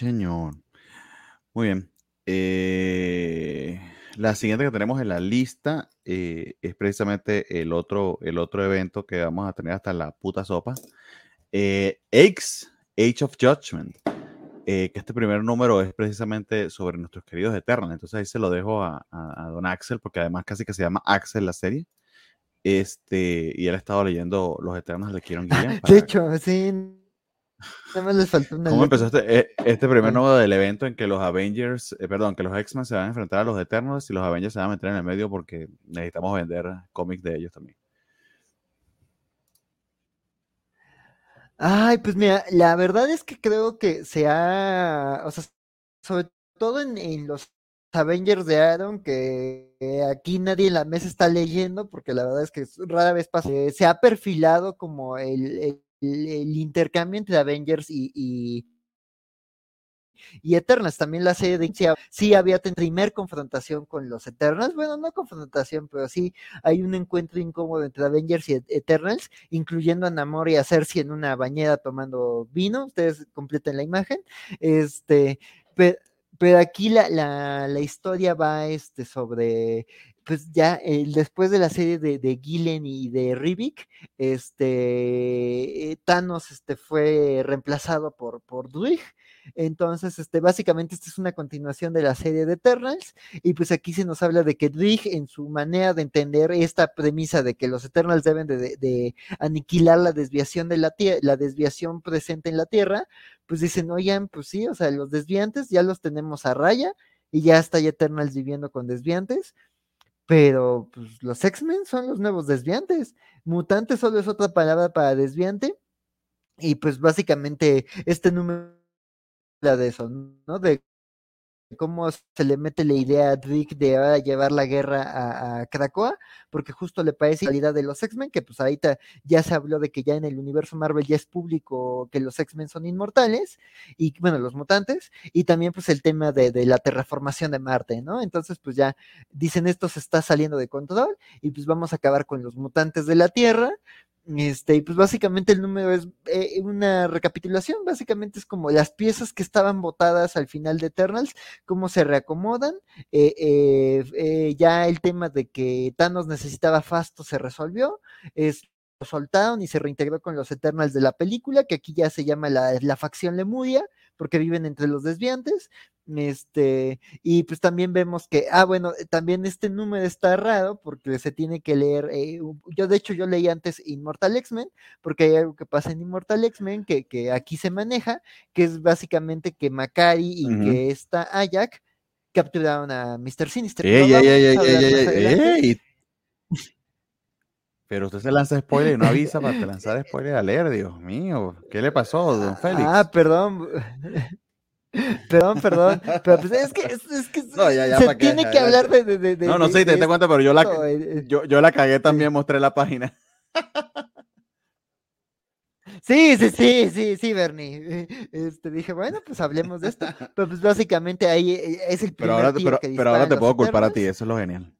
Muy bien. Eh, la siguiente que tenemos en la lista eh, es precisamente el otro, el otro evento que vamos a tener hasta la puta sopa. Eh, X, Age of Judgment. Eh, que este primer número es precisamente sobre nuestros queridos Eternals. Entonces ahí se lo dejo a, a, a, Don Axel, porque además casi que se llama Axel la serie. Este, y él ha estado leyendo Los Eternos de Kieron Gillian. De hecho, sí. Les faltó una ¿Cómo letra. empezó este, eh, este primer nuevo del evento en que los Avengers, eh, perdón, que los X-Men se van a enfrentar a los Eternals y los Avengers se van a meter en el medio porque necesitamos vender cómics de ellos también? Ay, pues mira, la verdad es que creo que se ha, o sea, sobre todo en, los Avengers de Aaron, que aquí nadie en la mesa está leyendo, porque la verdad es que rara vez pasa, eh, se ha perfilado como el, el- el intercambio entre Avengers y, y, y Eternals. También la serie de sí, sí había tenido primer confrontación con los Eternals. Bueno, no confrontación, pero sí hay un encuentro incómodo entre Avengers y Et- Eternals, incluyendo a Namor y a Cersei en una bañera tomando vino. Ustedes completen la imagen. Este, pe- pero, aquí la, la, la historia va este, sobre pues ya eh, después de la serie de, de Gillen y de Rivik, este eh, Thanos este, fue reemplazado por, por. Entonces, este, básicamente, esta es una continuación de la serie de Eternals, y pues aquí se nos habla de que Druig, en su manera de entender esta premisa de que los Eternals deben de, de, de aniquilar la desviación de la tierra, la desviación presente en la Tierra, pues dicen, oigan, pues sí, o sea, los desviantes ya los tenemos a raya, y ya está ya Eternals viviendo con desviantes, pero pues los X-Men son los nuevos desviantes. Mutante solo es otra palabra para desviante. Y pues básicamente este número de eso, ¿no? De cómo se le mete la idea a Rick de ahora llevar la guerra a, a Krakoa, porque justo le parece la calidad de los X-Men, que pues ahorita ya se habló de que ya en el universo Marvel ya es público que los X-Men son inmortales, y bueno, los mutantes, y también pues el tema de, de, la terraformación de Marte, ¿no? Entonces pues ya dicen esto se está saliendo de control, y pues vamos a acabar con los mutantes de la Tierra, este, y pues básicamente el número es eh, una recapitulación, básicamente es como las piezas que estaban votadas al final de Eternals, cómo se reacomodan, eh, eh, ya el tema de que Thanos necesitaba Fasto se resolvió, es, lo soltaron y se reintegró con los Eternals de la película, que aquí ya se llama la, la facción Lemuria, porque viven entre los desviantes, este, y pues también vemos que, ah, bueno, también este número está raro porque se tiene que leer, eh, yo de hecho yo leí antes Immortal X-Men, porque hay algo que pasa en Immortal X-Men que, que, aquí se maneja, que es básicamente que Macari y uh -huh. que esta Ayak capturaron a Mr. Sinister. Ey, ey, ey, ey, pero usted se lanza spoiler y no avisa para lanzar spoiler a leer, Dios mío. ¿Qué le pasó, don Félix? Ah, perdón. Perdón, perdón, pero pues es que, es, es que no, ya, ya, se tiene que, que hablar de, de, de, No, no sé si te das cuenta, pero yo la, yo, yo la cagué también, mostré la página. Sí, sí, sí, sí, sí, Bernie. Este, dije, bueno, pues hablemos de esto. Pero pues básicamente ahí es el primer pero ahora, tiro pero, que pero ahora te puedo culpar a ti, eso es lo genial.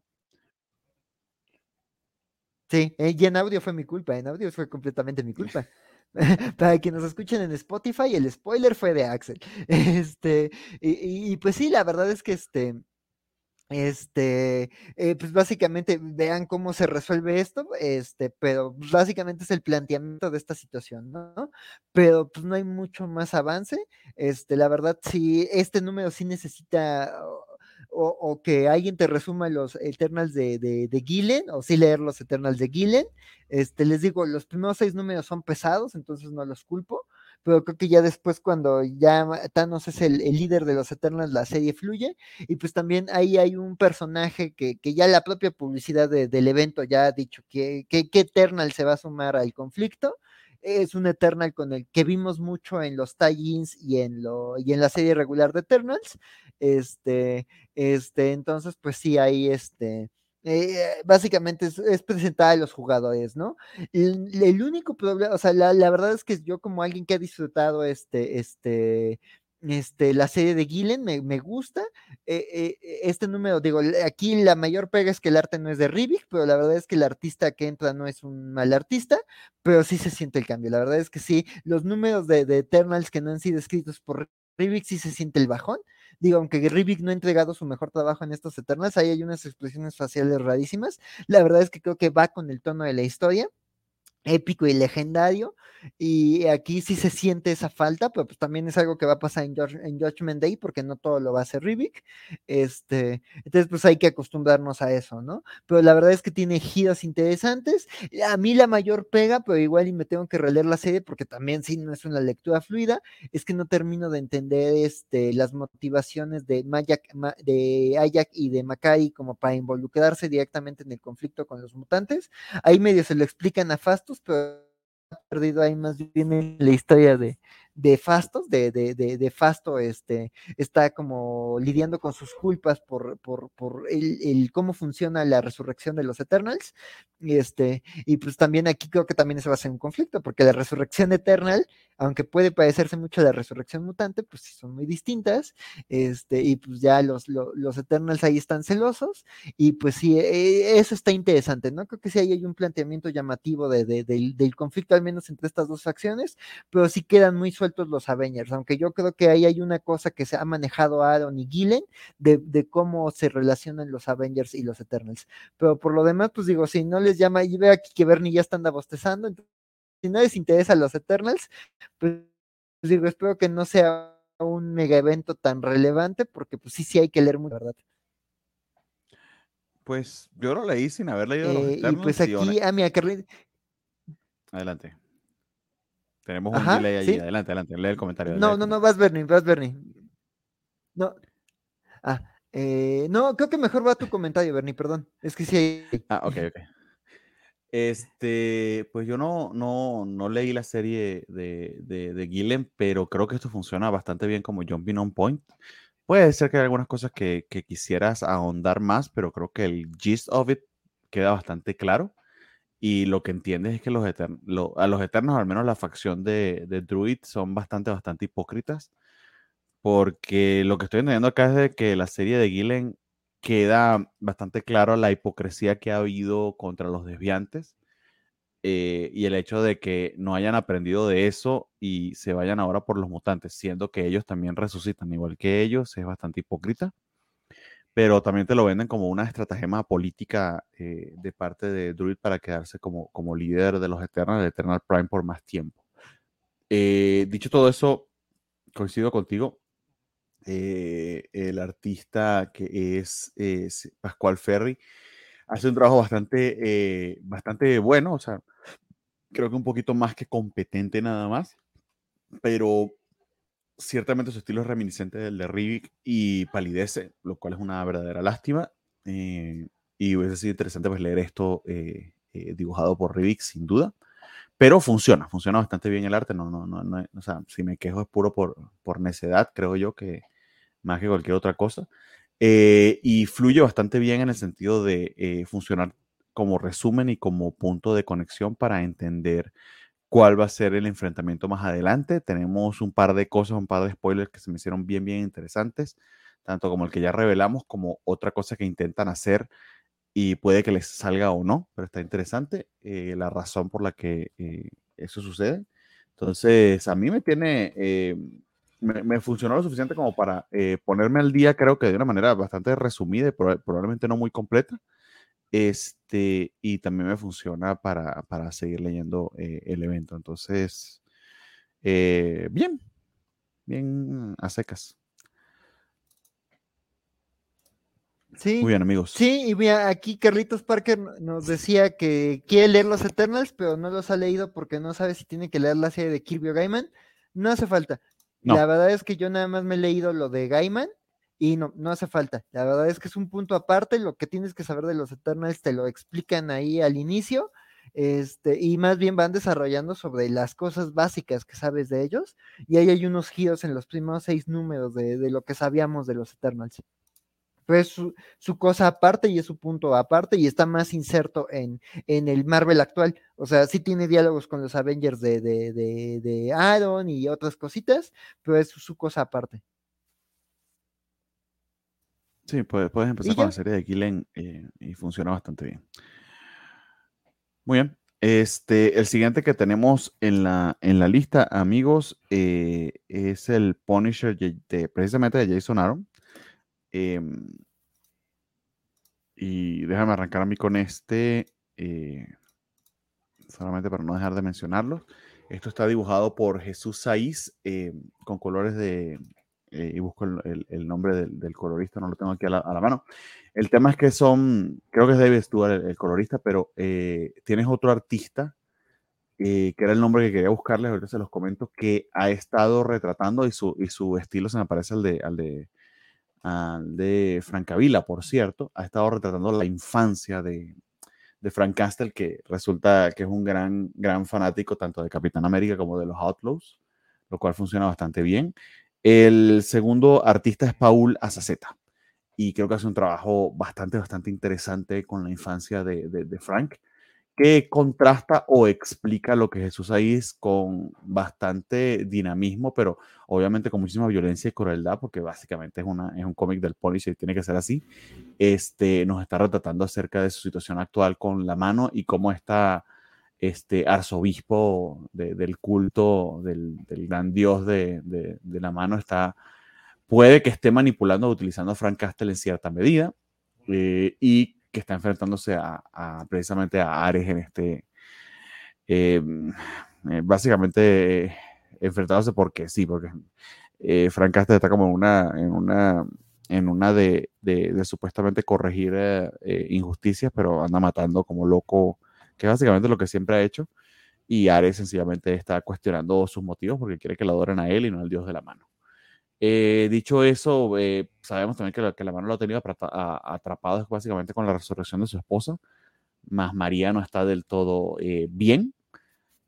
Sí, y en audio fue mi culpa, en audio fue completamente mi culpa. Para quienes nos escuchen en Spotify, el spoiler fue de Axel. Este, y, pues sí, la verdad es que este, este, eh, pues básicamente vean cómo se resuelve esto, este, pero básicamente es el planteamiento de esta situación, ¿no? Pero pues no hay mucho más avance, este, la verdad sí, este número sí necesita o, que alguien te resuma los Eternals de, de, Gillen, o sí leer los Eternals de Gillen. Este, les digo, los primeros seis números son pesados, entonces no los culpo, pero creo que ya después cuando ya Thanos es el, el líder de los Eternals, la serie fluye, y pues también ahí hay un personaje que, que ya la propia publicidad de, del evento ya ha dicho que, que, que Eternal se va a sumar al conflicto, es un Eternal con el que vimos mucho en los tie-ins y en lo y en la serie regular de Eternals. Este, este, entonces, pues sí, ahí este. Eh, básicamente es, es, presentar a los jugadores, ¿no? El, el único problema, o sea, la, la, verdad es que yo como alguien que ha disfrutado este, este, este, la serie de Gillen me, me gusta. Eh, eh, este número, digo, aquí la mayor pega es que el arte no es de Rivik, pero la verdad es que el artista que entra no es un mal artista, pero sí se siente el cambio. La verdad es que sí, los números de, de Eternals que no han sido escritos por Rivik sí se siente el bajón. Digo, aunque Rivik no ha entregado su mejor trabajo en estos Eternals, ahí hay unas expresiones faciales rarísimas. La verdad es que creo que va con el tono de la historia. Épico y legendario. Y aquí sí se siente esa falta, pero pues también es algo que va a pasar en, en Judgment Day, porque no todo lo va a hacer Rivik. Este, entonces, pues hay que acostumbrarnos a eso, ¿no? Pero la verdad es que tiene giros interesantes. A mí la mayor pega, pero igual y me tengo que releer la serie, porque también sí no es una lectura fluida, es que no termino de entender este, las motivaciones de, de Ayak y de Makai como para involucrarse directamente en el conflicto con los mutantes. Ahí medio se lo explican a Fastos, pero perdido ahí más bien la historia de, de Fastos, de, de, de, Fasto, este, está como lidiando con sus culpas por, por, por el, el, cómo funciona la resurrección de los Eternals. Este, y pues también aquí creo que también eso va a ser un conflicto, porque la resurrección Eternal, aunque puede parecerse mucho a la resurrección mutante, pues son muy distintas. Este, y pues ya los, los, los Eternals ahí están celosos. Y pues sí, e, eso está interesante, ¿no? Creo que sí hay un planteamiento llamativo de, del, del conflicto, al menos entre estas dos facciones, pero sí quedan muy sueltos los Avengers, aunque yo creo que ahí hay una cosa que se ha manejado Aaron y Gillen de, cómo se relacionan los Avengers y los Eternals. Pero por lo demás, pues digo, si no les llama, y veo aquí que Bernie ya está bostezando, entonces, si no les interesa los Eternals, pues, digo, espero que no sea un mega evento tan relevante, porque pues sí, sí hay que leer mucho, ¿verdad? Pues yo lo leí sin haber leído los Eternals. Y pues aquí, a mi Adelante. Tenemos un delay ahí. Adelante, adelante. Lee el comentario. No, no, no, vas Bernie, vas Bernie. No. Ah, eh, no, creo que mejor va tu comentario, Bernie, perdón. Es que sí. Ah, ok, ok. Este, pues yo no, no, no leí la serie de, de, de Gillen, pero creo que esto funciona bastante bien como jumping on point. Puede ser que hay algunas cosas que, que quisieras ahondar más, pero creo que el gist of it queda bastante claro. Y lo que entiendes es que los eternos, a los eternos, al menos la facción de, de, Druid, son bastante, bastante hipócritas. Porque lo que estoy entendiendo acá es de que la serie de Gillen queda bastante claro la hipocresía que ha habido contra los desviantes. Eh, y el hecho de que no hayan aprendido de eso y se vayan ahora por los mutantes, siendo que ellos también resucitan igual que ellos, es bastante hipócrita pero también te lo venden como una estratagema política eh, de parte de Druid para quedarse como, como líder de los Eternals, el Eternal Prime por más tiempo. Eh, dicho todo eso, coincido contigo. Eh, el artista que es, Pascual Ferry hace un trabajo bastante, bastante bueno, o sea, creo que un poquito más que competente nada más, pero ciertamente su estilo es reminiscente del de Rivik y palidece, lo cual es una verdadera lástima. Eh, y hubiese sido interesante pues, leer esto eh, eh, dibujado por Rivik, sin duda. Pero funciona, funciona bastante bien el arte. No, no, no, no, o sea, si me quejo es puro por, por necedad, creo yo, que más que cualquier otra cosa. y fluye bastante bien en el sentido de funcionar como resumen y como punto de conexión para entender cuál va a ser el enfrentamiento más adelante. Tenemos un par de cosas, un par de spoilers que se me hicieron bien, bien interesantes, tanto como el que ya revelamos, como otra cosa que intentan hacer y puede que les salga o no, pero está interesante eh, la razón por la que eh, eso sucede. Entonces, a mí me tiene, eh, me, funcionó lo suficiente como para ponerme al día, creo que de una manera bastante resumida y probablemente no muy completa. Este, y también me funciona para, para seguir leyendo eh, el evento. Entonces, eh, bien, bien a secas. Sí. Muy bien, amigos. Sí, y mira, aquí Carlitos Parker nos decía que quiere leer los Eternals, pero no los ha leído porque no sabe si tiene que leer la serie de Kirby o Gaiman. No hace falta. La verdad es que yo nada más me he leído lo de Gaiman y no, no hace falta. La verdad es que es un punto aparte. Lo que tienes que saber de los Eternals te lo explican ahí al inicio. Este, y más bien van desarrollando sobre las cosas básicas que sabes de ellos. Y ahí hay unos giros en los primeros seis números de, lo que sabíamos de los Eternals. Pues su, su, cosa aparte y es su punto aparte y está más inserto en, en el Marvel actual. O sea, sí tiene diálogos con los Avengers de, de, de, de Aaron y otras cositas, pero es su cosa aparte. Sí, puedes, puedes empezar con la serie de Killen eh, y funciona bastante bien. Muy bien. Este, el siguiente que tenemos en la, en la lista, amigos, eh, es el Punisher de, precisamente de Jason Aaron. Em, y déjame arrancar a mí con este. Eh, solamente para no dejar de mencionarlo. Esto está dibujado por Jesús Saiz eh, con colores de, eh, y busco el, nombre del, colorista, no lo tengo aquí a la, mano. El tema es que son, creo que es David Stewart el, colorista, pero tienes otro artista, que era el nombre que quería buscarles, ahorita se los comento, que ha estado retratando y su, y su estilo se me parece al de, al de de Francavilla, por cierto, ha estado retratando la infancia de, de Frank Castle, que resulta que es un gran, gran fanático tanto de Capitán América como de los Outlaws, lo cual funciona bastante bien. El segundo artista es Paul Azaceta, y creo que hace un trabajo bastante, bastante interesante con la infancia de, de, Frank que contrasta o explica lo que Jesús ahí es con bastante dinamismo, pero obviamente con muchísima violencia y crueldad, porque básicamente es, una, es un cómic del Punisher y tiene que ser así. Este, nos está retratando acerca de su situación actual con la mano y cómo está este arzobispo del culto del, gran dios de, la mano está, puede que esté manipulando utilizando a Frank Castle en cierta medida. Eh, y que está enfrentándose a, precisamente a Ares en este, em, eh, básicamente enfrentándose porque sí, porque eh, Frank Castle está como en una, en una, en una de, de, supuestamente corregir eh, injusticias, pero anda matando como loco, que es básicamente lo que siempre ha hecho. Y Ares sencillamente está cuestionando sus motivos porque quiere que lo adoren a él y no al dios de la mano. Eh, dicho eso, eh, sabemos también que la, que la, mano lo ha tenido atrapado básicamente con la resurrección de su esposa, más María no está del todo eh, bien,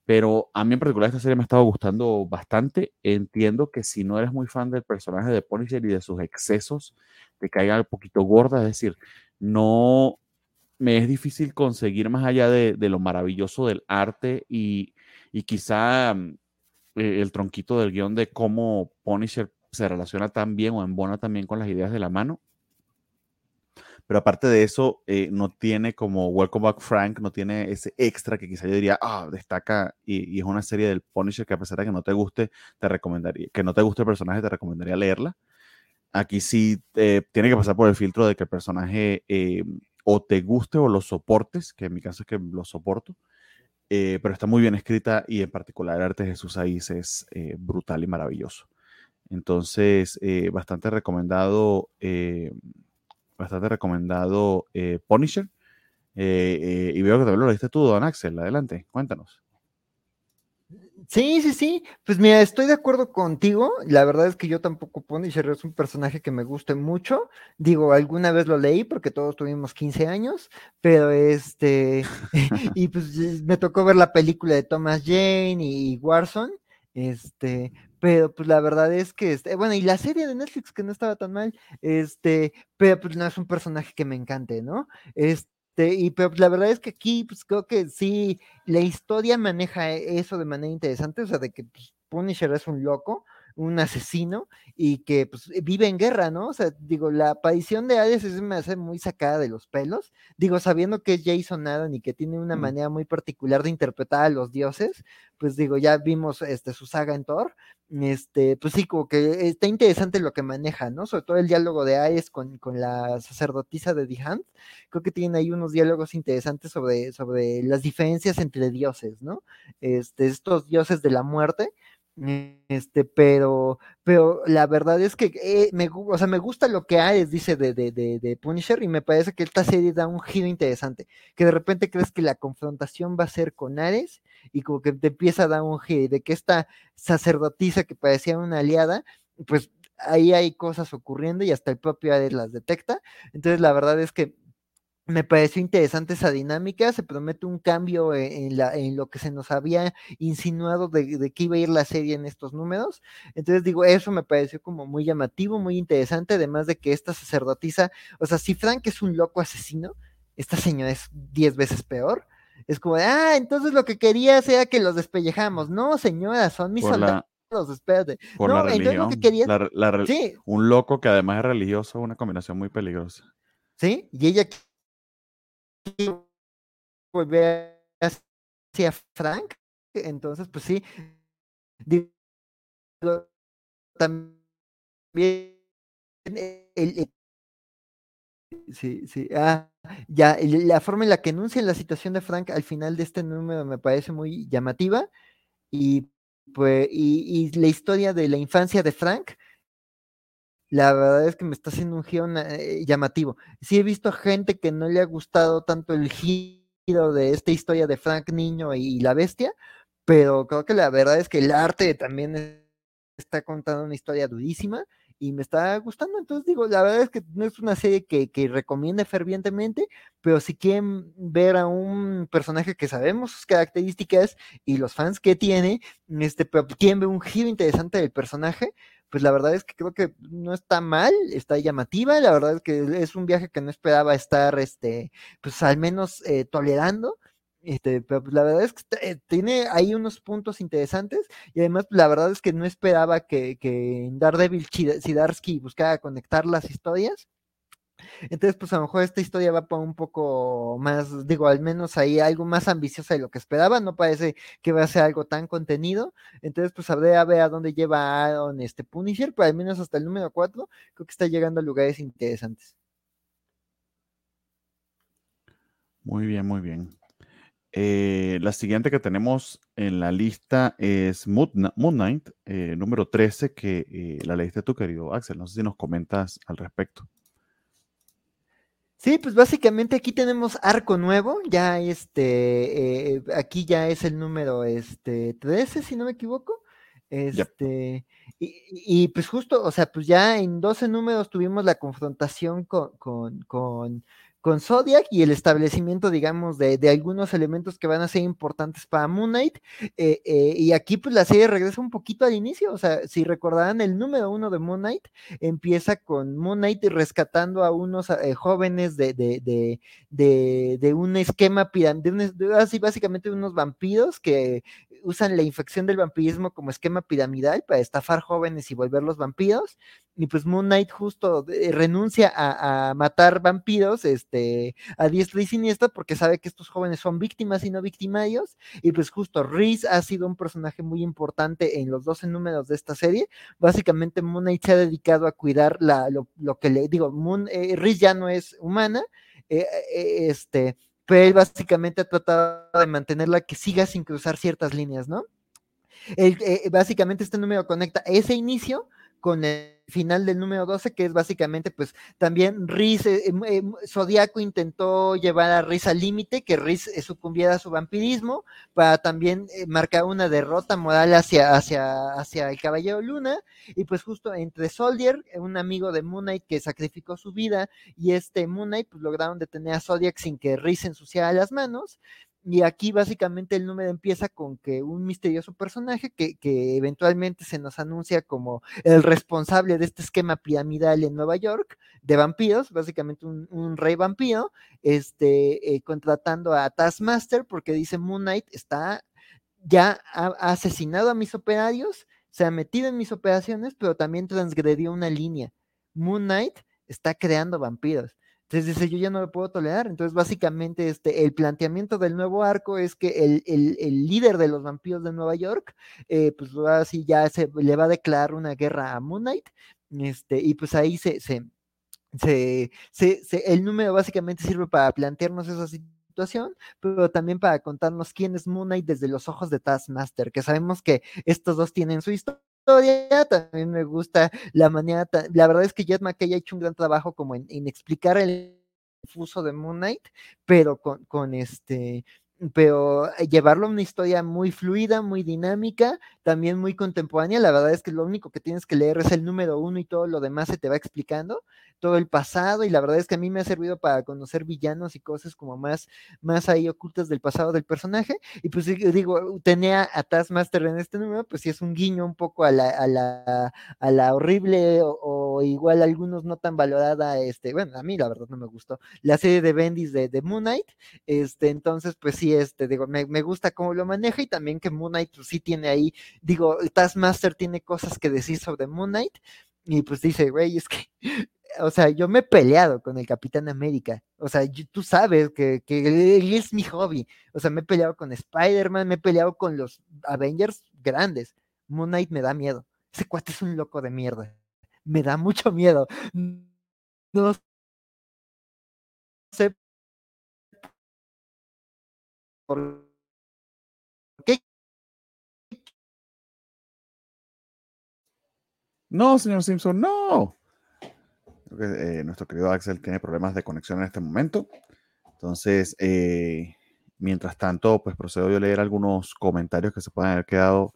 pero a mí en particular esta serie me ha estado gustando bastante. Entiendo que si no eres muy fan del personaje de Punisher y de sus excesos, te caiga un poquito gorda, es decir, no me es difícil conseguir más allá de, de lo maravilloso del arte y, y quizá el tronquito del guion de cómo Punisher se relaciona tan bien o embona también con las ideas de la mano. Pero aparte de eso, eh, no tiene como Welcome Back Frank, no tiene ese extra que quizá yo diría, ah, destaca y, es una serie del Punisher que a pesar de que no te guste, te recomendaría, que no te guste el personaje, te recomendaría leerla. Aquí sí eh, tiene que pasar por el filtro de que el personaje eh, o te guste o lo soportes, que en mi caso es que lo soporto, pero está muy bien escrita y en particular el arte de Jesús ahí es brutal y maravilloso. Entonces, eh, bastante recomendado, eh, bastante recomendado eh, Punisher. y veo que también lo leíste tú, Don Axel. Adelante, cuéntanos. Sí, sí, sí. Pues mira, estoy de acuerdo contigo. La verdad es que yo tampoco Punisher es un personaje que me guste mucho. Digo, alguna vez lo leí porque todos tuvimos 15 años, pero este, y pues me tocó ver la película de Thomas Jane y Warson. Este, pero pues la verdad es que, este, bueno, y la serie de Netflix que no estaba tan mal, este, pero pues no es un personaje que me encante, ¿no? Este, y pero pues, la verdad es que aquí, pues creo que sí, la historia maneja eso de manera interesante, o sea, de que pues, Punisher es un loco, un asesino y que pues, vive en guerra, ¿no? O sea, digo, la aparición de Ares es, me hace muy sacada de los pelos, digo, sabiendo que es Jason Adam y que tiene una manera muy particular de interpretar a los dioses, pues digo, ya vimos este, su saga en Thor, este, pues sí, como que está interesante lo que maneja, ¿no? Sobre todo el diálogo de Ares con, con la sacerdotisa de The creo que tienen ahí unos diálogos interesantes sobre, sobre las diferencias entre dioses, ¿no? Este, estos dioses de la muerte, este, pero, pero la verdad es que eh, me, o sea, me gusta lo que Ares dice de, de, de, Punisher y me parece que esta serie da un giro interesante, que de repente crees que la confrontación va a ser con Ares y como que te empieza a dar un giro de que esta sacerdotisa que parecía una aliada, pues ahí hay cosas ocurriendo y hasta el propio Ares las detecta. Entonces la verdad es que me pareció interesante esa dinámica, se promete un cambio e, en, la, en lo que se nos había insinuado de, de, que iba a ir la serie en estos números. Entonces digo, eso me pareció como muy llamativo, muy interesante, además de que esta sacerdotisa, o sea, si Frank es un loco asesino, esta señora es diez veces peor. Es como, ah, entonces lo que quería era que los despellejamos. No, señora, son mis soldados. espérate. Por no, la religión. Lo que quería... sí. Un loco que además es religioso, una combinación muy peligrosa. Sí, y ella volver hacia Frank. Entonces, pues sí, digo, también el, Sí, sí. Ah, ya, la forma en la que anuncian la situación de Frank al final de este número me parece muy llamativa. Y pues, y, la historia de la infancia de Frank, la verdad es que me está haciendo un giro eh, llamativo. Sí he visto gente que no le ha gustado tanto el giro de esta historia de Frank Niño y la bestia, pero creo que la verdad es que el arte también está contando una historia durísima y me está gustando. Entonces digo, la verdad es que no es una serie que, que recomiende fervientemente, pero si quieren ver a un personaje que sabemos sus características y los fans que tiene, este, pero quieren ver un giro interesante del personaje, pues la verdad es que creo que no está mal, está llamativa, la verdad es que es un viaje que no esperaba estar, este, pues al menos eh, tolerando, este, pero pues, la verdad es que eh, tiene ahí unos puntos interesantes y además pues, la verdad es que no esperaba que, que en Daredevil Sidarsky buscara conectar las historias. Entonces, pues a lo mejor esta historia va para un poco más, digo, al menos ahí algo más ambiciosa de lo que esperaba, no parece que va a ser algo tan contenido. Entonces, pues habré a ver a dónde lleva Aaron este Punisher, pero al menos hasta el número 4, creo que está llegando a lugares interesantes. Muy bien, muy bien. Eh, la siguiente que tenemos en la lista es Moon, Knight, eh, número 13, que eh, la leíste tú, querido Axel. No sé si nos comentas al respecto. Sí, pues básicamente aquí tenemos arco nuevo, ya este, aquí ya es el número este, 13, si no me equivoco. Este, y, pues justo, o sea, pues ya en 12 números tuvimos la confrontación con, con con Zodiac y el establecimiento, digamos, de, algunos elementos que van a ser importantes para Moon Knight. Eh, eh, y aquí, pues la serie regresa un poquito al inicio. O sea, si recordarán, el número uno de Moon Knight empieza con Moon Knight rescatando a unos eh, jóvenes de, de, de, de, un esquema piramidal, así básicamente unos vampiros que usan la infección del vampirismo como esquema piramidal para estafar jóvenes y volverlos vampiros. Y pues Moon Knight justo renuncia a, matar vampiros, este a diestra y siniestra porque sabe que estos jóvenes son víctimas y no victimarios. Y pues justo Reese ha sido un personaje muy importante en los 12 números de esta serie. Básicamente Moon Knight se ha dedicado a cuidar la, lo, que le digo, Moon, eh, ya no es humana, eh, eh, este, pero él básicamente ha tratado de mantenerla que siga sin cruzar ciertas líneas, ¿no? básicamente este número conecta ese inicio con el final del número 12, que es básicamente, pues también Riz, eh, eh, Zodiaco intentó llevar a Riz al límite, que Riz eh, sucumbiera a su vampirismo, para también marcar una derrota moral hacia, hacia, hacia el Caballero Luna, y pues justo entre Soldier, un amigo de Moon que sacrificó su vida, y este Moon pues lograron detener a Zodiac sin que Riz ensuciara las manos, y aquí básicamente el número empieza con que un misterioso personaje que, que, eventualmente se nos anuncia como el responsable de este esquema piramidal en Nueva York de vampiros, básicamente un, rey vampiro, este, eh, contratando a Taskmaster porque dice Moon Knight está ya ha, asesinado a mis operarios, se ha metido en mis operaciones, pero también transgredió una línea. Moon Knight está creando vampiros. Entonces dice, yo ya no lo puedo tolerar. Entonces, básicamente, este, el planteamiento del nuevo arco es que el, el, líder de los vampiros de Nueva York, eh, pues así ya se le va a declarar una guerra a Moon Knight. Este, y pues ahí se, se, se, se, el número básicamente sirve para plantearnos esa situación, pero también para contarnos quién es Moon Knight desde los ojos de Taskmaster, que sabemos que estos dos tienen su historia también me gusta la manera, la verdad es que Jet McKay ha hecho un gran trabajo como en, explicar el fuso de Moon Knight, pero con, con este, pero llevarlo a una historia muy fluida, muy dinámica, también muy contemporánea. La verdad es que lo único que tienes que leer es el número uno y todo lo demás se te va explicando todo el pasado y la verdad es que a mí me ha servido para conocer villanos y cosas como más, más ahí ocultas del pasado del personaje y pues digo, tenía a Taskmaster en este número, pues sí es un guiño un poco a la, a la, a la horrible o, igual algunos no tan valorada, este, bueno, a mí la verdad no me gustó, la serie de Bendis de, de Moon Knight, este, entonces pues sí, este, digo, me, gusta cómo lo maneja y también que Moon Knight pues sí tiene ahí, digo, Taskmaster tiene cosas que decir sobre Moon Knight, y pues dice, güey, es que o sea, yo me he peleado con el Capitán América. O sea, tú sabes que, que, él es mi hobby. O sea, me he peleado con Spider-Man, me he peleado con los Avengers grandes. Moon Knight me da miedo. Ese cuate es un loco de mierda. Me da mucho miedo. No sé No, señor Simpson, no. Eh, nuestro querido Axel tiene problemas de conexión en este momento. Entonces, eh, mientras tanto, pues procedo yo a leer algunos comentarios que se pueden haber quedado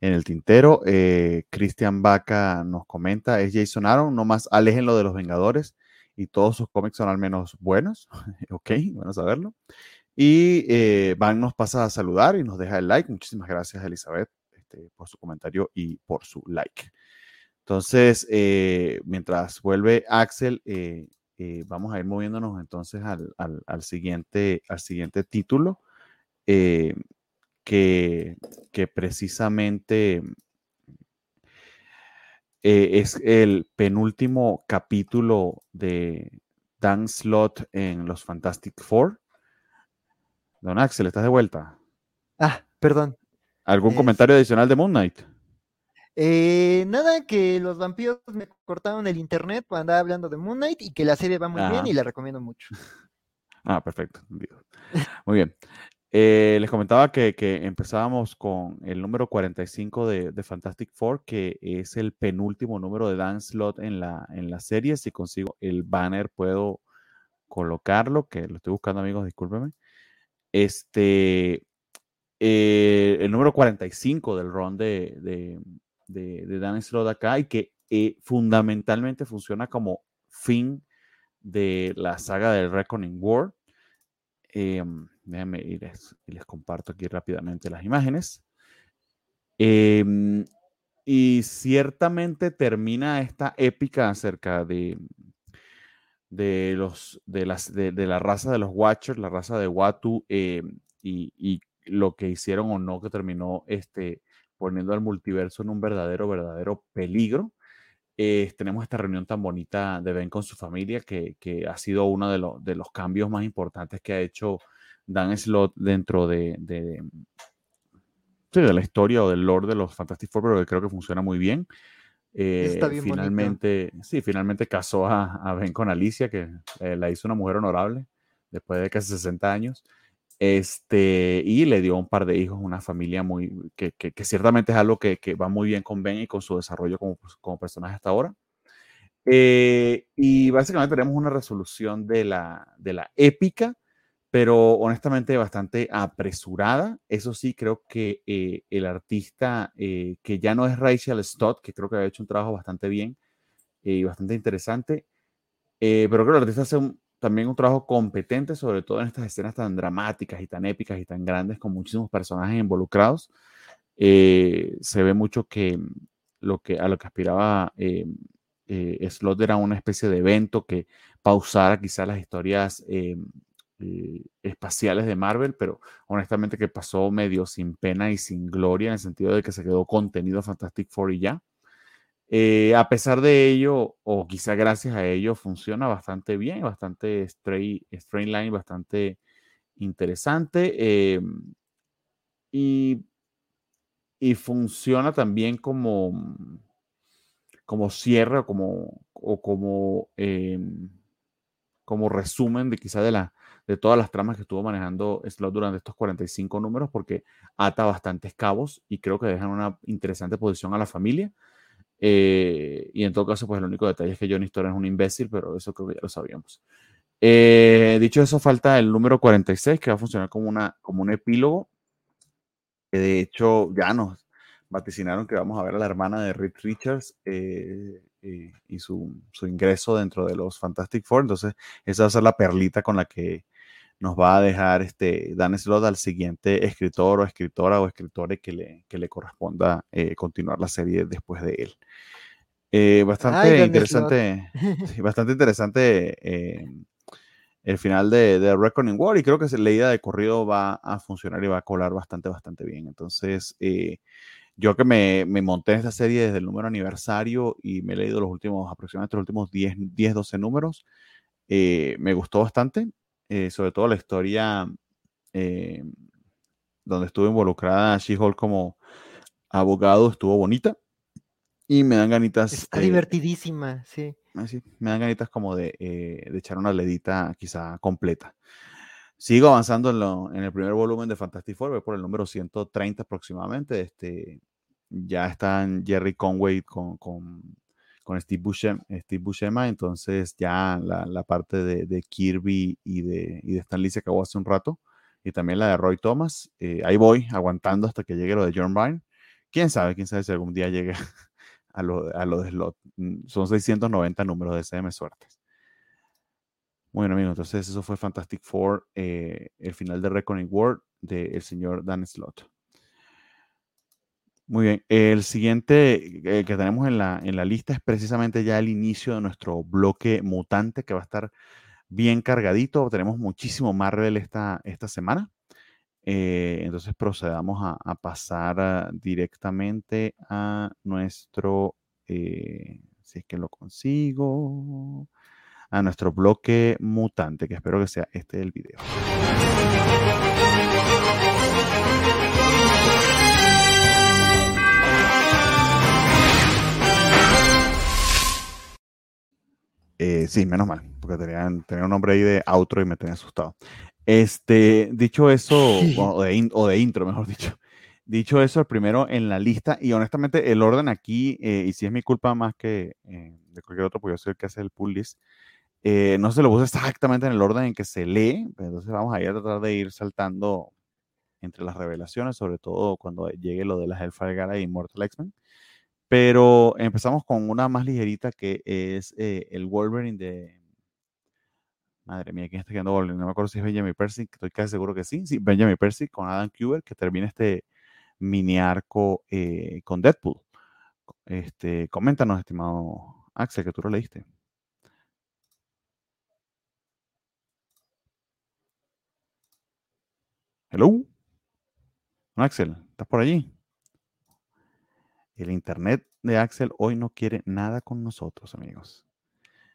en el tintero. Eh, Cristian Vaca nos comenta, es Jason Aaron, nomás aléjenlo de los Vengadores y todos sus cómics son al menos buenos. ok, bueno saberlo. Y eh, Van nos pasa a saludar y nos deja el like. Muchísimas gracias, Elizabeth, este, por su comentario y por su like. Entonces, eh, mientras vuelve Axel, eh, eh, vamos a ir moviéndonos entonces al, al- siguiente, al siguiente título, que, que precisamente es el penúltimo capítulo de Dan Slott en los Fantastic Four. Don Axel, ¿estás de vuelta? Ah, perdón. ¿Algún Es- comentario adicional de Moon Knight? Eh, nada, que los vampiros me cortaron el internet cuando andaba hablando de Moon Knight y que la serie va muy bien Ajá. y la recomiendo mucho. Ah, perfecto. Muy bien. Eh, les comentaba que, que empezábamos con el número 45 de, de Fantastic Four, que es el penúltimo número de Dan Slott en la, en la serie. Si consigo el banner, puedo colocarlo, que lo estoy buscando, amigos, discúlpenme. Este, eh, el número 45 del run de, de, de, de Dan acá y que eh, fundamentalmente funciona como fin de la saga del Reckoning War. Em, déjenme y les, y les comparto aquí rápidamente las imágenes. Em, y ciertamente termina esta épica acerca de, de, los, de, las, de, de la raza de los Watchers, la raza de Watu, em, y, y lo que hicieron o no, que terminó este, poniendo al multiverso en un verdadero, verdadero peligro. Eh, tenemos esta reunión tan bonita de Ben con su familia, que, que ha sido uno de, los de los cambios más importantes que ha hecho Dan Slott dentro de, de, de la historia o del lore de los Fantastic Four, pero que creo que funciona muy bien. Eh, finalmente, sí, finalmente casó a, a Ben con Alicia, que eh, la hizo una mujer honorable después de casi 60 años. Este, y le dio un par de hijos, una familia muy, que, que, que ciertamente es algo que, que, va muy bien con Ben y con su desarrollo como, como personaje hasta ahora. Eh, y básicamente tenemos una resolución de la, de la épica, pero honestamente bastante apresurada. Eso sí, creo que eh, el artista, eh, que ya no es Rachel Stott, que creo que ha hecho un trabajo bastante bien y bastante interesante, eh, pero creo que el artista hace un, también un trabajo competente, sobre todo en estas escenas tan dramáticas y tan épicas y tan grandes, con muchísimos personajes involucrados. Eh, se ve mucho que lo que a lo que aspiraba eh, eh, Slot era una especie de evento que pausara quizás las historias eh, espaciales de Marvel, pero honestamente que pasó medio sin pena y sin gloria en el sentido de que se quedó contenido Fantastic Four y ya. Eh, a pesar de ello, o quizá gracias a ello, funciona bastante bien, bastante straight, straight line, bastante interesante. Eh, y, y, funciona también como, como cierre o como, o como, eh, como resumen de quizá de, la, de todas las tramas que estuvo manejando Slot durante estos 45 números, porque ata bastantes cabos y creo que dejan una interesante posición a la familia. Eh, y en todo caso, pues el único detalle es que Johnny Storm es un imbécil, pero eso creo que ya lo sabíamos. Eh, dicho eso, falta el número 46, que va a funcionar como, una, como un epílogo. De hecho, ya nos vaticinaron que vamos a ver a la hermana de Reed Richards eh, y su, su, ingreso dentro de los Fantastic Four. Entonces, esa va a ser la perlita con la que nos va a dejar este Dan Slott al siguiente escritor o escritora o escritores que le, que le corresponda eh, continuar la serie después de él. Eh, bastante, Ay, interesante, sí, bastante interesante eh, el final de, de, Reckoning War y creo que la idea de corrido va a funcionar y va a colar bastante, bastante bien. Entonces, eh, yo que me, me, monté en esta serie desde el número aniversario y me he leído los últimos, aproximadamente los últimos 10, 10 12 números, eh, me gustó bastante. Eh, sobre todo la historia eh, donde estuvo involucrada She-Hulk como abogado estuvo bonita y me dan ganitas. Está divertidísima, sí. me dan ganitas como de, eh, de, echar una ledita quizá completa. Sigo avanzando en, lo, en el primer volumen de Fantastic Four, voy por el número 130 aproximadamente. Este, ya están Jerry Conway con, con, con Steve, Buscema, Steve Buscema, entonces ya la, parte de, de, Kirby y de, y de Stan Lee se acabó hace un rato, y también la de Roy Thomas. Eh, ahí voy, aguantando hasta que llegue lo de John Byrne. Quién sabe, quién sabe si algún día llegue a lo, a lo de Slot. Mm, son 690 números de CM Suertes. Bueno, amigos, entonces eso fue Fantastic Four, eh, el final de Reckoning World del señor Dan Slot. Muy bien, el siguiente eh, que tenemos en la, en la lista es precisamente ya el inicio de nuestro bloque mutante que va a estar bien cargadito. Tenemos muchísimo Marvel esta, esta semana. Eh, entonces procedamos a, pasar directamente a nuestro, si es que lo consigo a nuestro bloque mutante, que espero que sea este el video. Eh, sí, menos mal, porque tenía, un nombre ahí de outro y me tenía asustado. Este, dicho eso, o, de intro, mejor dicho. Dicho eso, el primero en la lista, y honestamente el orden aquí, eh, y si es mi culpa más que eh, de cualquier otro, pues yo soy el que hace el pull list, eh, no se lo puse exactamente en el orden en que se lee, entonces vamos a ir a tratar de ir saltando entre las revelaciones, sobre todo cuando llegue lo de las Hellfire Gala y Mortal X-Men. Pero empezamos con una más ligerita que es eh, el Wolverine de. Madre mía, ¿quién está quedando Wolverine? No me acuerdo si es Benjamin Percy, estoy casi seguro que sí. Sí, Benjamin Percy con Adam Cuber, que termina este mini arco eh, con Deadpool. Este, coméntanos, estimado Axel, que tú lo leíste. Hello. Axel, ¿estás por allí? El internet de Axel hoy no quiere nada con nosotros, amigos.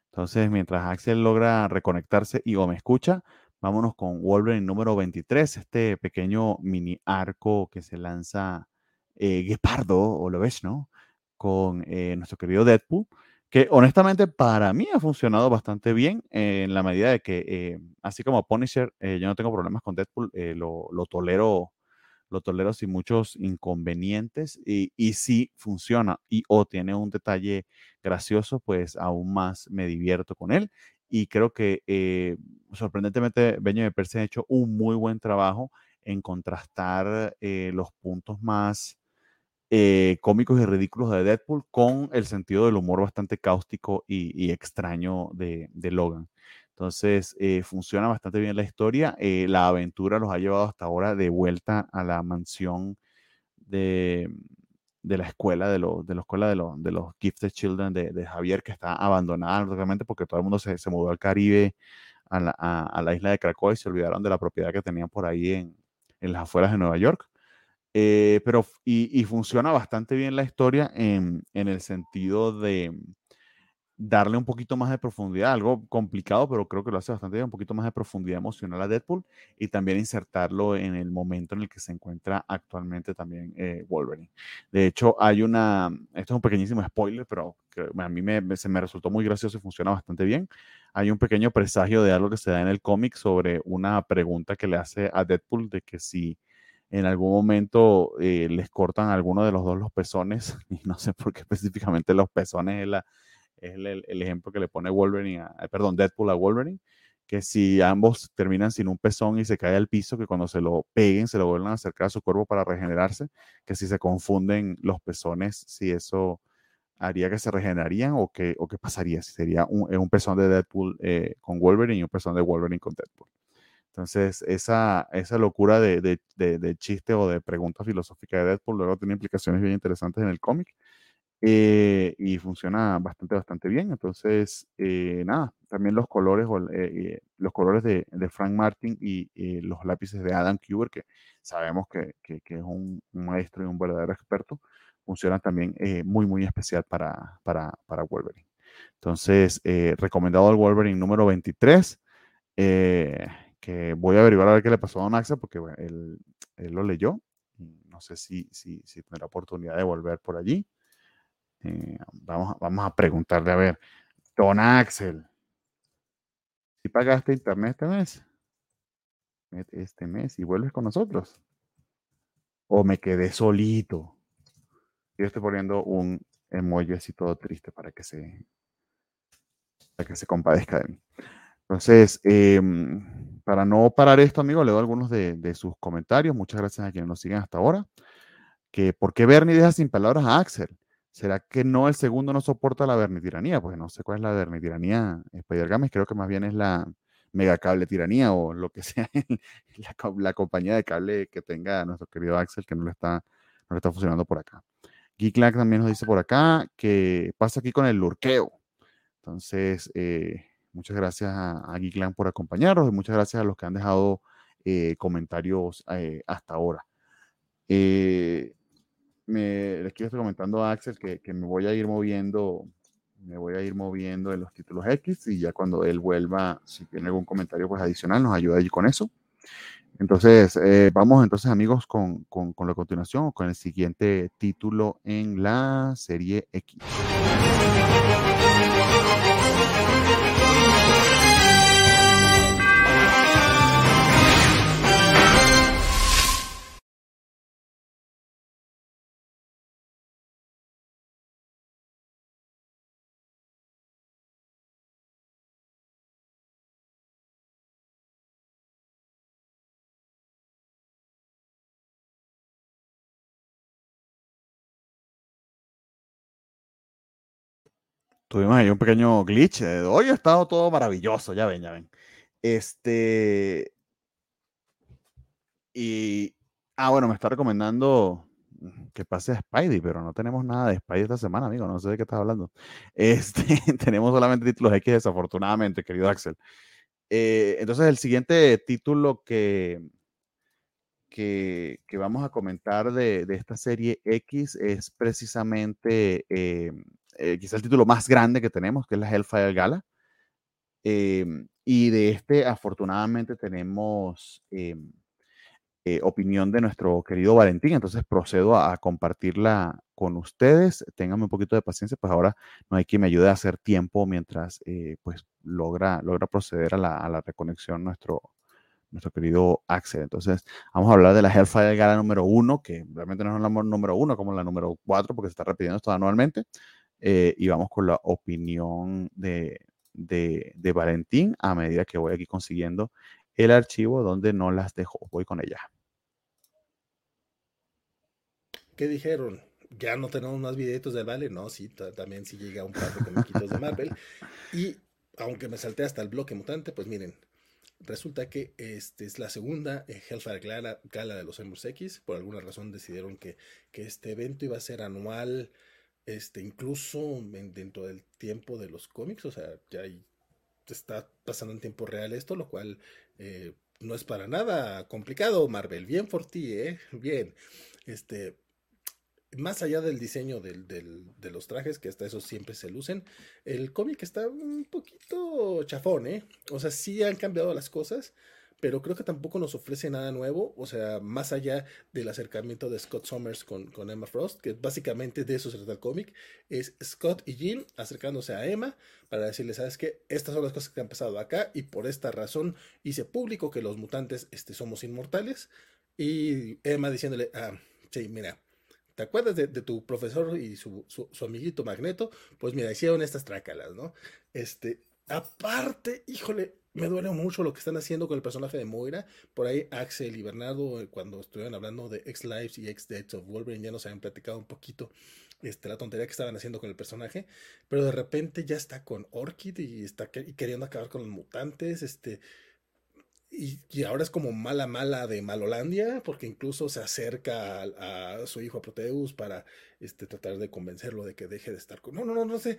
Entonces, mientras Axel logra reconectarse y o me escucha, vámonos con Wolverine número 23, este pequeño mini arco que se lanza eh, o lo ves, ¿no? Con eh, nuestro querido Deadpool que honestamente para mí ha funcionado bastante bien en la medida de que, eh, así como Punisher, eh, yo no tengo problemas con Deadpool, eh, lo, tolero lo tolero sin muchos inconvenientes y, y si funciona y o tiene un detalle gracioso, pues aún más me divierto con él y creo que sorprendentemente Benjamin Percy ha hecho un muy buen trabajo en contrastar los puntos más eh, cómicos y ridículos de Deadpool con el sentido del humor bastante cáustico y, extraño de, Logan. Entonces, eh, funciona bastante bien la historia. Eh, la aventura los ha llevado hasta ahora de vuelta a la mansión de, la escuela, de, de la escuela de, de los Gifted Children de, Javier, que está abandonada totalmente porque todo el mundo se, mudó al Caribe, a la, isla de Krakow y se olvidaron de la propiedad que tenían por ahí en, en las afueras de Nueva York. Eh, pero, y, funciona bastante bien la historia en, el sentido de darle un poquito más de profundidad, algo complicado, pero creo que lo hace bastante bien, un poquito más de profundidad emocional a Deadpool y también insertarlo en el momento en el que se encuentra actualmente también eh, Wolverine. De hecho, hay una, esto es un pequeñísimo spoiler, pero a mí me, se me resultó muy gracioso y funciona bastante bien. Hay un pequeño presagio de algo que se da en el cómic sobre una pregunta que le hace a Deadpool de que si en algún momento eh, les cortan a alguno de los dos los pezones, y no sé por qué específicamente los pezones es, es el, ejemplo que le pone Wolverine, a, perdón, Deadpool a Wolverine, que si ambos terminan sin un pezón y se cae al piso, que cuando se lo peguen se lo vuelvan a acercar a su cuerpo para regenerarse, que si se confunden los pezones, si eso haría que se regenerarían o qué, o qué pasaría, si sería un, un pezón de Deadpool eh, con Wolverine y un pezón de Wolverine con Deadpool. Entonces, esa, esa locura de, de, de, chiste o de pregunta filosófica de Deadpool luego tiene implicaciones bien interesantes en el cómic. Eh, y funciona bastante, bastante bien. Entonces, eh, nada, también los colores, eh, los colores de, Frank Martin y los lápices de Adam Kuber, que sabemos que, que, es un, maestro y un verdadero experto, funcionan también muy, muy especial para, para, para Wolverine. Entonces, recomendado el Wolverine número 23. Eh, que voy a averiguar a ver qué le pasó a Don Axel, porque él, lo leyó. No sé si, si, si oportunidad de volver por allí. Eh, vamos, a preguntarle, a ver. Don Axel, si pagaste internet este mes, este mes y vuelves con nosotros, o me quedé solito. Yo estoy poniendo un emoji así todo triste para que se, para que se compadezca de mí. Entonces, em, para no parar esto, amigo, leo algunos de, de, sus comentarios. Muchas gracias a quienes nos siguen hasta ahora. Que, ¿Por qué Bernie deja sin palabras a Axel? ¿Será que no el segundo no soporta la tiranía? Pues no sé cuál es la vernitiranía Spider Games, creo que más bien es la megacable tiranía o lo que sea la, compañía de cable que tenga nuestro querido Axel que no le está, no le está funcionando por acá. Geeklack también nos dice por acá que pasa aquí con el lurqueo. Entonces, eh, muchas gracias a, a por acompañarnos y muchas gracias a los que han dejado eh, comentarios eh, hasta ahora. Eh, me, les quiero estar comentando a Axel que, que, me voy a ir moviendo, me voy a ir moviendo en los títulos X y ya cuando él vuelva, si tiene algún comentario pues adicional, nos ayuda allí con eso. Entonces, eh, vamos entonces amigos con, con, con la continuación, con el siguiente título en la serie X. Tuvimos ahí un pequeño glitch. Hoy ha estado todo maravilloso, ya ven, ya ven. Este. Y. Ah, bueno, me está recomendando que pase a Spidey, pero no tenemos nada de Spidey esta semana, amigo. No sé de qué estás hablando. Este, tenemos solamente títulos X, desafortunadamente, querido Axel. Eh, entonces, el siguiente título que, que, que vamos a comentar de, de, esta serie X es precisamente eh, eh, quizá el título más grande que tenemos, que es la Hellfire Gala. Eh, y de este, afortunadamente, tenemos eh, eh, opinión de nuestro querido Valentín. Entonces procedo a, a, compartirla con ustedes. Ténganme un poquito de paciencia, pues ahora no hay quien me ayude a hacer tiempo mientras eh, pues logra, logra proceder a la, a la reconexión nuestro, nuestro querido Axel. Entonces, vamos a hablar de la Hellfire Gala número uno, que realmente no es la número uno como la número cuatro, porque se está repitiendo esto anualmente. Eh, y vamos con la opinión de, de, Valentín a medida que voy aquí consiguiendo el archivo donde no las dejo. Voy con ella. ¿Qué dijeron? Ya no tenemos más videitos de Vale. No, sí, también sí llega un par de comiquitos de Marvel. Y aunque me salté hasta el bloque mutante, pues miren, resulta que este es la segunda eh, Hellfire Gala, Gala de los Embers X. Por alguna razón decidieron que, que este evento iba a ser anual este, incluso en, dentro del tiempo de los cómics, o sea, ya está pasando en tiempo real esto, lo cual eh, no es para nada complicado, Marvel, bien por ti, ¿eh? Bien, este, más allá del diseño del, de los trajes, que hasta eso siempre se lucen, el cómic está un poquito chafón, ¿eh? O sea, sí han cambiado las cosas, pero creo que tampoco nos ofrece nada nuevo, o sea, más allá del acercamiento de Scott Summers con, con Emma Frost, que básicamente de eso se trata el cómic, es Scott y Jean acercándose a Emma para decirle, sabes qué, estas son las cosas que han pasado acá y por esta razón hice público que los mutantes este, somos inmortales y Emma diciéndole, ah, sí, mira, ¿te acuerdas de, de tu profesor y su, su, su, amiguito Magneto? Pues mira, hicieron estas trácalas, ¿no? Este, aparte, híjole, me duele mucho lo que están haciendo con el personaje de Moira. Por ahí Axel y Bernardo, eh, cuando estuvieron hablando de X-Lives y X-Deaths of Wolverine, ya nos habían platicado un poquito este, la tontería que estaban haciendo con el personaje. Pero de repente ya está con Orchid y está queriendo acabar con los mutantes. Este, y, ahora es como mala mala de Malolandia, porque incluso se acerca a, a, su hijo a Proteus para este, tratar de convencerlo de que deje de estar con... No, no, no, no sé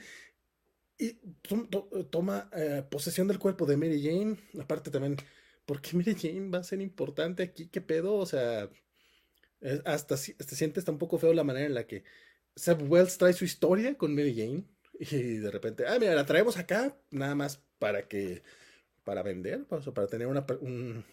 y to toma eh, posesión del cuerpo de Mary Jane. Aparte también, ¿por qué Mary Jane va a ser importante aquí? ¿Qué pedo? O sea, es, hasta hasta un poco feo la manera en la que Seb Wells trae su historia con Mary Jane y de repente, ah, mira, la traemos acá nada más para que, para vender, o sea, para tener una, un,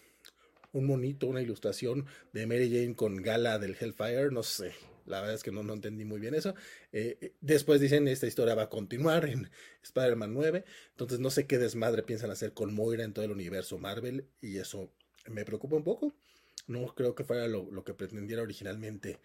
un monito, una ilustración de Mary Jane con gala del Hellfire, no sé. La verdad es que no, no entendí muy bien eso. Eh, eh, después dicen, esta historia va a continuar en Spider-Man 9. Entonces no sé qué desmadre piensan hacer con Moira en todo el universo Marvel. Y eso me preocupa un poco. No creo que fuera lo, que pretendiera originalmente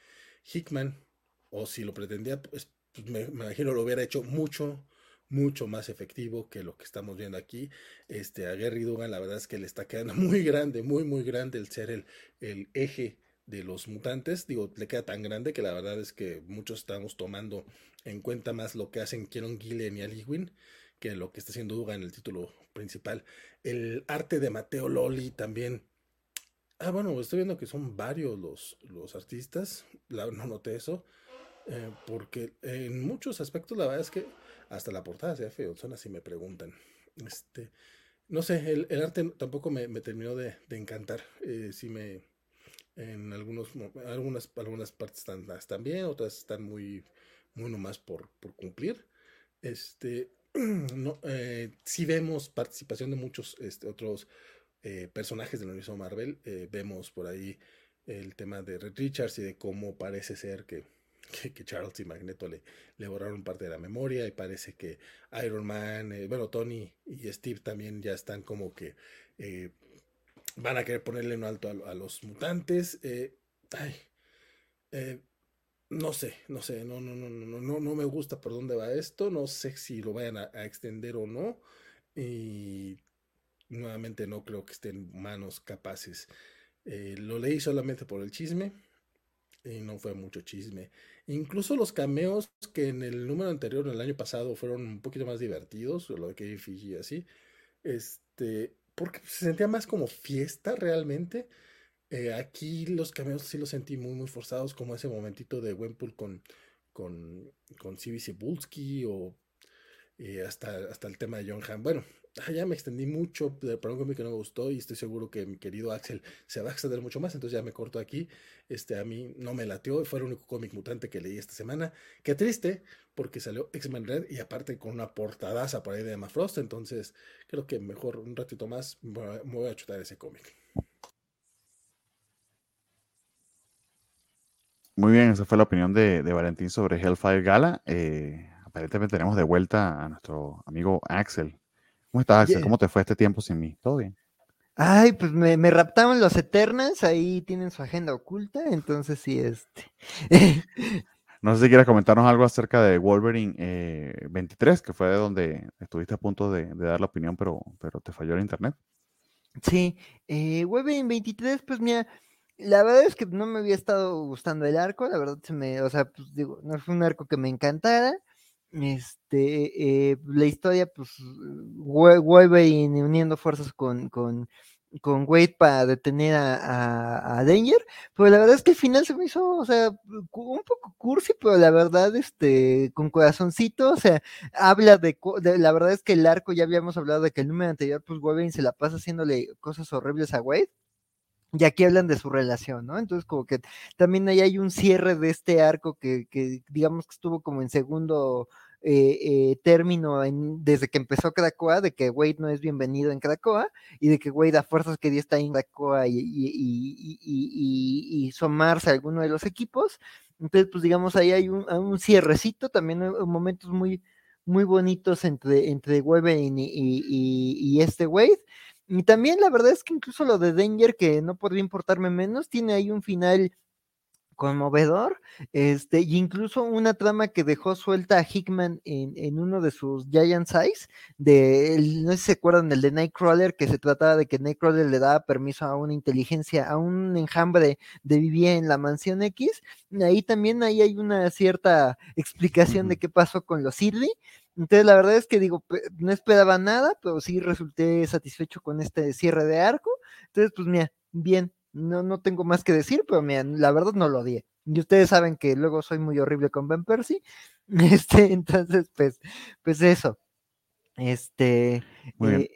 Hickman. O si lo pretendía, pues, pues me, me, imagino lo hubiera hecho mucho, mucho más efectivo que lo que estamos viendo aquí. Este, a Gary Dugan la verdad es que le está quedando muy grande, muy, muy grande el ser el, el eje de los mutantes, digo, le queda tan grande que la verdad es que muchos estamos tomando en cuenta más lo que hacen Kieron Gillen y Aliwin que lo que está haciendo Duga en el título principal. El arte de Mateo Loli también. Ah, bueno, estoy viendo que son varios los, los artistas, no noté eso, eh, porque en muchos aspectos la verdad es que hasta la portada se feo, son así me preguntan. Este, no sé, el, arte tampoco me, terminó de, encantar, eh, sí me en algunos, algunas, algunas partes están, están bien, otras están muy, muy nomás por, por cumplir. Este, no, eh, si vemos participación de muchos este, otros eh, personajes del universo Marvel. Eh, vemos por ahí el tema de Red Richards y de cómo parece ser que, que, Charles y Magneto le, le, borraron parte de la memoria y parece que Iron Man, bueno, Tony y Steve también ya están como que van a querer ponerle un alto a, los mutantes. Eh, ay, eh, no sé, no sé, no, no, no, no, no, no me gusta por dónde va esto, no sé si lo vayan a, extender o no. Y nuevamente no creo que estén manos capaces. Eh, lo leí solamente por el chisme y no fue mucho chisme. Incluso los cameos que en el número anterior, en el año pasado, fueron un poquito más divertidos, lo de que Fiji así. Este, porque se sentía más como fiesta realmente. Eh, aquí los cameos sí los sentí muy, muy forzados, como ese momentito de Wempool con, con, con Cebulski o eh, hasta, hasta el tema de John Hamm. Bueno, Ah, ya me extendí mucho para un cómic que no me gustó y estoy seguro que mi querido Axel se va a extender mucho más, entonces ya me corto aquí. Este, a mí no me latió, fue el único cómic mutante que leí esta semana. Qué triste, porque salió X-Men Red y aparte con una portadaza por ahí de Emma Frost, entonces creo que mejor un ratito más me voy a chutar ese cómic. Muy bien, esa fue la opinión de, Valentín sobre Hellfire Gala. Eh, aparentemente tenemos de vuelta a nuestro amigo Axel. ¿Cómo estás, Axel? ¿Cómo te fue este tiempo sin mí? ¿Todo bien? Ay, pues me, me raptaron los Eternals, ahí tienen su agenda oculta, entonces sí, este. no sé si quieres comentarnos algo acerca de Wolverine 23, eh, que fue de donde estuviste a punto de, dar la opinión, pero, pero te falló el internet. Sí, eh, Wolverine 23, pues mira, la verdad es que no me había estado gustando el arco, la verdad se me, o sea, pues digo, no fue un arco que me encantara este, eh, la historia, pues, Wolverine uniendo fuerzas con, con, con Wade para detener a, a, Danger, pero la verdad es que el final se me hizo, o sea, un poco cursi, pero la verdad, este, con corazoncito, o sea, habla de, la verdad es que el arco, ya habíamos hablado de que el número anterior, pues Wolverine se la pasa haciéndole cosas horribles a Wade, y aquí hablan de su relación, ¿no? Entonces, como que también ahí hay un cierre de este arco que, que digamos que estuvo como en segundo eh, eh, término desde que empezó Krakoa, de que Wade no es bienvenido en Krakoa, y de que Wade a fuerzas quería estar en Krakoa y, y, y, y, sumarse a alguno de los equipos. Entonces, pues digamos, ahí hay un, un cierrecito, también momentos muy, muy bonitos entre, entre Wolverine y, este Wade. Y también la verdad es que incluso lo de Danger, que no podría importarme menos, tiene ahí un final conmovedor, este, y incluso una trama que dejó suelta a Hickman en, en uno de sus Giant Size, de, no sé si se acuerdan, el de Nightcrawler, que se trataba de que Nightcrawler le daba permiso a una inteligencia, a un enjambre de vivir en la mansión X, ahí también ahí hay una cierta explicación de qué pasó con los Sidley, entonces, la verdad es que digo, no esperaba nada, pero sí resulté satisfecho con este cierre de arco. Entonces, pues mira, bien, no, no tengo más que decir, pero la verdad no lo odié. Y ustedes saben que luego soy muy horrible con Ben Percy. Este, entonces, pues, pues eso. Este. Eh,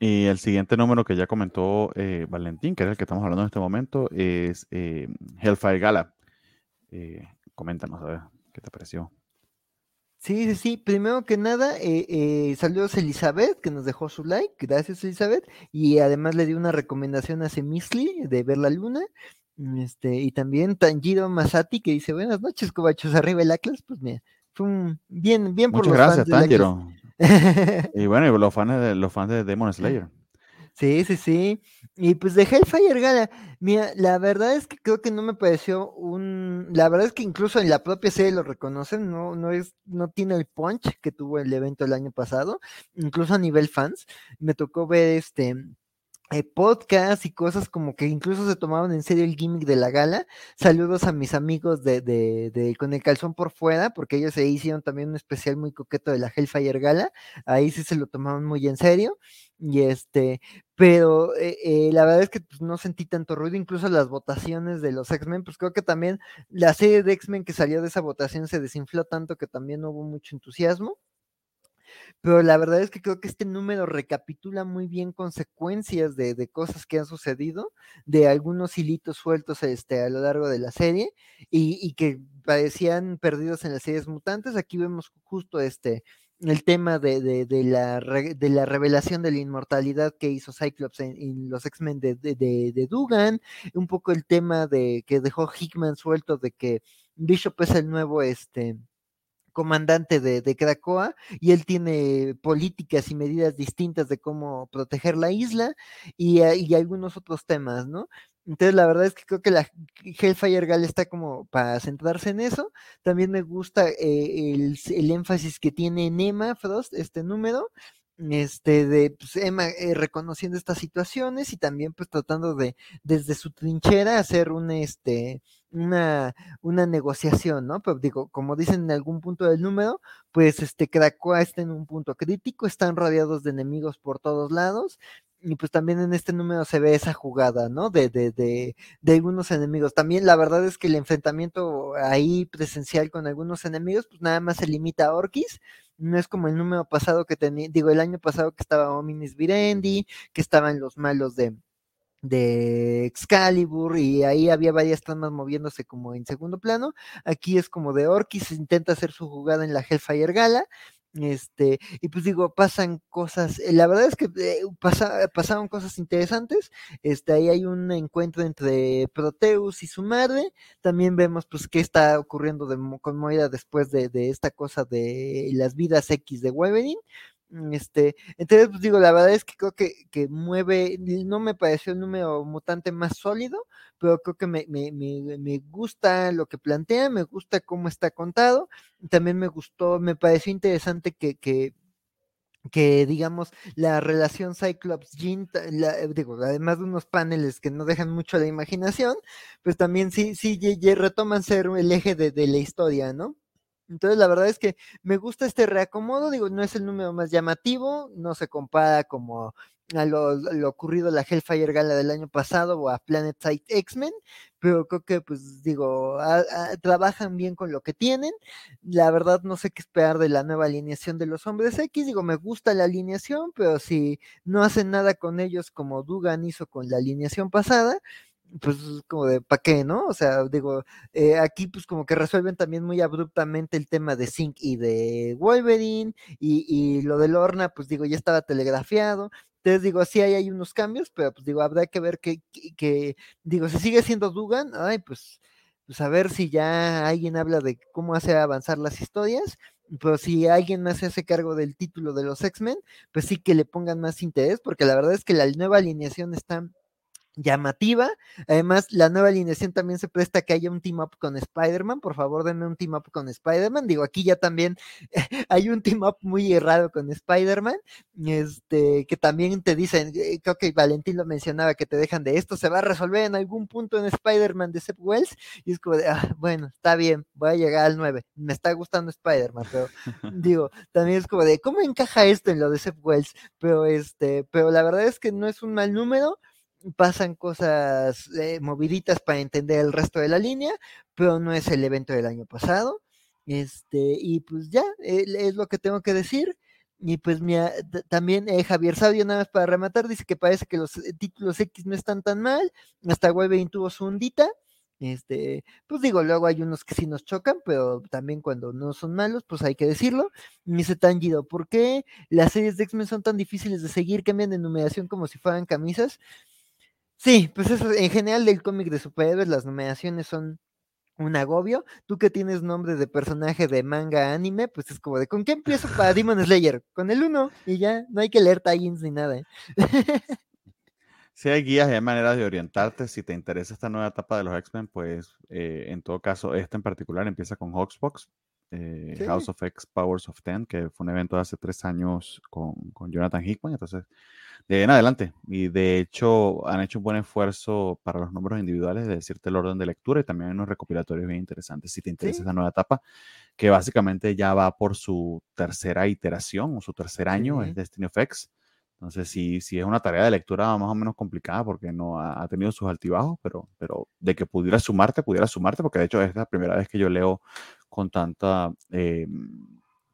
y el siguiente número que ya comentó eh, Valentín, que es el que estamos hablando en este momento, es eh, Hellfire Gala. coméntanos, a ver, ¿qué te pareció? Sí, sí, sí. Primero que nada, eh, eh, saludos a Elizabeth, que nos dejó su like. Gracias, Elizabeth. Y además le di una recomendación a Semisli de ver la luna. Este, y también Tanjiro Masati que dice, buenas noches, cobachos, arriba el Atlas, pues mira, fue un bien, bien por Muchas los gracias, fans Tanjiro. y bueno, y los fans de los fans de Demon Slayer. Sí, sí, sí. Y pues de Hellfire Gala, mira, la verdad es que creo que no me pareció un, la verdad es que incluso en la propia serie lo reconocen, no, no es, no tiene el punch que tuvo el evento el año pasado, incluso a nivel fans. Me tocó ver este eh, podcast y cosas como que incluso se tomaban en serio el gimmick de la gala. Saludos a mis amigos de, de, de, con el calzón por fuera, porque ellos se hicieron también un especial muy coqueto de la Hellfire Gala. Ahí sí se lo tomaban muy en serio. Y este, pero eh, eh, la verdad es que pues, no sentí tanto ruido, incluso las votaciones de los X-Men, pues creo que también la serie de X-Men que salió de esa votación se desinfló tanto que también no hubo mucho entusiasmo pero la verdad es que creo que este número recapitula muy bien consecuencias de, de, cosas que han sucedido, de algunos hilitos sueltos este, a lo largo de la serie y, y, que parecían perdidos en las series mutantes. Aquí vemos justo este el tema de, de, la, de la revelación de la inmortalidad que hizo Cyclops en, en los X-Men de, de, Dugan, un poco el tema de que dejó Hickman suelto de que Bishop es el nuevo este comandante de, de, Krakoa y él tiene políticas y medidas distintas de cómo proteger la isla y, eh, algunos otros temas, ¿no? Entonces la verdad es que creo que la Hellfire Gal está como para centrarse en eso. También me gusta eh, el, el, énfasis que tiene en Emma Frost, este número, este, de pues, Emma eh, reconociendo estas situaciones y también pues tratando de desde su trinchera hacer un este una, una negociación, ¿no? Pero digo, como dicen en algún punto del número, pues este Krakoa está en un punto crítico, están rodeados de enemigos por todos lados, y pues también en este número se ve esa jugada, ¿no? De, de, de, de, algunos enemigos. También la verdad es que el enfrentamiento ahí presencial con algunos enemigos, pues nada más se limita a Orkis. No es como el número pasado que tenía, digo, el año pasado que estaba Ominis Virendi, que estaban los malos de, de Excalibur y ahí había varias tramas moviéndose como en segundo plano. Aquí es como de Orkis, intenta hacer su jugada en la Hellfire Gala este, y pues digo, pasan cosas, eh, la verdad es que eh, pasa, pasaron cosas interesantes. Este, ahí hay un encuentro entre Proteus y su madre. También vemos pues qué está ocurriendo con Moira después de, de, esta cosa de las vidas X de Wolverine. Este, entonces, pues digo, la verdad es que creo que, que mueve, no me pareció el número mutante más sólido, pero creo que me, me, me, me, gusta lo que plantea, me gusta cómo está contado, también me gustó, me pareció interesante que, que que digamos la relación Cyclops Jean, digo, además de unos paneles que no dejan mucho la imaginación, pues también sí, sí, retoman ser el eje de, de la historia, ¿no? Entonces, la verdad es que me gusta este reacomodo, digo, no es el número más llamativo, no se compara como a lo, ocurrido en la Hellfire Gala del año pasado o a Planet Side X-Men, pero creo que, pues, digo, a, a, trabajan bien con lo que tienen. La verdad, no sé qué esperar de la nueva alineación de los hombres X, digo, me gusta la alineación, pero si no hacen nada con ellos como Dugan hizo con la alineación pasada, pues como de ¿para qué, no? O sea, digo, eh, aquí pues como que resuelven también muy abruptamente el tema de Zinc y de Wolverine y, y lo de Lorna, pues digo, ya estaba telegrafiado. Entonces digo, sí hay, hay unos cambios, pero pues digo, habrá que ver que, que, digo, si sigue siendo Dugan, ay, pues, pues a ver si ya alguien habla de cómo hace avanzar las historias, pero si alguien más se hace cargo del título de los X-Men, pues sí que le pongan más interés, porque la verdad es que la nueva alineación está llamativa. Además, la nueva alineación también se presta a que haya un team up con Spider-Man. Por favor, denme un team up con Spider-Man. Digo, aquí ya también hay un team up muy errado con Spider-Man. Este, que también te dicen, eh, creo que Valentín lo mencionaba, que te dejan de esto, se va a resolver en algún punto en Spider-Man de Seth Wells. Y es como de, ah, bueno, está bien, voy a llegar al 9. Me está gustando Spider-Man, pero digo, también es como de, ¿cómo encaja esto en lo de Seth Wells? Pero este, pero la verdad es que no es un mal número pasan cosas eh, moviditas para entender el resto de la línea, pero no es el evento del año pasado. Este, y pues ya, eh, es lo que tengo que decir. Y pues mira, también eh, Javier Sabio, nada más para rematar, dice que parece que los títulos X no están tan mal. Hasta Wolverine tuvo su ondita. Este, pues digo, luego hay unos que sí nos chocan, pero también cuando no son malos, pues hay que decirlo. Me dice Tangido, ¿por qué las series de X-Men son tan difíciles de seguir? Cambian de numeración como si fueran camisas. Sí, pues eso, en general del cómic de superhéroes, las nominaciones son un agobio. Tú que tienes nombre de personaje de manga anime, pues es como de ¿con qué empiezo para Demon Slayer? Con el 1 y ya, no hay que leer tie ni nada. ¿eh? Si hay guías y hay maneras de orientarte. Si te interesa esta nueva etapa de los X-Men, pues eh, en todo caso, esta en particular empieza con Hoxbox, eh, House of X Powers of Ten, que fue un evento de hace tres años con, con Jonathan Hickman. Entonces, de ahí en adelante. Y de hecho, han hecho un buen esfuerzo para los números individuales de decirte el orden de lectura y también hay unos recopilatorios bien interesantes si te interesa esta nueva etapa, que básicamente ya va por su tercera iteración o su tercer año, es Destiny of X. Entonces, sí, sí es una tarea de lectura más o menos complicada porque no ha, tenido sus altibajos, pero, pero de que pudiera sumarte, pudiera sumarte, porque de hecho es la primera vez que yo leo con tanta eh,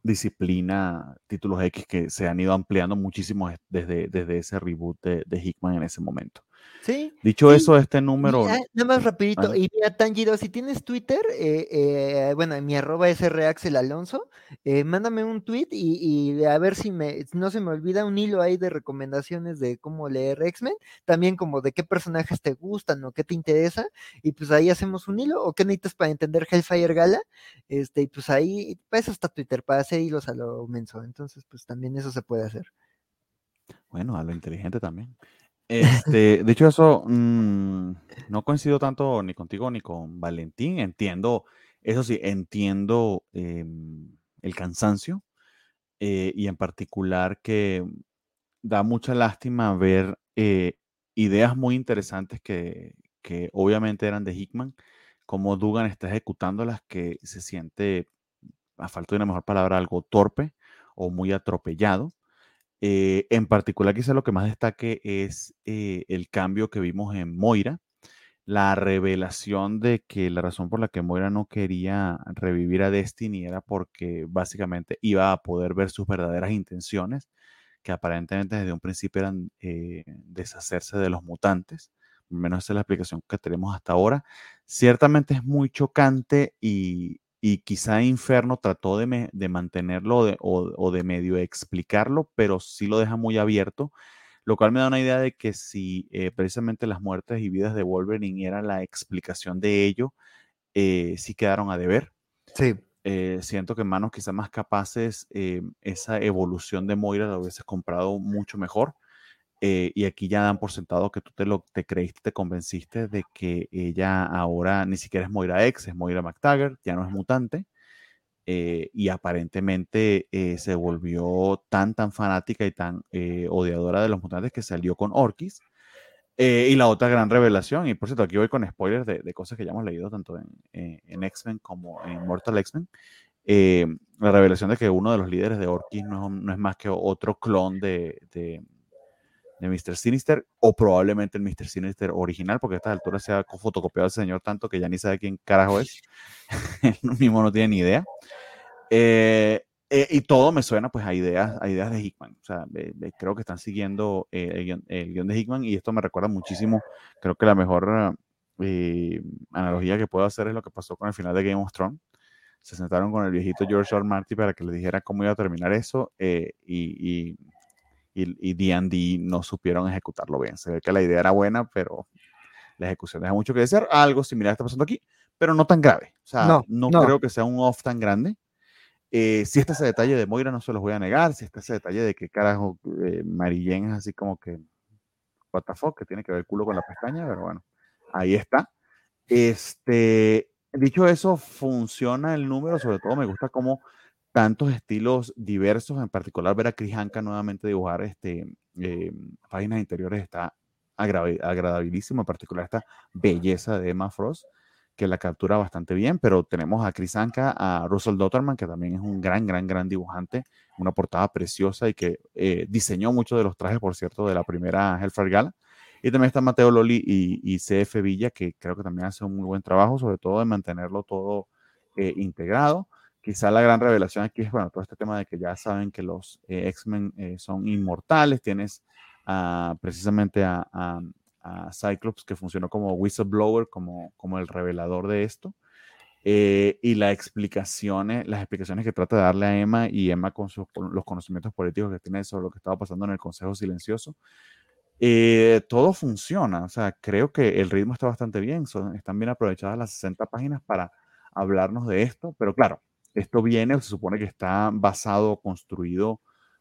disciplina títulos X que se han ido ampliando muchísimo desde, desde ese reboot de, de Hickman en ese momento. Sí. Dicho eso, este número. nada más rapidito. Y mira, Tangido, si tienes Twitter, eh, eh, bueno, mi arroba es Reaxel Alonso, eh, mándame un tweet y, a ver si me, no se me olvida un hilo ahí de recomendaciones de cómo leer X-Men, también como de qué personajes te gustan o qué te interesa, y pues ahí hacemos un hilo, o qué necesitas para entender Hellfire Gala, este, y pues ahí, eso está Twitter, para hacer hilos a lo menso. Entonces, pues también eso se puede hacer. Bueno, a lo inteligente también. Este, dicho eso, mm, no coincido tanto ni contigo ni con Valentín. Entiendo, eso sí, entiendo em, el cansancio eh, y en particular que da mucha lástima ver eh, ideas muy interesantes que, que, obviamente eran de Hickman, como Dugan está ejecutando las que se siente, a falta de una mejor palabra, algo torpe o muy atropellado. Eh, en particular, quizá lo que más destaque es eh, el cambio que vimos en Moira, la revelación de que la razón por la que Moira no quería revivir a Destiny era porque básicamente iba a poder ver sus verdaderas intenciones, que aparentemente desde un principio eran eh, deshacerse de los mutantes. Menos esa es la explicación que tenemos hasta ahora. Ciertamente es muy chocante y, y quizá Inferno trató de, de mantenerlo o, de medio explicarlo, pero sí lo deja muy abierto, lo cual me da una idea de que si eh, precisamente las muertes y vidas de Wolverine era la explicación de ello, eh, sí quedaron a deber. Sí. Eh, siento que en manos quizá más capaces, esa evolución de Moira la hubiese comprado mucho mejor. Eh, y aquí ya dan por sentado que tú te lo te creíste, te convenciste de que ella ahora ni siquiera es Moira X, es Moira McTaggart, ya no es mutante. Eh, y aparentemente eh, se volvió tan, tan fanática y tan odiadora de los mutantes que salió con Orkis. y la otra gran revelación, y por cierto, aquí voy con spoilers de, cosas que ya hemos leído tanto en, en X-Men como en Mortal X-Men. la revelación de que uno de los líderes de Orkis no, no es más que otro clon de, de de Mr. Sinister o probablemente el Mr. Sinister original, porque a estas alturas se ha fotocopiado ese señor tanto que ya ni sabe quién carajo es. Él mismo no tiene ni idea. Eh, eh, y todo me suena pues a ideas, a ideas de Hickman. O sea, creo que están siguiendo eh, el, guion, de Hickman y esto me recuerda muchísimo. Creo que la mejor analogía que puedo hacer es lo que pasó con el final de Game of Thrones. Se sentaron con el viejito George R. Martin para que le dijera cómo iba a terminar eso y y D&D no supieron ejecutarlo bien. Se ve que la idea era buena, pero la ejecución deja mucho que decir. Algo similar está pasando aquí, pero no tan grave. O sea, no, creo que sea un off tan grande. Eh, si está ese detalle de Moira, no se los voy a negar. Si está ese detalle de que carajo eh, Marillén es así como que, what the fuck, que tiene que ver el culo con la pestaña, pero bueno, ahí está. Este, dicho eso, funciona el número, sobre todo me gusta cómo tantos estilos diversos, en particular ver a Chris Hanka nuevamente dibujar este, eh, páginas interiores está agradabilísimo, en particular esta belleza de Emma Frost, que la captura bastante bien, pero tenemos a Chris Hanka, a Russell Dotterman, que también es un gran, gran, gran dibujante, una portada preciosa y que eh, diseñó muchos de los trajes, por cierto, de la primera Hellfire Gala. Y también está Mateo Loli y, CF Villa, que creo que también hace un muy buen trabajo, sobre todo de mantenerlo todo eh, integrado. Quizá la gran revelación aquí es, bueno, todo este tema de que ya saben que los eh, X-Men eh, son inmortales. Tienes precisamente a, Cyclops que funcionó como whistleblower, como, como el revelador de esto. Eh, y las explicaciones, las explicaciones que trata de darle a Emma y Emma con, sus, los conocimientos políticos que tiene sobre lo que estaba pasando en el Consejo Silencioso. Eh, todo funciona, o sea, creo que el ritmo está bastante bien, son, están bien aprovechadas las 60 páginas para hablarnos de esto, pero claro, esto viene, se supone que está basado, construido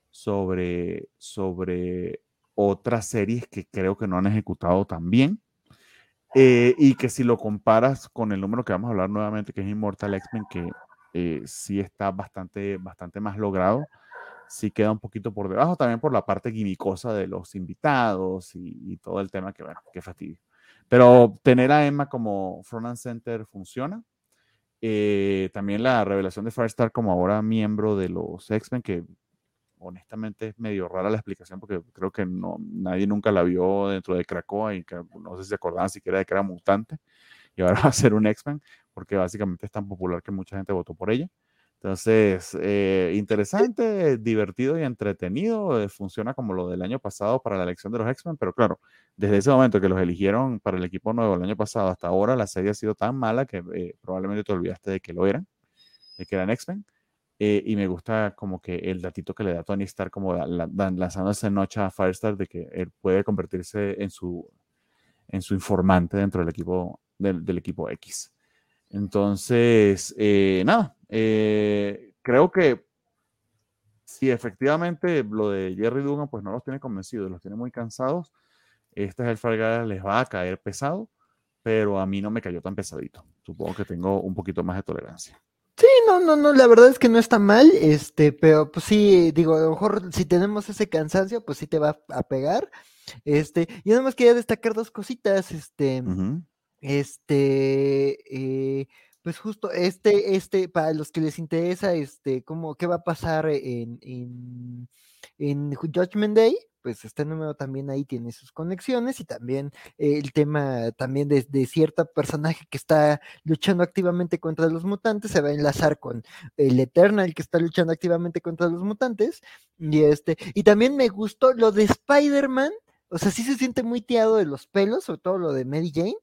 sobre, sobre otras series que creo que no han ejecutado tan bien. Eh, y que si lo comparas con el número que vamos a hablar nuevamente, que es Immortal X-Men, que eh, sí está bastante, bastante más logrado, sí queda un poquito por debajo, también por la parte quimicosa de los invitados y, todo el tema que, bueno, qué fastidio. Pero tener a Emma como front and center funciona. Eh, también la revelación de Firestar como ahora miembro de los X-Men, que honestamente es medio rara la explicación porque creo que no, nadie nunca la vio dentro de Krakoa y que no sé si se acordaban siquiera de que era mutante y ahora va a ser un X-Men porque básicamente es tan popular que mucha gente votó por ella. Entonces, eh, interesante, divertido y entretenido. Eh, funciona como lo del año pasado para la elección de los X-Men, pero claro, desde ese momento que los eligieron para el equipo nuevo el año pasado hasta ahora, la serie ha sido tan mala que eh, probablemente te olvidaste de que lo eran, de que eran X-Men. y me gusta como que el datito que le da Tony Stark como lanzando esa noche a Firestar de que él puede convertirse en su, en su informante dentro del equipo, del, del equipo X. Entonces, eh, nada, eh, creo que si efectivamente lo de Jerry Dugan pues no los tiene convencidos, los tiene muy cansados, este es el les va a caer pesado, pero a mí no me cayó tan pesadito. Supongo que tengo un poquito más de tolerancia. Sí, no, no, no, la verdad es que no está mal, este, pero pues sí, digo, a lo mejor si tenemos ese cansancio, pues sí te va a pegar. Este, yo nada más quería destacar dos cositas, este, este, eh, pues justo este, este, para los que les interesa, este, cómo, qué va a pasar en, en, en Judgment Day, pues este número también ahí tiene sus conexiones y también el tema también de, de, cierto personaje que está luchando activamente contra los mutantes se va a enlazar con el Eternal que está luchando activamente contra los mutantes y este y también me gustó lo de Spider-Man o sea sí se siente muy tiado de los pelos sobre todo lo de Mary Jane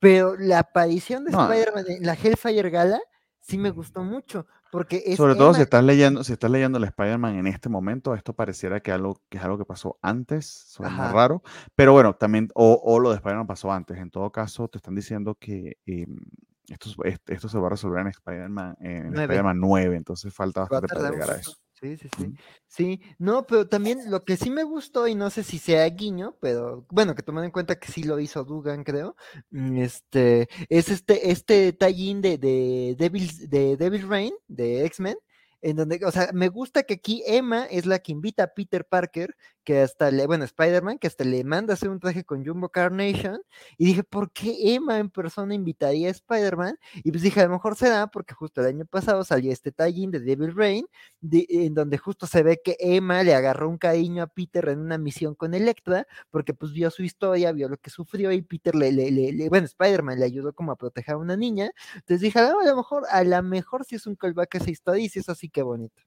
pero la aparición de Spider-Man en la Hellfire Gala sí me gustó mucho. Porque es Sobre todo si estás leyendo, si estás leyendo el Spider-Man en este momento, esto pareciera que, algo, que es algo que pasó antes, suena raro. Pero bueno, también, o, o lo de Spider-Man pasó antes. En todo caso, te están diciendo que em, esto, esto, se va a resolver en Spider-Man en Spider 9, entonces falta bastante para llegar a eso. Sí, sí, sí. Sí, no, pero también lo que sí me gustó, y no sé si sea guiño, pero bueno, que tomen en cuenta que sí lo hizo Dugan, creo, mm, este, es este, este tallín de, de, Devil, de Devil Rain, de X-Men, en donde, o sea, me gusta que aquí Emma es la que invita a Peter Parker que hasta le, bueno, Spider-Man, que hasta le manda hacer un traje con Jumbo Carnation, y dije, ¿por qué Emma en persona invitaría a Spider-Man? Y pues dije, a lo mejor será porque justo el año pasado salió este tallín de Devil Rain, en donde justo se ve que Emma le agarró un cariño a Peter en una misión con Electra, porque pues vio su historia, vio lo que sufrió, y Peter le, le, le, bueno, Spider-Man le ayudó como a proteger a una niña, entonces dije, ah, a lo mejor, a lo mejor si es un callback esa historia, y si es así, qué bonito.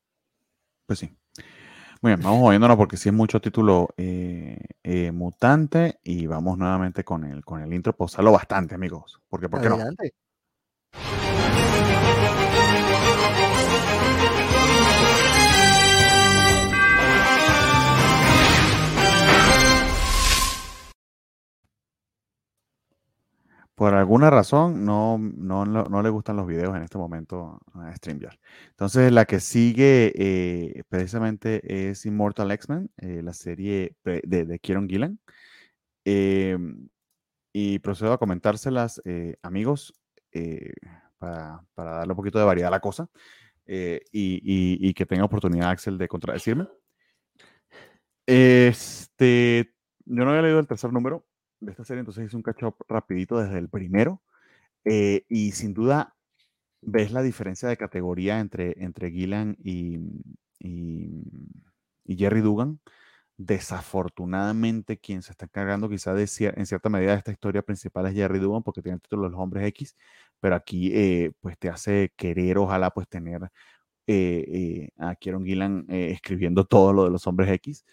Pues sí. Muy bien, vamos oyéndonos porque sí es mucho título eh, eh, mutante y vamos nuevamente con el, con el intro. Posalo bastante, amigos. Porque, ¿por qué Adelante. Por alguna razón no, no, no, le gustan los videos en este momento a StreamYard. Entonces, la que sigue eh, precisamente es Immortal X-Men, eh, la serie de, de Kieron Gillan. Em, y procedo a comentárselas, eh, amigos, para, para, darle un poquito de variedad a la cosa y, y, y, que tenga oportunidad Axel de contradecirme. Este, yo no había leído el tercer número, de esta serie, entonces hice un catch rapidito desde el primero. Eh, y sin duda ves la diferencia de categoría entre, entre Gillan y, Jerry Dugan. Desafortunadamente, quien se está encargando quizá de en cierta medida de esta historia principal es Jerry Dugan, porque tiene el título Los Hombres X, pero aquí eh, pues te hace querer, ojalá pues tener eh, a Kieron Gillan escribiendo todo lo de los Hombres X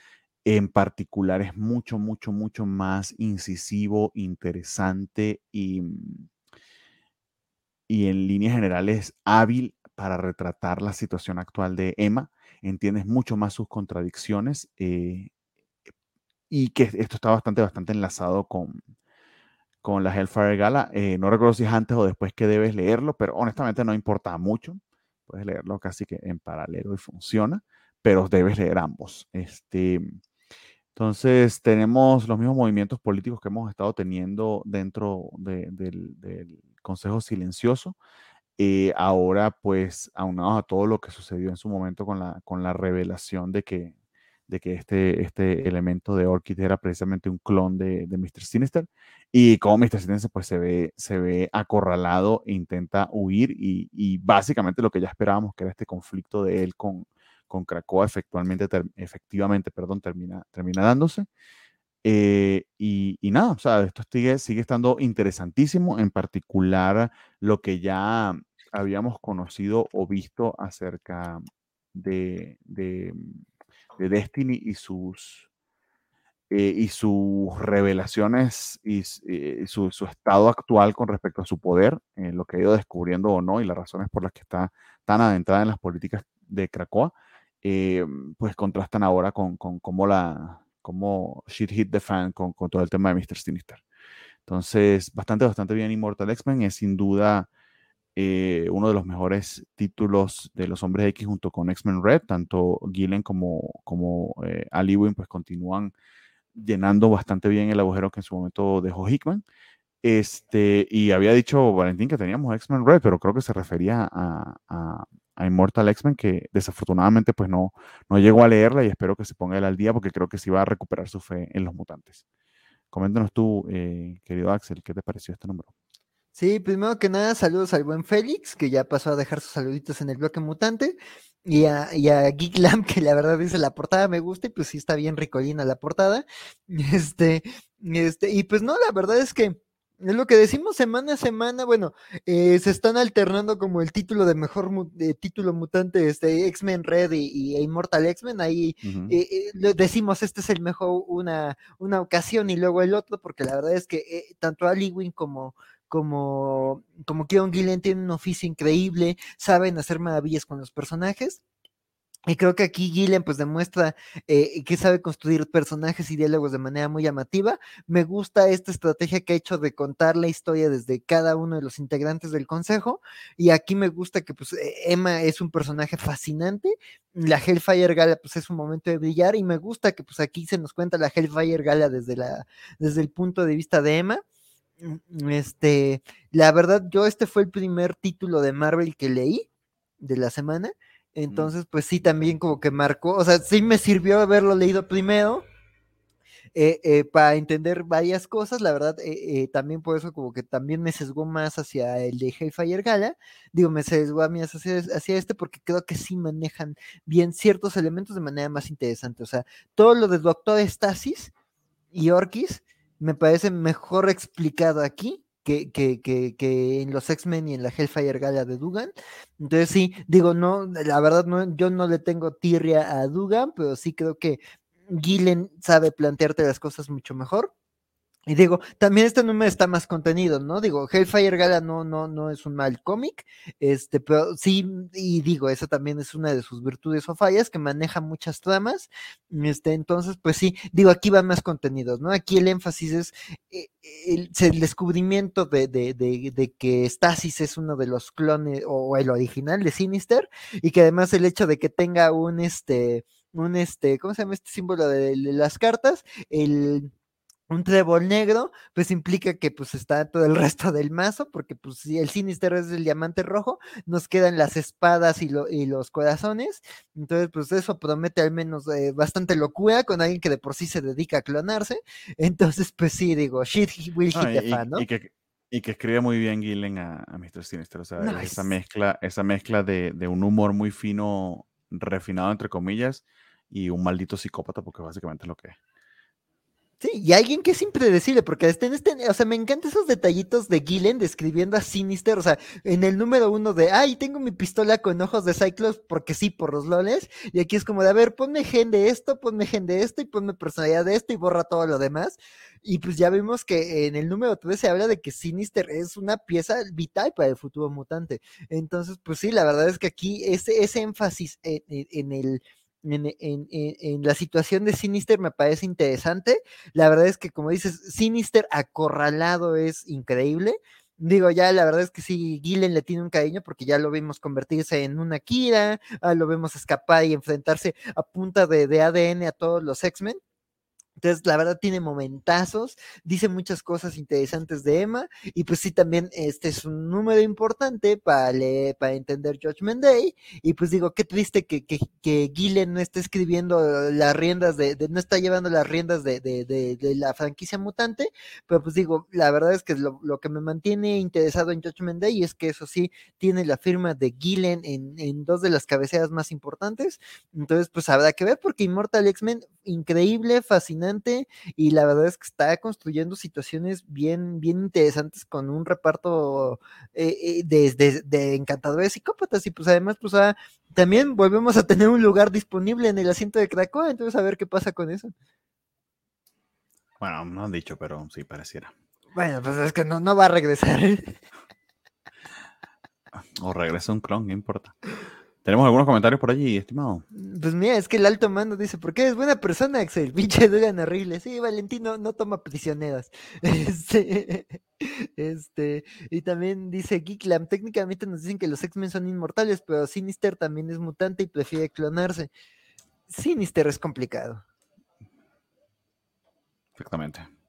en particular es mucho, mucho, mucho más incisivo, interesante y, mm, y en líneas generales hábil para retratar la situación actual de Emma. Entiendes mucho más sus contradicciones. Eh, y que esto está bastante, bastante enlazado con, con la Hellfire Gala. Eh, no recuerdo si es antes o después que debes leerlo, pero honestamente no importa mucho. Puedes leerlo casi que en paralelo y funciona, pero debes leer ambos. Este, entonces, tenemos los mismos movimientos políticos que hemos estado teniendo dentro del, Consejo Silencioso. Eh, ahora, pues, aunados a todo lo que sucedió en su momento con la, con la revelación de que, de que este, este elemento de Orchid era precisamente un clon de, de Mr. Sinister y como Mr. Sinister pues se ve, se ve acorralado e intenta huir y, y, básicamente lo que ya esperábamos que era este conflicto de él con, con Krakoa efectivamente, efectivamente perdón, termina, termina dándose. Eh, y, nada, o sea, esto sigue, sigue estando interesantísimo, en particular lo que ya habíamos conocido o visto acerca de, de de Destiny y sus, eh, y sus revelaciones y, eh, su, estado actual con respecto a su poder, lo que ha ido descubriendo o no y las razones por las que está tan adentrada en las políticas de Krakoa, pues contrastan ahora con, con cómo la cómo shit hit the fan con, con todo el tema de Mr. Sinister. Entonces, bastante, bastante bien Immortal X-Men es sin duda eh, uno de los mejores títulos de los Hombres X junto con X-Men Red, tanto Gillen como, como eh, pues continúan llenando bastante bien el agujero que en su momento dejó Hickman. Este, y había dicho Valentín que teníamos X-Men Red, pero creo que se refería a, Immortal X-Men, que desafortunadamente pues no, no llegó a leerla y espero que se ponga él al día porque creo que sí va a recuperar su fe en los mutantes. Coméntanos tú, eh, querido Axel, ¿qué te pareció este número? Sí, primero que nada, saludos al buen Félix, que ya pasó a dejar sus saluditos en el bloque mutante. Y a, y a Geek Lamp, que la verdad dice la portada me gusta, y pues sí está bien ricolina la portada. Este, este, y pues no, la verdad es que es lo que decimos semana a semana, bueno, eh, se están alternando como el título de mejor título mutante, este X-Men Red y, Immortal X-Men, ahí eh, eh, decimos este es el mejor una, una ocasión y luego el otro, porque la verdad es que tanto Ali Wing como, como, como Kieron Gillen tienen un oficio increíble, saben hacer maravillas con los personajes. Y creo que aquí Gillen pues demuestra eh, que sabe construir personajes y diálogos de manera muy llamativa. Me gusta esta estrategia que ha hecho de contar la historia desde cada uno de los integrantes del consejo. Y aquí me gusta que pues e, Emma es un personaje fascinante. La Hellfire Gala pues es un momento de brillar y me gusta que pues aquí se nos cuenta la Hellfire Gala desde, la, desde el punto de vista de Emma. Mm, este, la verdad, yo este fue el primer título de Marvel que leí de la semana. Entonces, pues sí, también como que marcó, o sea, sí me sirvió haberlo leído primero eh, eh, para entender varias cosas. La verdad, eh, también por eso como que también me sesgó más hacia el de Hellfire Gala. Digo, me sesgó a mí hacia, hacia este porque creo que sí manejan bien ciertos elementos de manera más interesante. O sea, todo lo de Doctor Stasis y Orkis me parece mejor explicado aquí que, que, que, en los X-Men y en la Hellfire Gala de Dugan. Entonces sí, digo, no, la verdad no, yo no le tengo tirria a Dugan, pero sí creo que Gillen sabe plantearte las cosas mucho mejor. Y digo, también este número está más contenido, ¿no? Digo, Hellfire Gala no, no, no es un mal cómic, este, pero sí, y digo, esa también es una de sus virtudes o fallas, que maneja muchas tramas, este, entonces, pues sí, digo, aquí van más contenidos, ¿no? Aquí el énfasis es eh, el, descubrimiento de, de, de, de, que Stasis es uno de los clones, o, el original de Sinister, y que además el hecho de que tenga un, este, un, este, ¿cómo se llama este símbolo de las cartas? El un trébol negro, pues implica que pues está todo el resto del mazo, porque pues si el Sinister es el diamante rojo, nos quedan las espadas y, los corazones, entonces pues eso promete al menos eh, bastante locura con alguien que de por sí se dedica a clonarse, entonces pues sí, digo, shit will hit the fan, ¿no? Y que, y que escribe muy bien Gillen a, Mr. Sinister, o sea, esa mezcla, esa mezcla de, de un humor muy fino, refinado entre comillas, y un maldito psicópata, porque básicamente es lo que es. Sí, y alguien que es impredecible, porque este, en este, o sea, me encantan esos detallitos de Gillen describiendo a Sinister, o sea, en el número uno de, ay, tengo mi pistola con ojos de Cyclops, porque sí, por los loles, y aquí es como de, a ver, ponme gen de esto, ponme gen de esto, y ponme personalidad de esto, y borra todo lo demás, y pues ya vimos que en el número 3 se habla de que Sinister es una pieza vital para el futuro mutante, entonces, pues sí, la verdad es que aquí ese, ese énfasis en el en, la situación de Sinister me parece interesante. La verdad es que, como dices, Sinister acorralado es increíble. Digo, ya la verdad es que sí, Gillen le tiene un cariño porque ya lo vimos convertirse en una Kira, ah, lo vemos escapar y enfrentarse a punta de, de ADN a todos los X-Men. Entonces, la verdad tiene momentazos, dice muchas cosas interesantes de Emma, y pues sí, también este es un número importante para, para entender Judgment Day, y pues digo, qué triste que, que, que Gillen no esté escribiendo las riendas de, no está llevando las riendas de, de, de, la franquicia mutante, pero pues digo, la verdad es que lo, lo, que me mantiene interesado en Judgment Day es que eso sí, tiene la firma de Gillen en, en dos de las cabeceras más importantes, entonces pues habrá que ver, porque Immortal X-Men, increíble, fascinante, y la verdad es que está construyendo situaciones bien, bien interesantes con un reparto eh, eh, de, encantadores psicópatas y pues además pues ah, también volvemos a tener un lugar disponible en el asiento de Krakoa, entonces a ver qué pasa con eso. Bueno, no han dicho, pero sí pareciera. Bueno, pues es que no, no va a regresar. o regresa un clon, no importa. ¿Tenemos algunos comentarios por allí, estimado? Pues mira, es que el alto mando dice, ¿por qué es buena persona, Axel? Pinche Dugan horrible. Sí, Valentino no toma prisioneras. Este, este, y también dice Geeklam, técnicamente nos dicen que los X-Men son inmortales, pero Sinister también es mutante y prefiere clonarse. Sinister es complicado. Exactamente.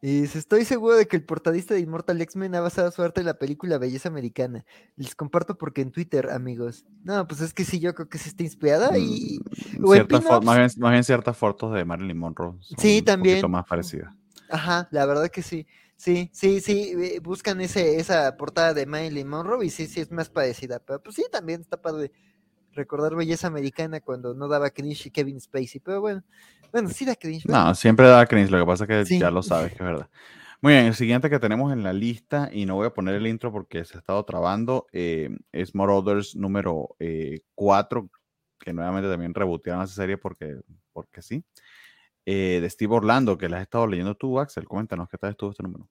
Y estoy seguro de que el portadista de Immortal X-Men ha basado su arte en la película Belleza Americana. Les comparto porque en Twitter, amigos. No, pues es que sí, yo creo que sí está inspirada y... Mm, más, bien, ciertas fotos de Marilyn Monroe. sí, también. Un poquito más parecidas. Ajá, la verdad que sí. Sí, sí, sí, eh, buscan ese, esa portada de Marilyn Monroe y sí, sí es más parecida. Pero pues sí, también está padre recordar belleza americana cuando no daba cringe y Kevin Spacey, pero bueno, bueno, sí da cringe. No, siempre da cringe, lo que pasa es que ya lo sabes, que es verdad. Muy bien, el siguiente que tenemos en la lista, y no voy a poner el intro porque se ha estado trabando, eh, es Marauders número 4, eh, que nuevamente también rebotearon esa serie porque, porque sí, eh, de Steve Orlando, que la has estado leyendo tú, Axel. Coméntanos qué tal estuvo este número.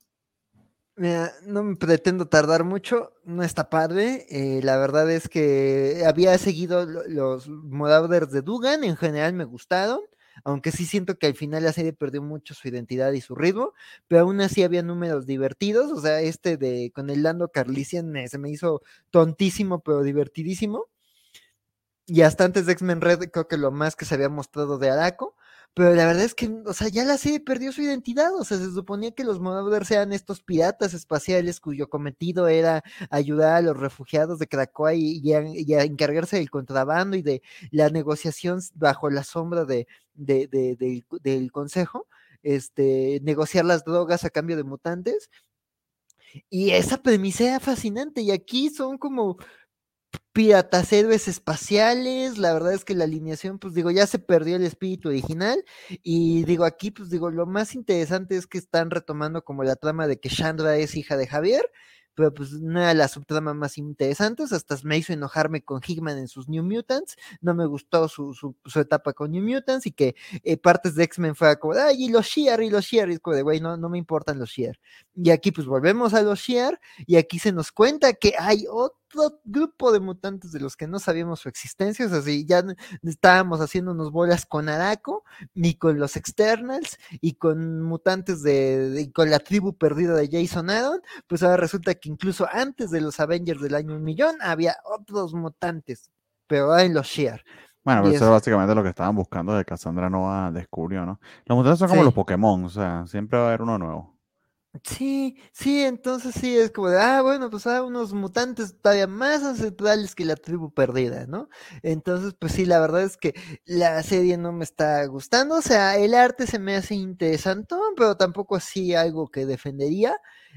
No me pretendo tardar mucho, no está padre. Eh, la verdad es que había seguido los Marauders de Dugan, en general me gustaron, aunque sí siento que al final la serie perdió mucho su identidad y su ritmo, pero aún así había números divertidos. O sea, este de con el Lando Carlisian se me hizo tontísimo, pero divertidísimo. Y hasta antes de X-Men Red, creo que lo más que se había mostrado de Araco. Pero la verdad es que, o sea, ya la serie perdió su identidad. O sea, se suponía que los Marauders sean estos piratas espaciales cuyo cometido era ayudar a los refugiados de Krakoa y, a, encargarse del contrabando y de la negociación bajo la sombra de, del consejo. Este, negociar las drogas a cambio de mutantes. Y esa premisa era fascinante. Y aquí son como piratas héroes espaciales, la verdad es que la alineación, pues digo, ya se perdió el espíritu original y digo, aquí pues digo, lo más interesante es que están retomando como la trama de que Chandra es hija de Javier pero pues no era la subtrama más interesante, hasta me hizo enojarme con Hickman en sus New Mutants, no me gustó su, su, etapa con New Mutants y que eh, partes de X-Men fue como, ay, y los Shear, y los Shear, y es como de, güey, no, no me importan los Shear. Y aquí pues volvemos a los Shear y aquí se nos cuenta que hay otro grupo de mutantes de los que no sabíamos su existencia, o sea, si ya estábamos haciéndonos bolas con Araco, ni con los Externals, y con mutantes de, y con la tribu perdida de Jason Aaron, pues ahora resulta que incluso antes de los Avengers del año un millón, había otros mutantes, pero en los Shear. Bueno, pues eso es básicamente lo que estaban buscando de Cassandra Nova descubrió, ¿no? Los mutantes son como los Pokémon, o sea, siempre va a haber uno nuevo. Sí, sí, entonces sí, es como de, ah, bueno, pues hay unos mutantes todavía más ancestrales que la tribu perdida, ¿no? Entonces, pues sí, la verdad es que la serie no me está gustando, o sea, el arte se me hace interesante, pero tampoco así algo que defendería,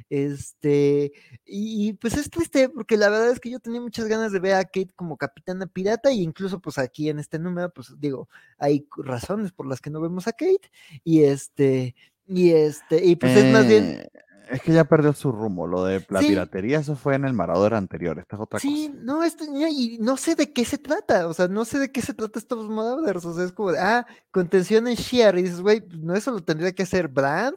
este, y, pues es triste, porque la verdad es que yo tenía muchas ganas de ver a Kate como capitana pirata, y incluso pues aquí en este número, pues digo, hay razones por las que no vemos a Kate, y este, y este, y pues es más bien. Eh, es que ya perdió su rumbo. Lo de la piratería, eso fue en el Marador anterior. Esta es otra cosa. Sí, no, esto, y no sé de qué se trata. O sea, no sé de qué se trata estos Marauders. O sea, es como de, ah, contención en Shear. Y dices, güey, no eso lo tendría que hacer Brand,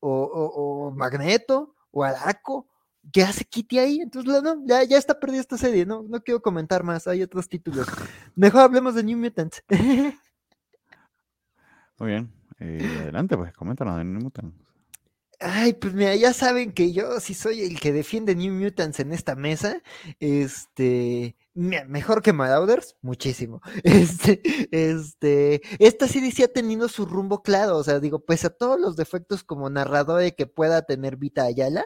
o, o, o Magneto, o Araco, ¿qué hace Kitty ahí? Entonces, no, ya, ya está perdida esta serie, no, no quiero comentar más, hay otros títulos. Mejor hablemos de New Mutants. Muy bien, eh, adelante, pues, coméntanos de New Mutants. Ay, pues mira, ya saben que yo sí soy el que defiende New Mutants en esta mesa. Este, mejor que Marauders, muchísimo. Este, este, esta serie sí ha tenido su rumbo claro, o sea, digo, pues a todos los defectos como narrador que pueda tener Vita Ayala,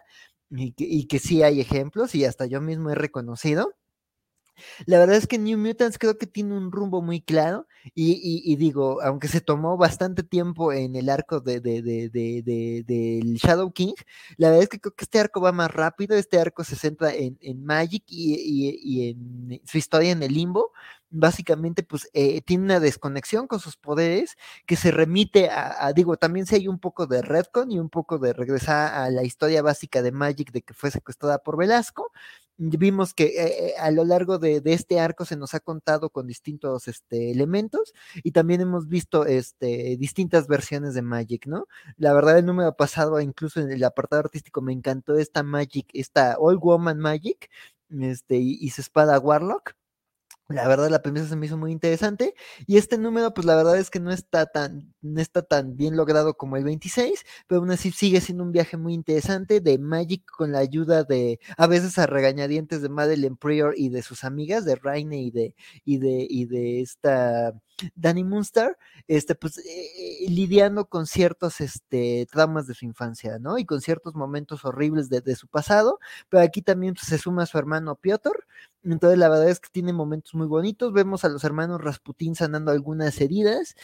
y que, y que sí hay ejemplos, y hasta yo mismo he reconocido. La verdad es que New Mutants creo que tiene un rumbo muy claro y, digo, aunque se tomó bastante tiempo en el arco de, del Shadow King, la verdad es que creo que este arco va más rápido, este arco se centra en, Magic y, en su historia en el limbo, básicamente pues eh, tiene una desconexión con sus poderes que se remite a, digo, también si hay un poco de Redcon y un poco de regresar a la historia básica de Magic de que fue secuestrada por Velasco. Vimos que eh, eh, a lo largo de, este arco se nos ha contado con distintos este, elementos y también hemos visto este, distintas versiones de Magic, ¿no? La verdad el número pasado, incluso en el apartado artístico, me encantó esta Magic, esta Old Woman Magic, este, y, y su espada Warlock la verdad, la premisa se me hizo muy interesante. Y este número, pues la verdad es que no está tan, no está tan bien logrado como el 26, pero aún así sigue siendo un viaje muy interesante de Magic con la ayuda de, a veces a regañadientes de Madeleine Prior y de sus amigas, de Raine y de, y de, y de esta Danny Munster, este, pues, eh, lidiando con ciertos este, traumas de su infancia, ¿no? Y con ciertos momentos horribles de, su pasado, pero aquí también pues, se suma su hermano Piotr, entonces la verdad es que tiene momentos muy bonitos, vemos a los hermanos Rasputín sanando algunas heridas,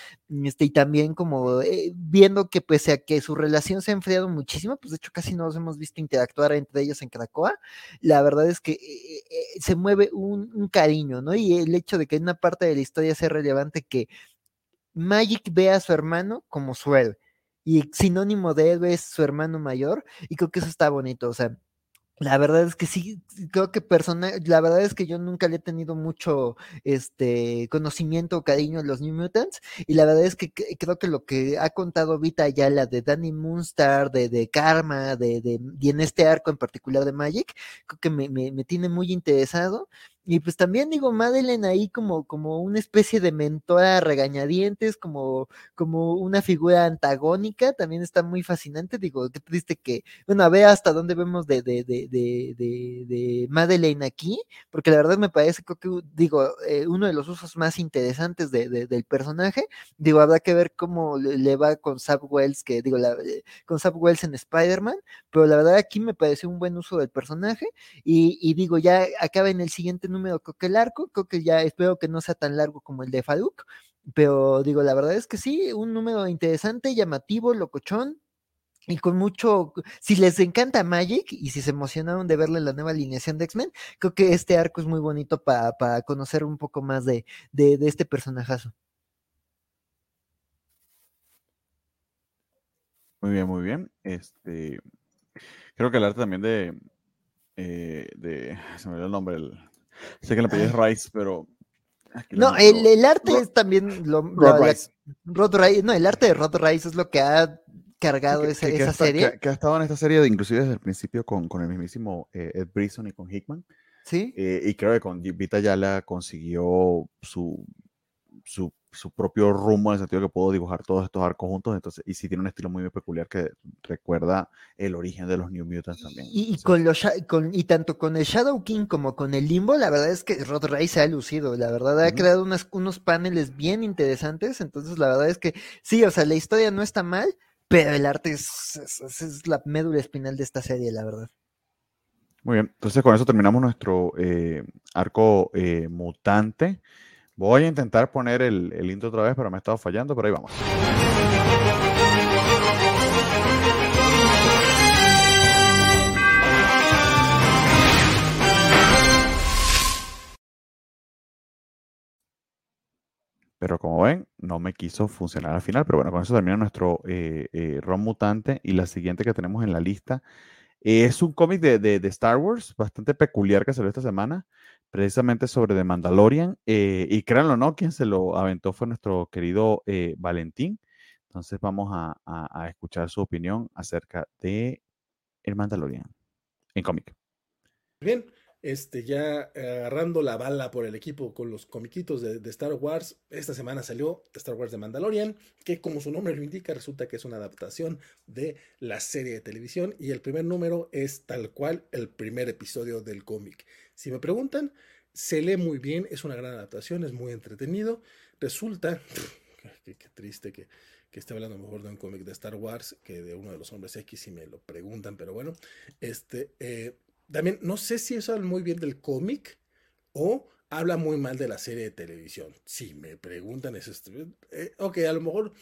este, y también como eh, viendo que pese a que su relación se ha enfriado muchísimo, pues de hecho casi no los hemos visto interactuar entre ellos en Cracoa, la verdad es que eh, se mueve un, cariño, ¿no? Y el hecho de que una parte de la historia sea relevante que Magic ve a su hermano como su héroe. Y sinónimo de héroe es su hermano mayor. Y creo que eso está bonito. O sea, la verdad es que sí, creo que persona, la verdad es que yo nunca le he tenido mucho este conocimiento o cariño a los New Mutants, y la verdad es que creo que lo que ha contado Vita la de Danny Moonstar, de, de Karma, de, de, y en este arco en particular de Magic, creo que me, me, me tiene muy interesado. Y pues también digo, Madeleine ahí como, como una especie de mentora regañadientes, como, como una figura antagónica, también está muy fascinante. Digo, qué triste que, bueno, a ver hasta dónde vemos de, de, de, de, de, Madeleine aquí, porque la verdad me parece, creo que, digo, eh, uno de los usos más interesantes del personaje. Digo, habrá que ver cómo le, va con Sab Wells, que digo, la, eh, con Sab Wells en Spider-Man, pero la verdad aquí me pareció un buen uso del personaje. Y, y digo, ya acaba en el siguiente número, creo que el arco, creo que ya espero que no sea tan largo como el de Farouk, pero digo, la verdad es que sí, un número interesante, llamativo, locochón, y con mucho, si les encanta Magic y si se emocionaron de verle la nueva alineación de X-Men, creo que este arco es muy bonito para conocer un poco más de, de, este personajazo. Muy bien, muy bien. Este, creo que el arte también de, eh, de se me olvidó el nombre, el, Sé que la pedí es Rice, pero. No, el, el, arte es también lo, Rod Rice. Rod Rice. No, el arte de Rod Rice es lo que ha cargado esa, esa serie. Que, ha estado en esta serie, inclusive desde el principio, con, con el mismísimo eh, Ed Brisson y con Hickman. Sí. Eh, y creo que con Vita Yala consiguió su, su su propio rumbo en el sentido que puedo dibujar todos estos arcos juntos, entonces, y sí tiene un estilo muy peculiar que recuerda el origen de los New Mutants también. Y, con los, con, y tanto con el Shadow King como con el Limbo, la verdad es que Rod Ray se ha lucido, la verdad ha creado unas, unos paneles bien interesantes, entonces la verdad es que sí, o sea, la historia no está mal, pero el arte es, es, la médula espinal de esta serie, la verdad. Muy bien, entonces con eso terminamos nuestro eh, arco eh, mutante. Voy a intentar poner el, el intro otra vez, pero me ha estado fallando, pero ahí vamos. Pero como ven, no me quiso funcionar al final. Pero bueno, con eso termina nuestro eh, eh, ROM mutante. Y la siguiente que tenemos en la lista es un cómic de, de, de, Star Wars, bastante peculiar que salió esta semana precisamente sobre The Mandalorian. Eh, y créanlo, ¿no? Quien se lo aventó fue nuestro querido eh, Valentín. Entonces vamos a, escuchar su opinión acerca de El Mandalorian en cómic. bien, este, ya agarrando la bala por el equipo con los comiquitos de, Star Wars, esta semana salió Star Wars de Mandalorian, que como su nombre lo indica, resulta que es una adaptación de la serie de televisión y el primer número es tal cual el primer episodio del cómic. Si me preguntan, se lee muy bien, es una gran adaptación, es muy entretenido. Resulta, qué, triste que, que esté hablando mejor de un cómic de Star Wars que de uno de los hombres X, si me lo preguntan, pero bueno, este, eh, también no sé si eso habla muy bien del cómic o habla muy mal de la serie de televisión. Si me preguntan, es este, eh, ok, a lo mejor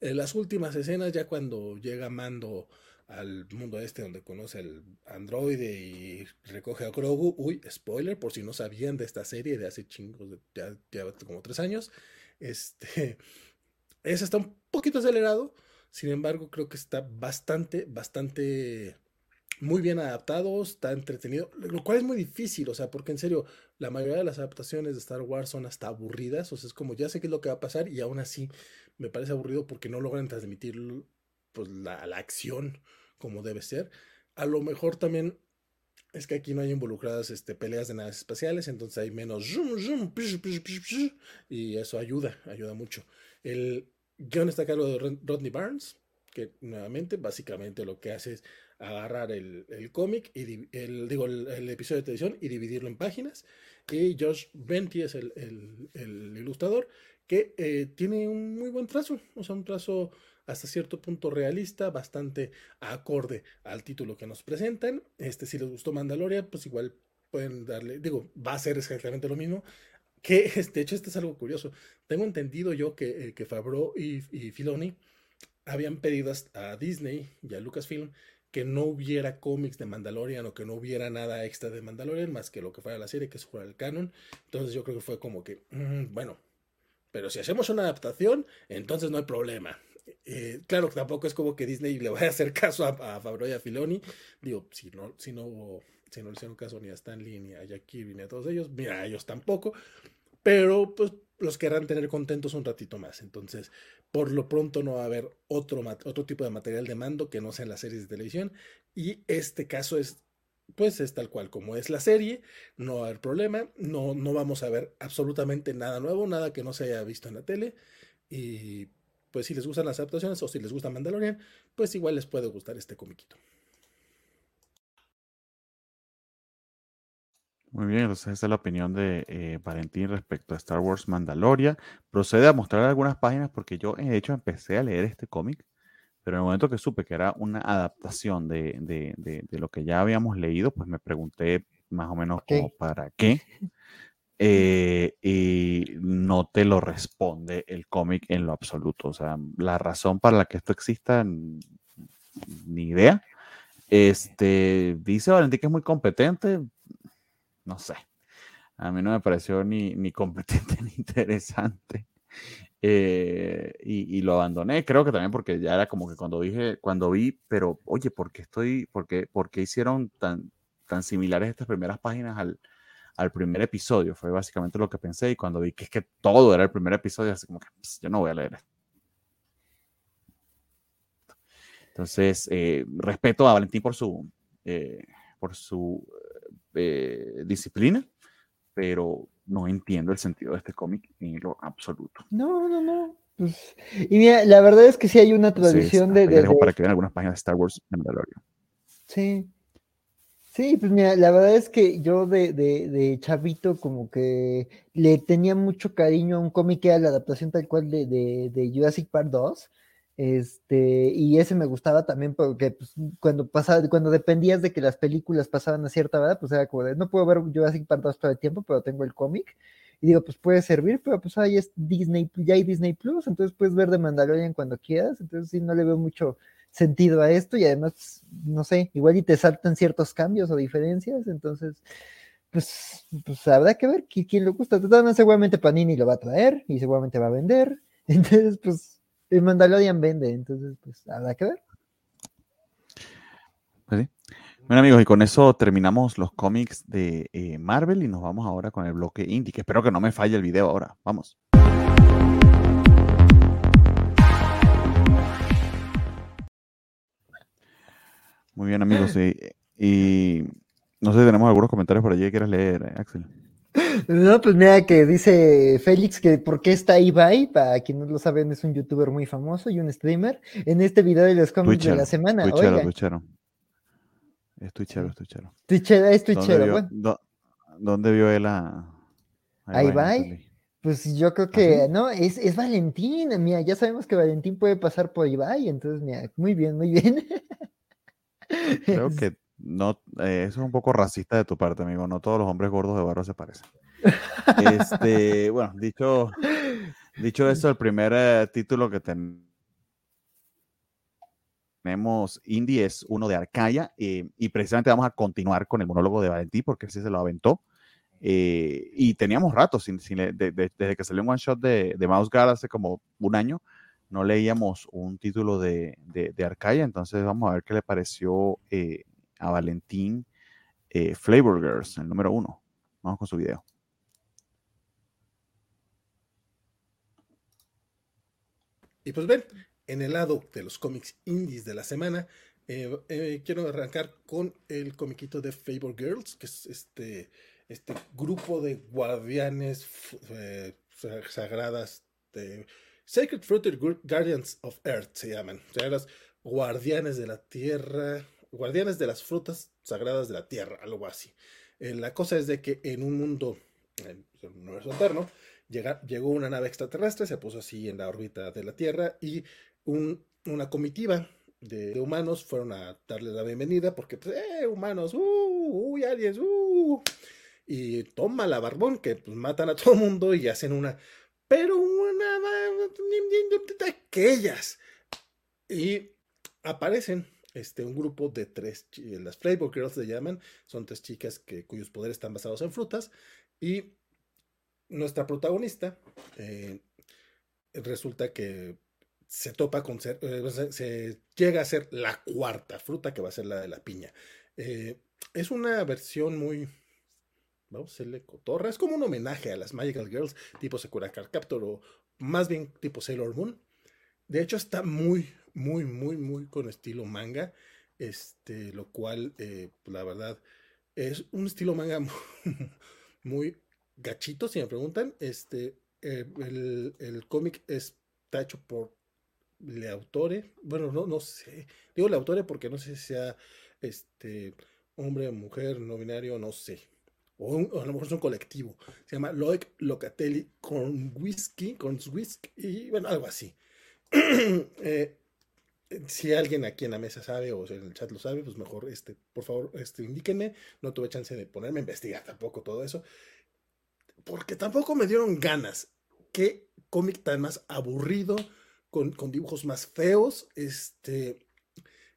en las últimas escenas, ya cuando llega Mando al mundo este donde conoce al androide y recoge a Grogu, uy, spoiler, por si no sabían de esta serie de hace chingos, ya, ya como tres años, este, ese está un poquito acelerado, sin embargo, creo que está bastante, bastante muy bien adaptado, está entretenido, lo cual es muy difícil, o sea, porque en serio, la mayoría de las adaptaciones de Star Wars son hasta aburridas, o sea, es como ya sé qué es lo que va a pasar y aún así me parece aburrido porque no logran transmitir pues, la, la acción como debe ser. A lo mejor también es que aquí no hay involucradas este, peleas de naves espaciales, entonces hay menos y eso ayuda, ayuda mucho. El guion está a cargo de Rodney Barnes, que nuevamente básicamente lo que hace es agarrar el, cómic y el, digo, el, episodio de televisión y dividirlo en páginas. Y Josh Benty es el, ilustrador que eh, tiene un muy buen trazo, o sea, un trazo hasta cierto punto realista, bastante acorde al título que nos presentan. Este, si les gustó Mandalorian, pues igual pueden darle, digo, va a ser exactamente lo mismo. Que, de hecho, esto es algo curioso. Tengo entendido yo que, eh, que y, y Filoni habían pedido a Disney y a Lucasfilm que no hubiera cómics de Mandalorian o que no hubiera nada extra de Mandalorian más que lo que fuera la serie, que es fuera el canon. Entonces yo creo que fue como que, mm, bueno, pero si hacemos una adaptación, entonces no hay problema. Eh, claro que tampoco es como que Disney le vaya a hacer caso a, a Fabro y a Filoni. Digo, si no, si no, si no le hicieron caso ni a Stan Lee, ni a Jack Kirby, ni a todos ellos, mira, a ellos tampoco. Pero pues los querrán tener contentos un ratito más. Entonces, por lo pronto no va a haber otro, otro tipo de material de mando que no sean las series de televisión. Y este caso es, pues es tal cual como es la serie, no va a haber problema, no, no vamos a ver absolutamente nada nuevo, nada que no se haya visto en la tele. Y pues si les gustan las adaptaciones o si les gusta Mandalorian, pues igual les puede gustar este comiquito. Muy bien, entonces esa es la opinión de eh, Valentín respecto a Star Wars Mandalorian. Procede a mostrar algunas páginas porque yo de hecho empecé a leer este cómic, pero en el momento que supe que era una adaptación de, de, de, lo que ya habíamos leído, pues me pregunté más o menos como para qué. Eh, y no te lo responde el cómic en lo absoluto. O sea, la razón para la que esto exista, ni idea. Este, dice Valentín que es muy competente, no sé. A mí no me pareció ni, ni competente ni interesante. Eh, y, lo abandoné, creo que también porque ya era como que cuando dije, cuando vi, pero oye, ¿por qué estoy, por qué, por qué hicieron tan, tan similares estas primeras páginas al, al primer episodio? Fue básicamente lo que pensé y cuando vi que es que todo era el primer episodio, así como que yo no voy a leer. Entonces, eh, respeto a Valentín por su, eh, por su eh, disciplina, pero no entiendo el sentido de este cómic en lo absoluto. No, no, no. Pues, y mira, la verdad es que sí hay una tradición de, Para que vean algunas páginas de Star Wars de Mandalorian. Sí. Sí, pues mira, la verdad es que yo de, de, de, chavito como que le tenía mucho cariño a un cómic que era la adaptación tal cual de, de Jurassic Park 2, este, y ese me gustaba también porque pues, cuando pasaba, cuando dependías de que las películas pasaban a cierta hora, pues era como no puedo ver yo así para todo el tiempo, pero tengo el cómic. Y digo, pues puede servir, pero pues ahí es Disney, ya hay Disney Plus, entonces puedes ver de Mandalorian cuando quieras, entonces sí, no le veo mucho sentido a esto y además, no sé, igual y te saltan ciertos cambios o diferencias, entonces, pues, pues habrá que ver quién, le gusta. seguramente Panini lo va a traer y seguramente va a vender, entonces, pues el Mandalorian vende, entonces pues habrá que ver. Pues bueno amigos, y con eso terminamos los cómics de eh, Marvel y nos vamos ahora con el bloque indie, que espero que no me falle el video ahora. Vamos. Muy bien amigos, y No sé si tenemos algunos comentarios por allí que quieras leer, eh, Axel. No, pues mira que dice Félix que por qué está Ibai, para quien no lo saben, es un youtuber muy famoso y un streamer, en este video de los cómics de la semana. Twitchero, Oiga, Twitchero. Es Twitchero, es Twitchero. Twitchero, es ¿Dónde Twitchero. vio, Bueno, do- ¿Dónde vio él a, ¿A Ibai? Pues yo creo ¿Ah, que, no, es, es Valentín, mira, ya sabemos que Valentín puede pasar por Ibai, entonces, mira, muy bien, muy bien. Creo que no, eh, eso es un poco racista de tu parte, amigo. No todos los hombres gordos de barro se parecen. Este, bueno, dicho, dicho eso, el primer eh, título que ten- tenemos indie es uno de Arcaya eh, y precisamente vamos a continuar con el monólogo de Valentín porque ese se lo aventó. eh, y teníamos rato, sin, de- de- desde que salió un one shot de, de Mouse Guard hace como un año, no leíamos un título de, de, de Arcaya, entonces vamos a ver qué le pareció eh, a Valentín eh, Flavor Girls, el número uno. Vamos con su video. Y pues ven, en el lado de los cómics indies de la semana, eh, eh, quiero arrancar con el comiquito de Favor Girls, que es este, este grupo de guardianes sagradas de Sacred Fruited Gu- Guardians of Earth se llaman. O sea, las guardianes de la tierra, guardianes de las frutas sagradas de la tierra, algo así. Eh, la cosa es de que en un mundo, en un universo llega- llegó una nave extraterrestre, se puso así en la órbita de la Tierra y un- una comitiva de, de humanos fueron a darle la bienvenida porque, pues, eh, humanos, uh, uy, aliens, uh, y toma la barbón que pues, matan a todo mundo y hacen una, pero una de aquellas. Y aparecen este, un grupo de tres, las Flavor Girls se llaman, son tres chicas cuyos poderes están basados en frutas y nuestra protagonista eh, resulta que se topa con ser, eh, se, se llega a ser la cuarta fruta que va a ser la de la piña. Eh, es una versión muy, vamos a decirle cotorra, es como un homenaje a las Magical Girls tipo Sakura Card Captor o más bien tipo Sailor Moon. De hecho está muy, muy, muy, muy con estilo manga, este, lo cual, eh, la verdad, es un estilo manga muy gachito, si me preguntan. Este, eh, el, el cómic está hecho por Leautore. Bueno, no, no sé. Digo Leautore porque no sé si sea este hombre, mujer, no binario, no sé. O, un- a lo mejor es un colectivo. Se llama Loic Locatelli con whisky, con whisky, y bueno, algo así. Eh, si alguien aquí en la mesa sabe o en el chat lo sabe, pues mejor, este, por favor, este, indíquenme. No tuve chance de ponerme a investigar tampoco todo eso porque tampoco me dieron ganas. Qué cómic tan más aburrido, con, con dibujos más feos. Este,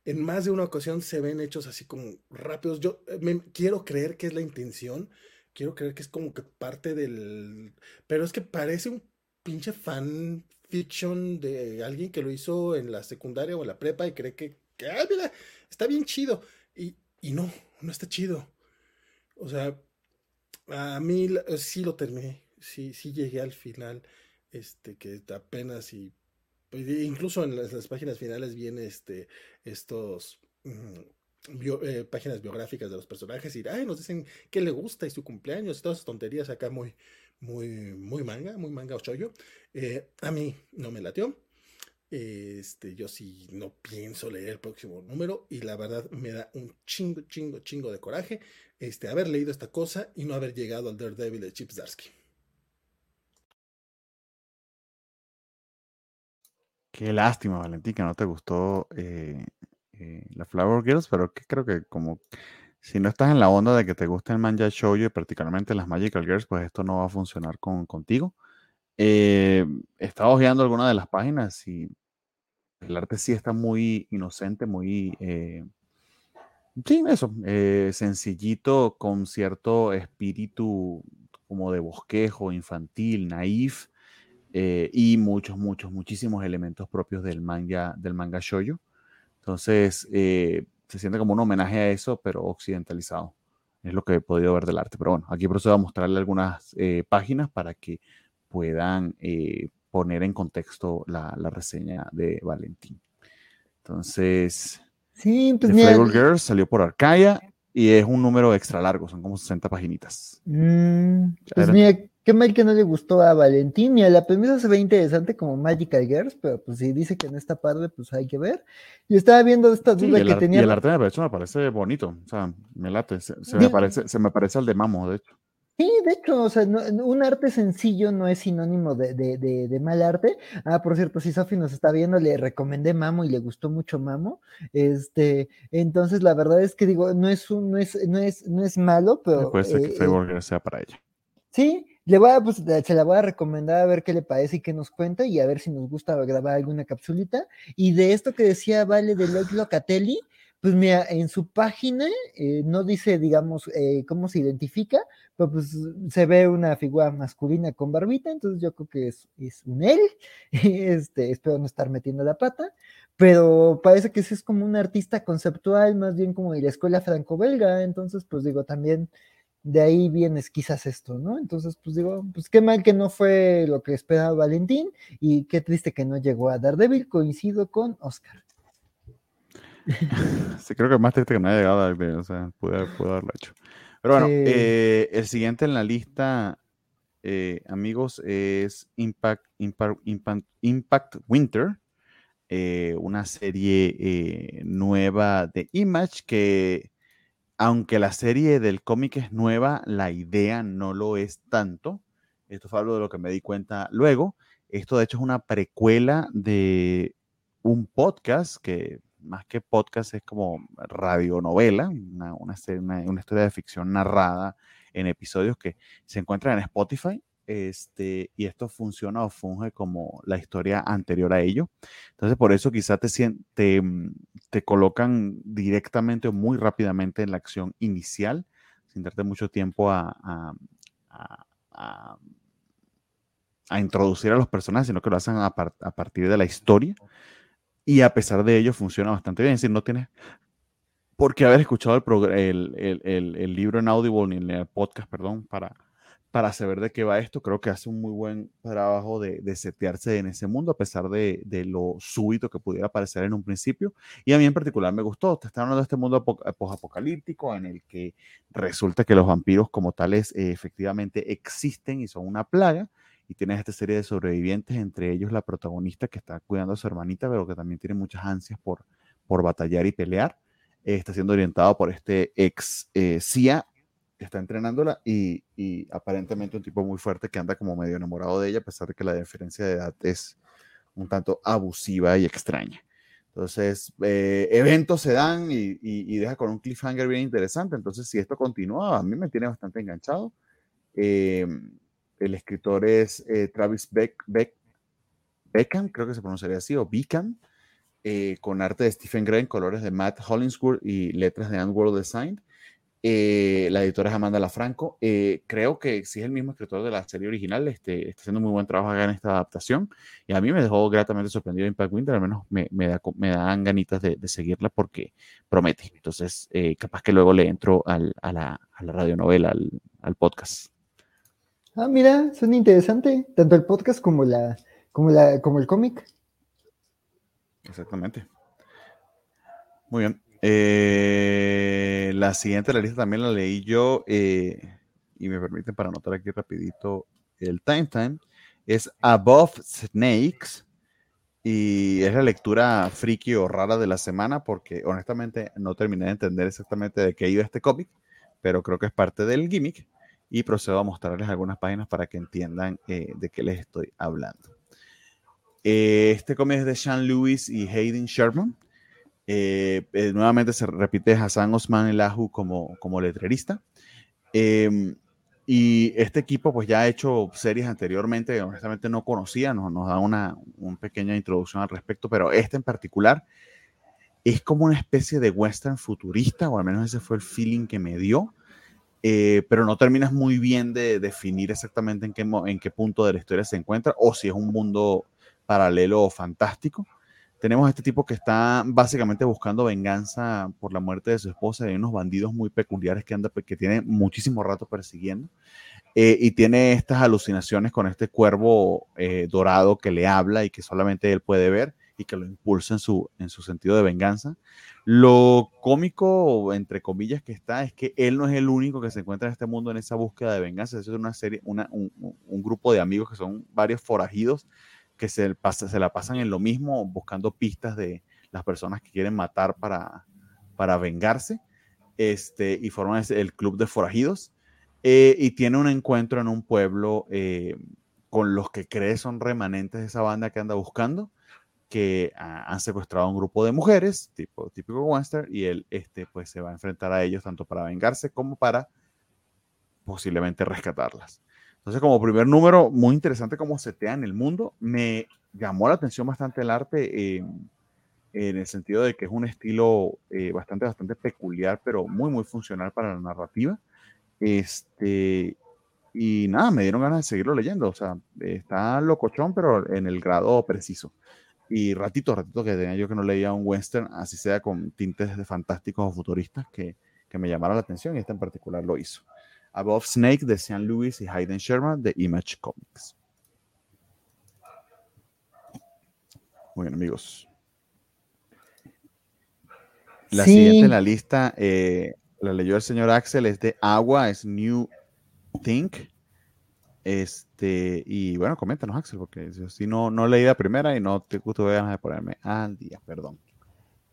en más de una ocasión se ven hechos así como rápidos. Yo eh, me, quiero creer que es la intención. Quiero creer que es como que parte del. Pero es que parece un pinche fan fiction de alguien que lo hizo en la secundaria o en la prepa y cree que, que "Ay, mira, está bien chido. Y, y no, no está chido. O sea, a mí sí lo terminé, sí, sí llegué al final, este, que apenas y pues, e incluso en las, páginas finales viene este, estos mm, eh, páginas biográficas de los personajes y ay, nos dicen qué le gusta y su cumpleaños y todas esas tonterías acá muy, muy, muy manga, muy manga o chollo. Eh, a mí no me latió. Este, yo sí no pienso leer el próximo número y la verdad me da un chingo, chingo, chingo de coraje este, haber leído esta cosa y no haber llegado al Daredevil de Chip Zdarsky. Qué lástima, Valentín, que no te gustó eh, eh, la Flower Girls, pero que creo que como si no estás en la onda de que te gusta el manga shoujo y particularmente las Magical Girls, pues esto no va a funcionar con, contigo. Eh, estaba hojeando alguna de las páginas y el arte sí está muy inocente, muy... eh, sí, eso, eh, sencillito, con cierto espíritu como de bosquejo, infantil, naif, eh, y muchos, muchos, muchísimos elementos propios del manga, del manga shoujo. Entonces, eh, se siente como un homenaje a eso, pero occidentalizado. Es lo que he podido ver del arte. Pero bueno, aquí procedo a mostrarle algunas eh, páginas para que puedan eh, poner en contexto la, la reseña de Valentín. Entonces, Sí, pues The mira, Flavor Girls salió por Arcaya Y es un número extra largo, son como 60 paginitas. Mm, pues mira, qué mal que no le gustó a Valentín. Mira, la premisa se ve interesante como Magical Girls, pero pues si dice que no está padre, pues hay que ver. Yo estaba viendo esta duda que tenía. Y el arte de me parece bonito, o sea, me late, se, me, parece, se me parece al de Mamo, de hecho. Sí, de hecho, o sea, un arte sencillo no es sinónimo de, de, de, mal arte. Ah, por cierto, si Sofi nos está viendo, le recomendé Mamo y le gustó mucho Mamo. Este, entonces la verdad es que digo, no es un, no es, no es, no es malo, pero. Puede ser que eh, Favor sea para ella. Sí, le voy a, pues, se la voy a recomendar a ver qué le parece y qué nos cuenta y a ver si nos gusta grabar alguna capsulita. Y de esto que decía Vale de Lloyd Locatelli, pues mira, en su página eh, no dice, digamos, eh, cómo se identifica, pero pues se ve una figura masculina con barbita, entonces yo creo que es, es un él, este, espero no estar metiendo la pata, pero parece que sí es como un artista conceptual, más bien como de la escuela franco-belga, entonces pues digo, también de ahí vienes quizás esto, ¿no? Entonces pues digo, pues qué mal que no fue lo que esperaba Valentín y qué triste que no llegó a Daredevil, coincido con Oscar. sí, creo que más triste que no haya llegado a o sea, pude, haberlo hecho. Pero bueno, eh, el siguiente en la lista, eh, amigos, es Impact, Impact, Impact, Winter, eh, una serie nueva de Image que, aunque la serie del cómic es nueva, la idea no lo es tanto. Esto fue algo de lo que me di cuenta luego. Esto, de hecho, es una precuela de un podcast que más que podcast, es como radionovela, una, una, una, historia de ficción narrada en episodios que se encuentran en Spotify. Este, y esto funciona o funge como la historia anterior a ello. Entonces, por eso quizá te, te, mm, te colocan directamente o muy rápidamente en la acción inicial, sin darte mucho tiempo a, a, a, a introducir a los personajes, sino que lo hacen a, a partir de la historia y a pesar de ello funciona bastante bien. Es decir, no tienes por qué haber escuchado el, el, el, libro en Audible ni en el podcast, perdón, para, para saber de qué va esto. Creo que hace un muy buen trabajo de, de setearse en ese mundo, a pesar de, lo súbito que pudiera parecer en un principio. Y a mí en particular me gustó. Te está hablando de este mundo posapocalíptico en el que resulta que los vampiros como tales eh, efectivamente existen y son una plaga y tienes esta serie de sobrevivientes, entre ellos la protagonista que está cuidando a su hermanita, pero que también tiene muchas ansias por, batallar y pelear. Eh, está siendo orientado por este ex eh, CIA que está entrenándola y, y, aparentemente un tipo muy fuerte que anda como medio enamorado de ella, a pesar de que la diferencia de edad es un tanto abusiva y extraña. Entonces, eh, eventos se dan y, y, deja con un cliffhanger bien interesante. Entonces, si esto continúa, a mí me tiene bastante enganchado. Eh, el escritor es eh, Travis Beck, Beck, Beckham, creo que se pronunciaría así, o Beckham, eh, con arte de Stephen Gray, colores de Matt Hollingsworth y letras de World Design. Eh, la editora es Amanda Lafranco. creo que sí es el mismo escritor de la serie original, este, está haciendo muy buen trabajo acá en esta adaptación. Y a mí me dejó gratamente sorprendido Impact Winter, al menos me, me, da, me dan ganitas de, seguirla porque promete. Entonces, capaz que luego le entro al, a, la, a, la, radionovela, al, al podcast. Ah, mira, suena interesante, tanto el podcast como la, como la, como el cómic. Exactamente. Muy bien. Eh, la siguiente de la lista también la leí yo eh, y me permiten para anotar aquí rapidito el time time. Es Above Snakes y es la lectura friki o rara de la semana porque honestamente no terminé de entender exactamente de qué iba este cómic, pero creo que es parte del gimmick y procedo a mostrarles algunas páginas para que entiendan eh, de qué les estoy hablando. Este cómic es de Sean Lewis y Hayden Sherman. Eh, nuevamente se repite Hassan Osman Elahu como, como letrerista. Em, y este equipo pues ya ha hecho series anteriormente, honestamente no conocía, nos da una, una, pequeña introducción al respecto, pero este en particular es como una especie de western futurista, o al menos ese fue el feeling que me dio. Eh, pero no terminas muy bien de definir exactamente en qué, en qué punto de la historia se encuentra o si es un mundo paralelo o fantástico. Tenemos a este tipo que está básicamente buscando venganza por la muerte de su esposa y unos bandidos muy peculiares que anda que tiene muchísimo rato persiguiendo. Eh, y tiene estas alucinaciones con este cuervo eh, dorado que le habla y que solamente él puede ver y que lo impulsa en su, en su sentido de venganza. Lo cómico, entre comillas, que está es que él no es el único que se encuentra en este mundo en esa búsqueda de venganza. Es una serie, una, un, un, grupo de amigos que son varios forajidos que se, la pasan en lo mismo buscando pistas de las personas que quieren matar para, para vengarse. Este, y forman el club de forajidos. Eh, y tiene un encuentro en un pueblo eh, con los que cree son remanentes de esa banda que anda buscando que han secuestrado a un grupo de mujeres, tipo típico western, y él este, pues, se va a enfrentar a ellos tanto para vengarse como para posiblemente rescatarlas. Entonces, como primer número, muy interesante cómo setea en el mundo. Me llamó la atención bastante el arte en el sentido de que es un estilo eh, bastante, bastante peculiar, pero muy, muy funcional para la narrativa. Este, y nada, me dieron ganas de seguirlo leyendo. O sea, está locochón, pero en el grado preciso y ratito, ratito que tenía yo que no leía un western, así sea con tintes de fantásticos o futuristas, que, que me llamara la atención y este en particular lo hizo. Above Snake de Sean Lewis y Hayden Sherman de Image Comics. Muy bien, amigos. La siguiente en la lista, eh, la leyó el señor Axel, es de Agua, es New Think este, y bueno, coméntanos, Axel, porque si no, no leí la primera y no te tuve ganas de ponerme al día, perdón.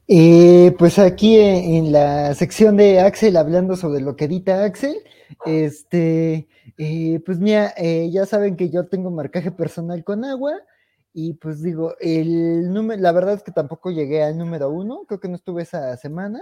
Eh, pues aquí en, la sección de Axel, hablando sobre lo que edita Axel, este, eh, pues mira, eh, ya saben que yo tengo marcaje personal con agua, y pues digo, el número, la verdad es que tampoco llegué al número uno, creo que no estuve esa semana,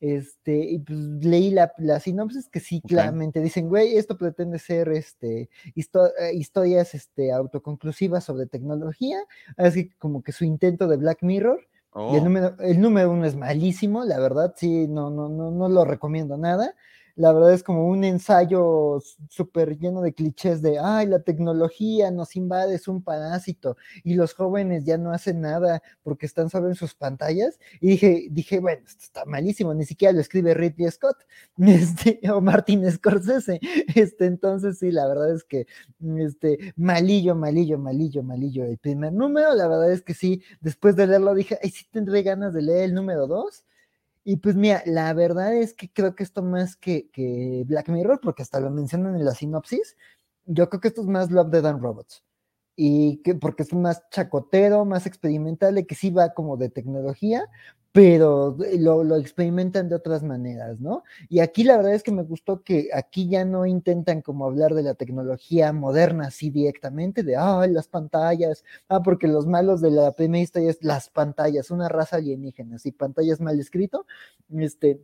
este, y pues leí la, la sinopsis que sí, claramente dicen, güey, esto pretende ser este, eh, historias este, autoconclusivas sobre tecnología, así como que su intento de Black Mirror. Y el oh. número, el número uno es malísimo, la verdad, sí, no, no, no, no lo recomiendo nada la verdad es como un ensayo súper lleno de clichés de, ay, la tecnología nos invade, es un parásito, y los jóvenes ya no hacen nada porque están solo en sus pantallas. Y dije, dije, bueno, esto está malísimo, ni siquiera lo escribe Ridley Scott este, o Martin Scorsese. Este, entonces, sí, la verdad es que, este, malillo, malillo, malillo, malillo. El primer número, la verdad es que sí, después de leerlo dije, ay, sí tendré ganas de leer el número dos y pues mira, la verdad es que creo que esto más que, que Black Mirror, porque hasta lo mencionan en la sinopsis, yo creo que esto es más Love, the Dan Robots. Y que porque es más chacotero, más experimental, que sí va como de tecnología, pero lo, lo, experimentan de otras maneras, ¿no? Y aquí la verdad es que me gustó que aquí ya no intentan como hablar de la tecnología moderna así directamente, de, ah, las pantallas, ah, porque los malos de la primera historia es las pantallas, una raza alienígena, así pantallas mal escrito, este,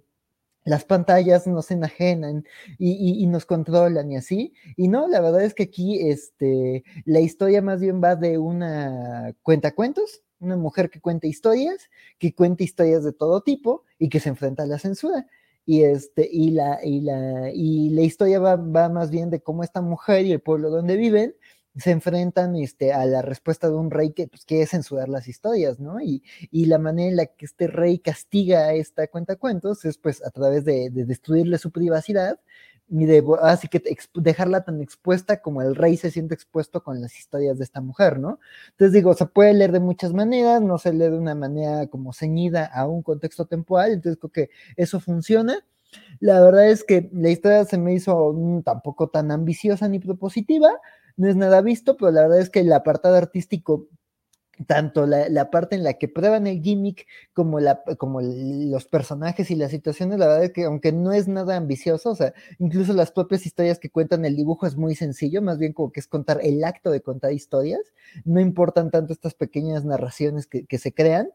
las pantallas nos enajenan y, nos controlan y así. Y no, la verdad es que aquí este, la historia más bien va de una cuentacuentos, una mujer que cuenta historias, que cuenta historias de todo tipo y que se enfrenta a la censura. Y, este, y, la, y, la, y la historia va, va más bien de cómo esta mujer y el pueblo donde viven se enfrentan este, a la respuesta de un rey que pues, quiere censurar las historias, ¿no? Y, y, la manera en la que este rey castiga a esta cuenta cuentos es pues a través de, de destruirle su privacidad y de así que dejarla tan expuesta como el rey se siente expuesto con las historias de esta mujer, ¿no? Entonces digo, se puede leer de muchas maneras, no se lee de una manera como ceñida a un contexto temporal, entonces creo que eso funciona. La verdad es que la historia se me hizo mm, tampoco tan ambiciosa ni propositiva, no es nada visto, pero la verdad es que el apartado artístico tanto la, parte en la que prueban el gimmick como, la, como los personajes y las situaciones, la verdad es que aunque no es nada ambicioso, o sea, incluso las propias historias que cuentan el dibujo es muy sencillo, más bien como que es contar el acto de contar historias, no importan tanto estas pequeñas narraciones que, que se crean,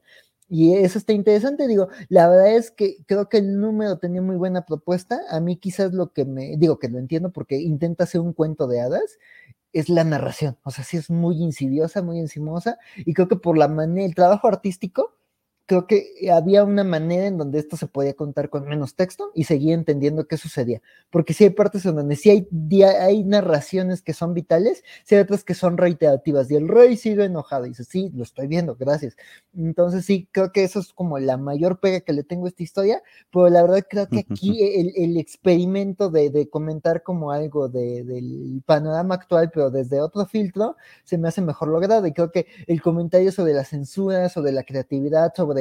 y eso está interesante, digo, la verdad es que creo que el número tenía muy buena propuesta, a mí quizás lo que me, digo que lo entiendo porque intenta hacer un cuento de hadas, es la narración. O sea, sí es muy insidiosa, muy encimosa. Y creo que por la manera, el trabajo artístico, creo que había una manera en donde esto se podía contar con menos texto y seguía entendiendo qué sucedía. Porque sí hay partes en donde sí hay, hay narraciones que son vitales, sí hay otras que son reiterativas. Y el rey sigue enojado y dice, sí, lo estoy viendo, gracias. Entonces sí, creo que eso es como la mayor pega que le tengo a esta historia, pero la verdad creo que aquí el, el experimento de, de, comentar como algo de, del panorama actual, pero desde otro filtro, se me hace mejor logrado. Y creo que el comentario sobre la censura, sobre la creatividad, sobre,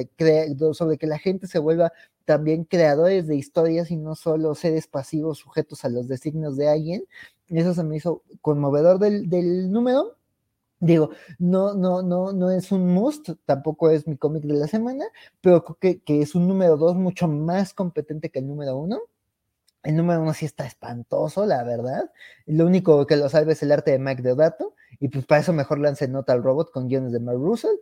sobre que la gente se vuelva también creadores de historias y no solo seres pasivos sujetos a los designios de alguien. Eso se me hizo conmovedor del, del número. Digo, no, no, no, no es un must, tampoco es mi cómic de la semana, pero creo que, que es un número dos mucho más competente que el número uno. El número uno sí está espantoso, la verdad. Lo único que lo salve es el arte de Mike Deodato, y pues para eso mejor lance Nota al Robot con guiones de Mark Russell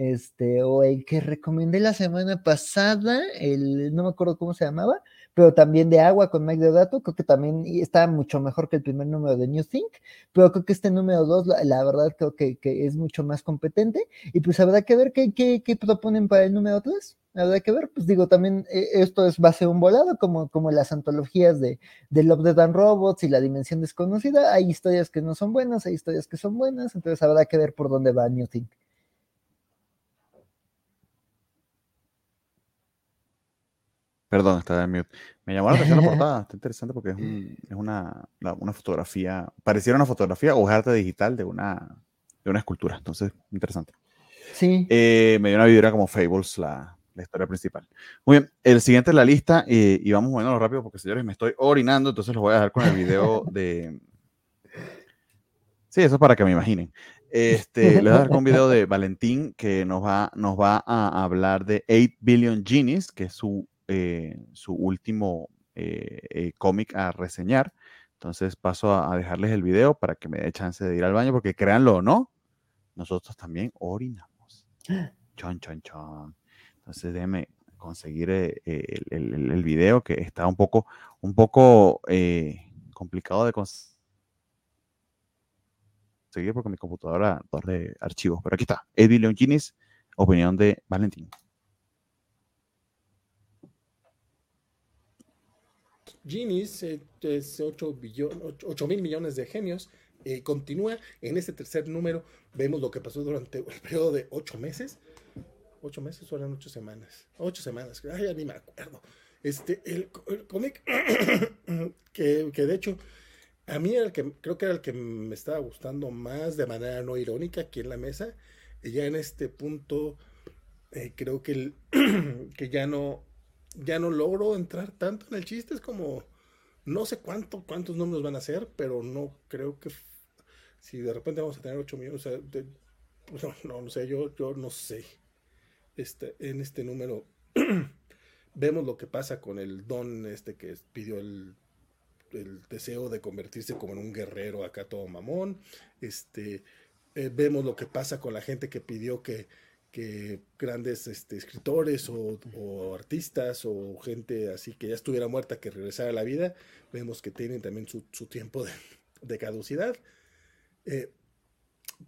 este, o el que recomendé la semana pasada, el, no me acuerdo cómo se llamaba, pero también de agua con Mike Deodato, creo que también está mucho mejor que el primer número de New Think, pero creo que este número 2, la, verdad creo que, que, es mucho más competente, y pues habrá que ver qué, qué, qué proponen para el número 3. Habrá que ver, pues digo, también eh, esto es base un volado, como, como las antologías de, de Love, Dead and Robots y La Dimensión Desconocida. Hay historias que no son buenas, hay historias que son buenas, entonces habrá que ver por dónde va New Think. Perdón, estaba en mute. Me llamó la atención la portada, está interesante porque es, es una, una, fotografía, pareciera una fotografía o es arte digital de una, de una escultura, entonces interesante. Sí. Eh, me dio una vidriera como Fables, la, la, historia principal. Muy bien, el siguiente en la lista, eh, y vamos moviendo rápido porque señores, me estoy orinando, entonces los voy a dejar con el video de... Sí, eso es para que me imaginen. Este, les voy a dar con un video de Valentín que nos va, nos va a hablar de 8 Billion Genies, que es su eh, su último eh, eh, cómic a reseñar. Entonces paso a, dejarles el video para que me dé chance de ir al baño, porque créanlo o no, nosotros también orinamos. Chon, chon, chon. Entonces déjenme conseguir el, el, video que está un poco, un poco complicado de conseguir porque mi computadora torre archivos. Pero aquí está, Eddie Leonginis, opinión de Valentín. Genies es 8, mil millones de genios. Eh, continúa en este tercer número. Vemos lo que pasó durante el periodo de 8 meses. 8 meses o eran 8 semanas. 8 semanas. Ay, ya ni me acuerdo. Este, el, cómic que, que, de hecho a mí era el que creo que era el que me estaba gustando más de manera no irónica aquí en la mesa. Y ya en este punto eh, creo que, el, que ya no ya no logro entrar tanto en el chiste. Es como, no sé cuánto, cuántos números van a ser, pero no creo que si de repente vamos a tener 8 millones, pues no, no, sé, yo, yo no sé. Este, en este número vemos lo que pasa con el don este que pidió el, el deseo de convertirse como en un guerrero acá todo mamón. Este, eh, vemos lo que pasa con la gente que pidió que que grandes este, escritores o, artistas o gente así que ya estuviera muerta que regresara a la vida, vemos que tienen también su, tiempo de, caducidad. Eh,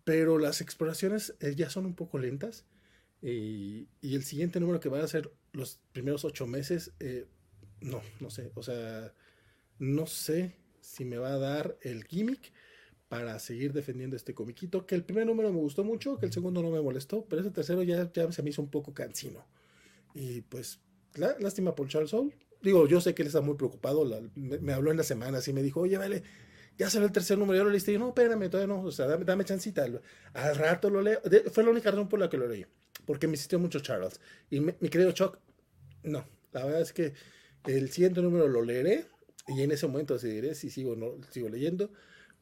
pero las exploraciones eh, ya son un poco lentas y, el siguiente número que van a ser los primeros ocho meses, eh, no, no sé, o sea, no sé si me va a dar el gimmick para seguir defendiendo este comiquito, que el primer número me gustó mucho, que el segundo no me molestó, pero ese tercero ya, ya se me hizo un poco cansino. Y pues, lástima por Charles Soul. Digo, yo sé que él está muy preocupado, me, habló en la semana, así me dijo, oye, vale, ya salió el tercer número, yo lo leíste, y yo, no, espérame, todavía no, o sea, dame, dame chancita, al rato lo leo, fue la única razón por la que lo leí, porque me insistió mucho Charles, y mi querido Chuck, no, la verdad es que el siguiente número lo leeré, y en ese momento decidiré si sigo o no sigo leyendo,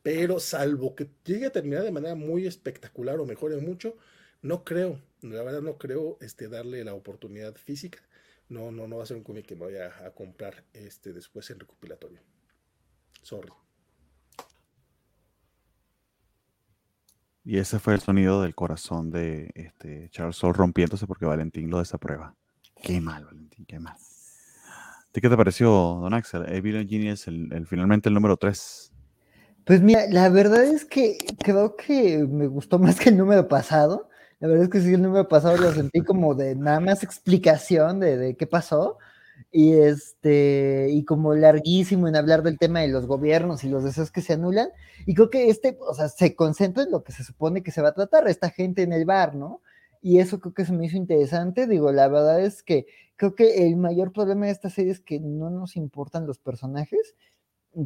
pero salvo que llegue a terminar de manera muy espectacular o mejore mucho, no creo, la verdad no creo este, darle la oportunidad física. No, no, no va a ser un cómic que me vaya a, comprar este, después en recopilatorio. Sorry. Y ese fue el sonido del corazón de este Charles Soul rompiéndose porque Valentín lo desaprueba. Qué mal, Valentín, qué mal. ¿Qué te pareció, Don Axel? Evil Genius, finalmente el número 3 pues mira, la verdad es que creo que me gustó más que el número pasado. La verdad es que sí, el número pasado lo sentí como de nada más explicación de, de qué pasó y este y como larguísimo en hablar del tema de los gobiernos y los deseos que se anulan y creo que este, o sea, se concentra en lo que se supone que se va a tratar esta gente en el bar, ¿no? Y eso creo que se me hizo interesante, digo, la verdad es que creo que el mayor problema de esta serie es que no nos importan los personajes.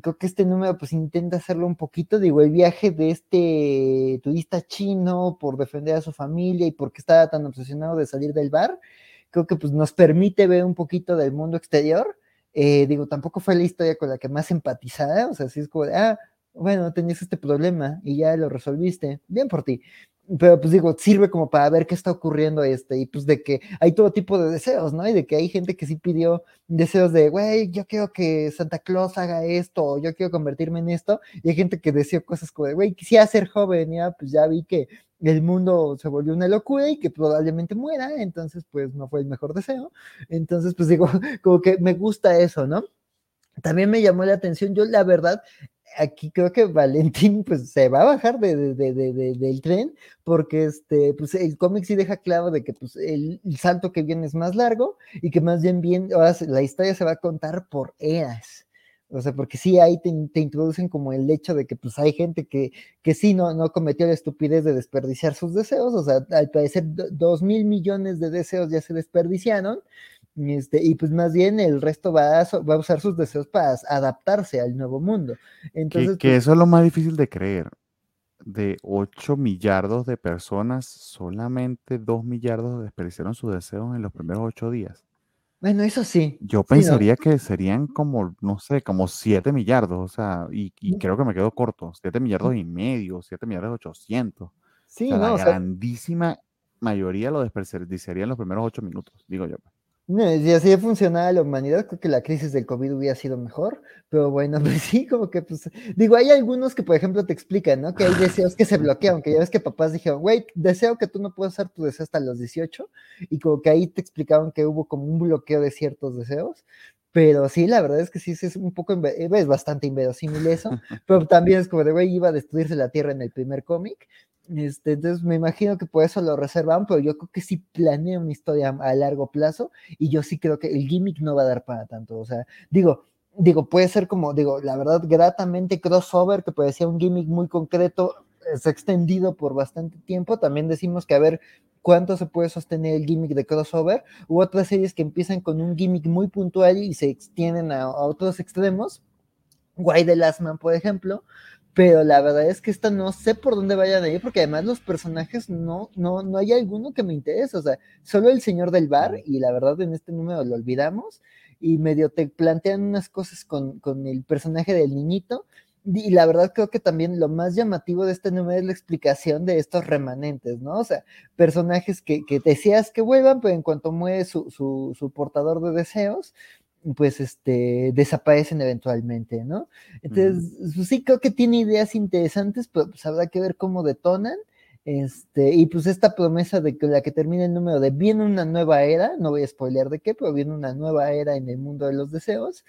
Creo que este número pues intenta hacerlo un poquito, digo, el viaje de este turista chino por defender a su familia y porque estaba tan obsesionado de salir del bar, creo que pues nos permite ver un poquito del mundo exterior. Eh, digo, tampoco fue la historia con la que más empatizada, o sea, sí es como de, ah, bueno, tenías este problema y ya lo resolviste, bien por ti pero pues digo, sirve como para ver qué está ocurriendo este, y pues de que hay todo tipo de deseos, ¿no? Y de que hay gente que sí pidió deseos de, güey, yo quiero que Santa Claus haga esto, o yo quiero convertirme en esto, y hay gente que deseó cosas como de, güey, quisiera ser joven, ya, pues ya vi que el mundo se volvió una locura y que probablemente muera, entonces pues no fue el mejor deseo, entonces pues digo, como que me gusta eso, ¿no? También me llamó la atención, yo la verdad aquí creo que Valentín pues se va a bajar de, del tren porque este, pues el cómic sí deja claro de que pues el, salto que viene es más largo y que más bien bien, ahora la historia se va a contar por eras. O sea, porque sí ahí te, introducen como el hecho de que pues hay gente que, que sí no, no cometió la estupidez de desperdiciar sus deseos, o sea, al parecer dos mil millones de deseos ya se desperdiciaron, este, y pues más bien el resto va a, va a usar sus deseos para adaptarse al nuevo mundo. Entonces, que, pues eso es lo más difícil de creer. De 8 millardos de personas, solamente 2 millardos desperdiciaron sus deseos en los primeros 8 días. Bueno, eso sí. Yo pensaría que serían como, no sé, como 7 millardos, o sea, y, y, creo que me quedo corto, 7 millardos y medio, 7 millardos 800. Sí, o sea, no, la grandísima mayoría lo desperdiciaría en los primeros 8 minutos, digo yo. No, si así funcionaba la humanidad, creo que la crisis del COVID hubiera sido mejor, pero bueno, pues sí, como que pues, digo, hay algunos que, por ejemplo, te explican, ¿no? Que hay deseos que se bloquean, que ya ves que papás dijeron, güey, deseo que tú no puedas hacer tu deseo hasta los 18, y como que ahí te explicaban que hubo como un bloqueo de ciertos deseos, pero sí, la verdad es que sí, es un poco, es bastante inverosímil eso, pero también es como de, güey, iba a destruirse la Tierra en el primer cómic, este, entonces me imagino que por eso lo reservan, pero yo creo que sí planea una historia a largo plazo y yo sí creo que el gimmick no va a dar para tanto. O sea, digo, digo, puede ser como, digo, la verdad, gratamente crossover, que puede ser un gimmick muy concreto, es extendido por bastante tiempo. También decimos que a ver cuánto se puede sostener el gimmick de crossover, u otras series que empiezan con un gimmick muy puntual y se extienden a, a otros extremos. Guay de Last Man, por ejemplo, pero la verdad es que esta no sé por dónde vayan a ir, porque además los personajes no, no, no hay alguno que me interese, o sea, solo el señor del bar, y la verdad en este número lo olvidamos, y medio te plantean unas cosas con, con el personaje del niñito, y la verdad creo que también lo más llamativo de este número es la explicación de estos remanentes, ¿no? O sea, personajes que, que deseas que vuelvan, pero en cuanto muere su, su, su portador de deseos, pues este, desaparecen eventualmente, ¿no? Entonces, pues, sí creo que tiene ideas interesantes, pero pues habrá que ver cómo detonan. Este, y pues esta promesa de que la que termina el número de viene una nueva era, no voy a spoilear de qué, pero viene una nueva era en el mundo de los deseos.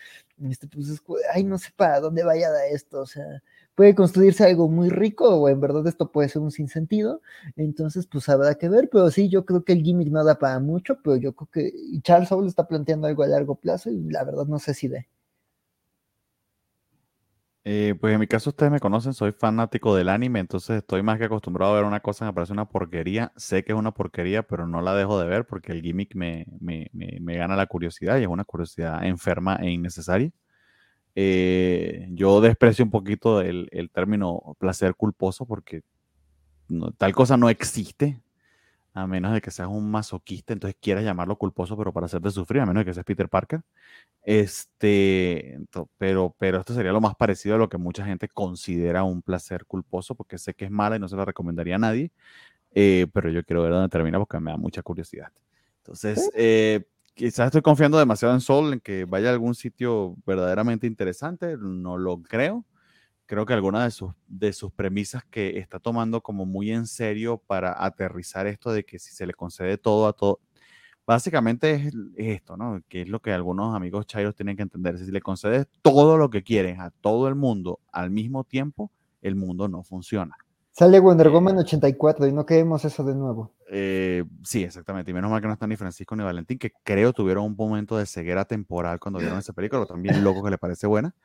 Este, pues es, ay, no sé para dónde vaya a esto, o sea, puede construirse algo muy rico o en verdad esto puede ser un sinsentido. Entonces, pues habrá que ver, pero sí, yo creo que el gimmick no da para mucho, pero yo creo que Charles Soule está planteando algo a largo plazo y la verdad no sé si de. Eh, pues en mi caso ustedes me conocen, soy fanático del anime, entonces estoy más que acostumbrado a ver una cosa que me parece una porquería. Sé que es una porquería, pero no la dejo de ver porque el gimmick me, me, me gana la curiosidad y es una curiosidad enferma e innecesaria. Eh, yo desprecio un poquito el, el, término placer culposo porque tal cosa no existe, a menos de que seas un masoquista, entonces quieras llamarlo culposo, pero para hacerte sufrir, a menos de que seas Peter Parker. Este, pero, pero esto sería lo más parecido a lo que mucha gente considera un placer culposo, porque sé que es mala y no se la recomendaría a nadie, eh, pero yo quiero ver dónde termina porque me da mucha curiosidad. Entonces, eh, quizás estoy confiando demasiado en Sol, en que vaya a algún sitio verdaderamente interesante, no lo creo. Creo que alguna de sus, de sus premisas que está tomando como muy en serio para aterrizar esto de que si se le concede todo a todo, básicamente es, esto, ¿no? Que es lo que algunos amigos chairos tienen que entender. Si le concedes todo lo que quieres a todo el mundo al mismo tiempo, el mundo no funciona. Sale Wonder Woman 84 y no queremos eso de nuevo. Eh, sí, exactamente. Y menos mal que no están ni Francisco ni Valentín, que creo tuvieron un momento de ceguera temporal cuando vieron esa película, también loco que le parece buena.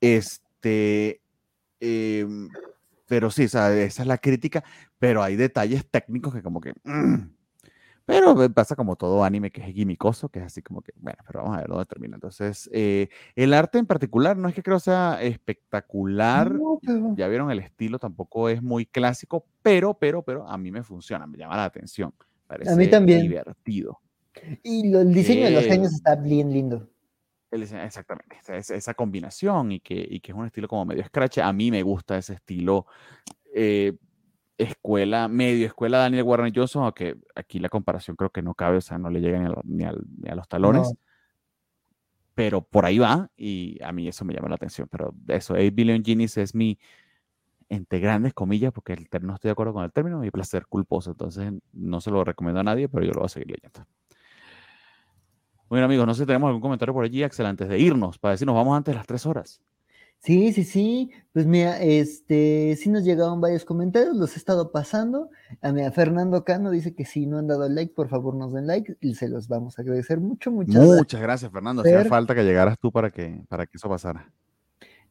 Este, em, pero sí, o sea, esa es la crítica, pero hay detalles técnicos que como que... mm, pero pasa como todo anime que es gimicoso, que es así como que, bueno, pero vamos a ver dónde termina. Entonces, eh, el arte en particular no es que creo sea espectacular, No, pero- ya vieron el estilo, tampoco es muy clásico, pero, pero, pero a mí me funciona, me llama la atención. Parece también. divertido. Y lo- el diseño de los Eh, genios está bien lindo. El diseño- exactamente, esa combinación y que, y que es un estilo como medio scratch. A mí me gusta ese estilo eh, escuela, medio escuela Daniel Warren Johnson, aunque aquí la comparación creo que no cabe, o sea, no le llega ni a, lo- ni al- ni a los talones. No. Pero por ahí va y a mí eso me llama la atención. Pero eso, 8 Billion Genies es mi, entre grandes comillas, porque el no estoy de acuerdo con el término, mi placer culposo. Entonces no se lo recomiendo a nadie, pero yo lo voy a seguir leyendo. Bueno, amigos, no sé si tenemos algún comentario por allí, Axel, antes de irnos, para decir nos vamos antes de las tres horas. Sí, sí, sí. Pues mira, este, sí nos llegaron varios comentarios, los he estado pasando. A mí, a Fernando Cano dice que si no han dado like, por favor nos den like y se los vamos a agradecer mucho, muchas gracias. Muchas gracias, Fernando. Hacía falta que llegaras tú para que, para que eso pasara.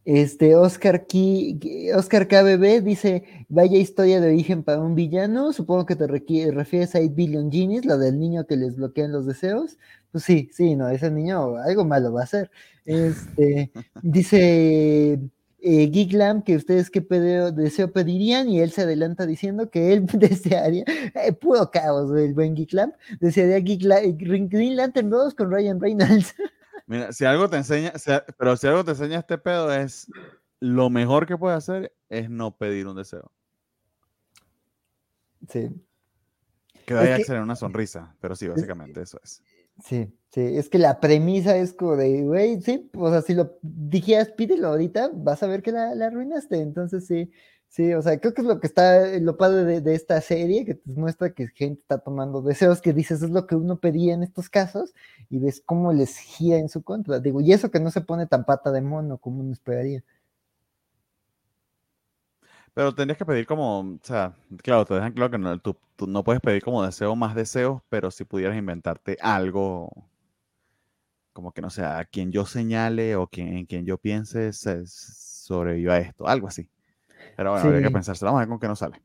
Este, Oscar, Ki- Oscar KBB dice, vaya historia de origen para un villano, supongo que te refieres a 8 Billion Genies, la del niño que les bloquean los deseos. Pues sí, sí, no, ese niño algo malo va a hacer. Este, dice eh, Geek Lamb que ustedes qué pedeo- deseo pedirían y él se adelanta diciendo que él desearía, eh, puro caos el buen Geek Lamb, desearía Geek Green Lantern 2 con Ryan Reynolds. Mira, si algo te enseña, si pero si algo te enseña este pedo es lo mejor que puedes hacer es no pedir un deseo. sí. Que vaya a que- una sonrisa, pero sí, básicamente eso es. Sí, sí, es que la premisa es como de, güey, sí, o sea, si lo dijeras, pídelo ahorita, vas a ver que la, la arruinaste. Entonces, sí, sí, o sea, creo que es lo que está, lo padre de, esta serie, que te muestra que gente está tomando deseos que dices es lo que uno pedía en estos casos, y ves cómo les gira en su contra. Digo, y eso que no se pone tan pata de mono como uno esperaría. Pero tendrías que pedir como, o sea, claro, te dejan claro que no, tú, no puedes pedir como deseo más deseos, pero si pudieras inventarte algo, como que no sé, a quien yo señale o quien, en quien yo piense se sobreviva esto, algo así. Pero bueno, habría que Sí. pensarse, vamos a ver con qué nos sale.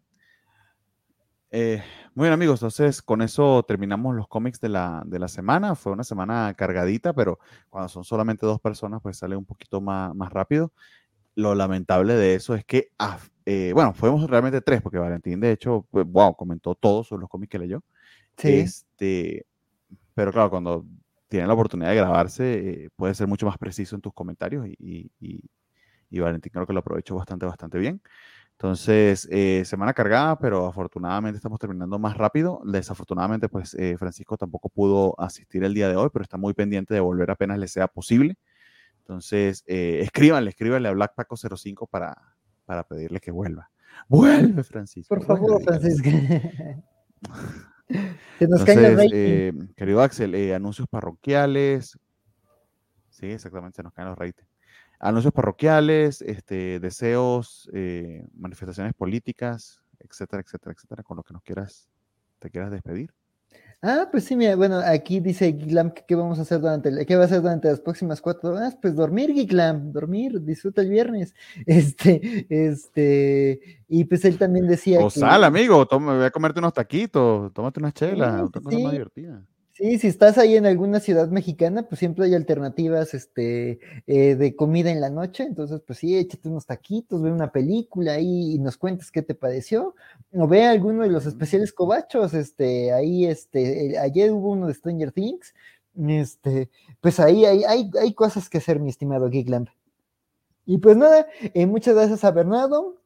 Eh, muy bien, amigos, entonces con eso terminamos los cómics de la, de la semana. Fue una semana cargadita, pero cuando son solamente dos personas, pues sale un poquito más, más rápido. Lo lamentable de eso es que, ah, eh, bueno, fuimos realmente tres, porque Valentín, de hecho, pues, wow, comentó todo sobre los cómics que leyó. Sí, Este, pero claro, cuando tienen la oportunidad de grabarse, eh, puede ser mucho más preciso en tus comentarios y, y- y- Valentín creo que lo aprovechó bastante, bastante bien. Entonces, eh, semana cargada, pero afortunadamente estamos terminando más rápido. Desafortunadamente, pues eh, Francisco tampoco pudo asistir el día de hoy, pero está muy pendiente de volver apenas le sea posible. Entonces, eh, escríbanle, escríbanle a Black Paco 05 para, para pedirle que vuelva. Vuelve, Francisco. por favor. Francisco. Se nos Entonces, eh, querido Axel, eh, anuncios parroquiales. Sí, exactamente, se nos caen los ratings. Anuncios parroquiales, este, deseos, eh, manifestaciones políticas, etcétera, etcétera, etcétera, con lo que nos quieras, te quieras despedir. Ah, pues sí, mira, bueno, aquí dice Giglam que qué vamos a hacer durante, qué va a hacer durante las próximas cuatro horas, pues dormir, Giglam, dormir, disfruta el viernes, este, este, y pues él también decía O que, sal, amigo, toma, ve a comerte unos taquitos, tómate unas chelas, Sí, otra cosa más divertida. Sí, si estás ahí en alguna ciudad mexicana, pues siempre hay alternativas, este, eh, de comida en la noche, entonces, pues sí, échate unos taquitos, ve una película ahí y nos cuentas qué te pareció, o ve alguno de los especiales cobachos, este, ahí, este, eh, ayer hubo uno de Stranger Things, este, pues ahí hay, hay, hay cosas que hacer, mi estimado Geeklamp. Y pues nada, eh, muchas gracias a Bernardo,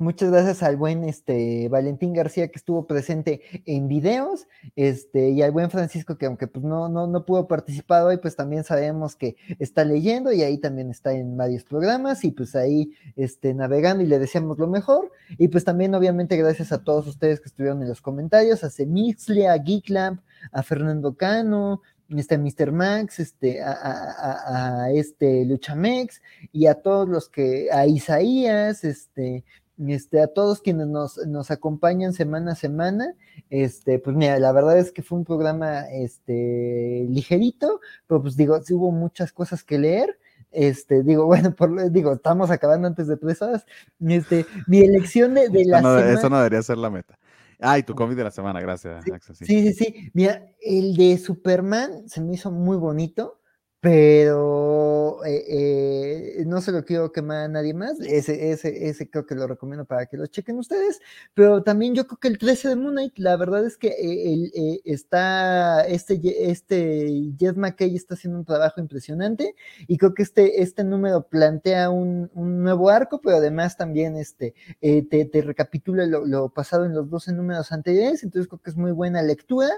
muchas gracias al buen este, Valentín García que estuvo presente en videos, este, y al buen Francisco que aunque pues no, no, no pudo participar hoy, pues también sabemos que está leyendo y ahí también está en varios programas y pues ahí este, navegando y le deseamos lo mejor. Y pues también obviamente gracias a todos ustedes que estuvieron en los comentarios, a Semixle, a Geeklamp, a Fernando Cano, este, Mr. Max, este, a- a este Luchamex y a todos los que, a Isaías, este, este, a todos quienes nos, nos acompañan semana a semana. Este, pues mira, la verdad es que fue un programa este, ligerito, pero pues digo, sí hubo muchas cosas que leer. Este, digo, bueno, por, digo, estamos acabando antes de tres horas. Este, mi elección de, de la no, semana. Eso no debería ser la meta. Ay, tu cómic de la semana, gracias, Sí, Axel, sí. Sí, sí, sí. Mira, el de Superman se me hizo muy bonito, pero eh, eh, no se lo quiero quemar a nadie más. Ese, ese, ese creo que lo recomiendo para que lo chequen ustedes. Pero también yo creo que el 13 de Moon Knight, la verdad es que eh, el, está, este, este Jeff McKay está haciendo un trabajo impresionante y creo que este, este número plantea un, un nuevo arco, pero además también este, te, te recapitula lo, lo pasado en los 12 números anteriores, entonces creo que es muy buena lectura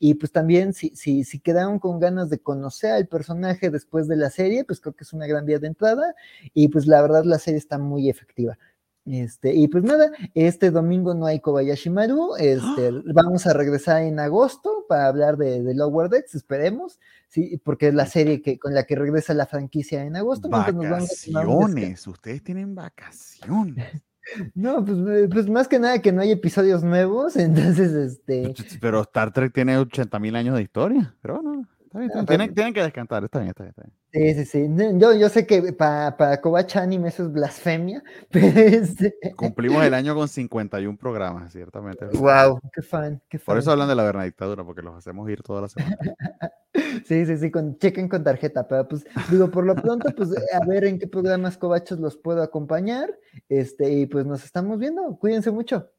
y pues también si, si, si quedaron con ganas de conocer al personaje después de la serie, pues creo que es una gran vía de entrada y pues la verdad la serie está muy efectiva. Este, y pues nada, este domingo no hay Kobayashi Maru, este, vamos a regresar en agosto para hablar de, de Lower Decks, esperemos, sí, porque es la serie que, con la que regresa la franquicia en agosto. nos vamos a. Vacaciones, ustedes tienen vacaciones. No, pues, pues más que nada que no hay episodios nuevos, entonces este. Pero Star Trek tiene 80 mil años de historia. Pero no, está bien, está bien. Ah, Tienen, tienen que descantar, está bien, está bien. Está bien. Sí, sí, sí. Yo, yo sé que para, Kobacha Anime eso es blasfemia, pero este. Cumplimos el año con 51 programas, ciertamente. Wow, qué fan, qué fan. Por eso hablan de la Bernadictadura, porque los hacemos ir toda la semana. Sí, sí, sí, con, chequen con tarjeta, pero pues digo, por lo pronto, pues a ver en qué programas Cobachos los puedo acompañar. Este, y pues nos estamos viendo. Cuídense mucho.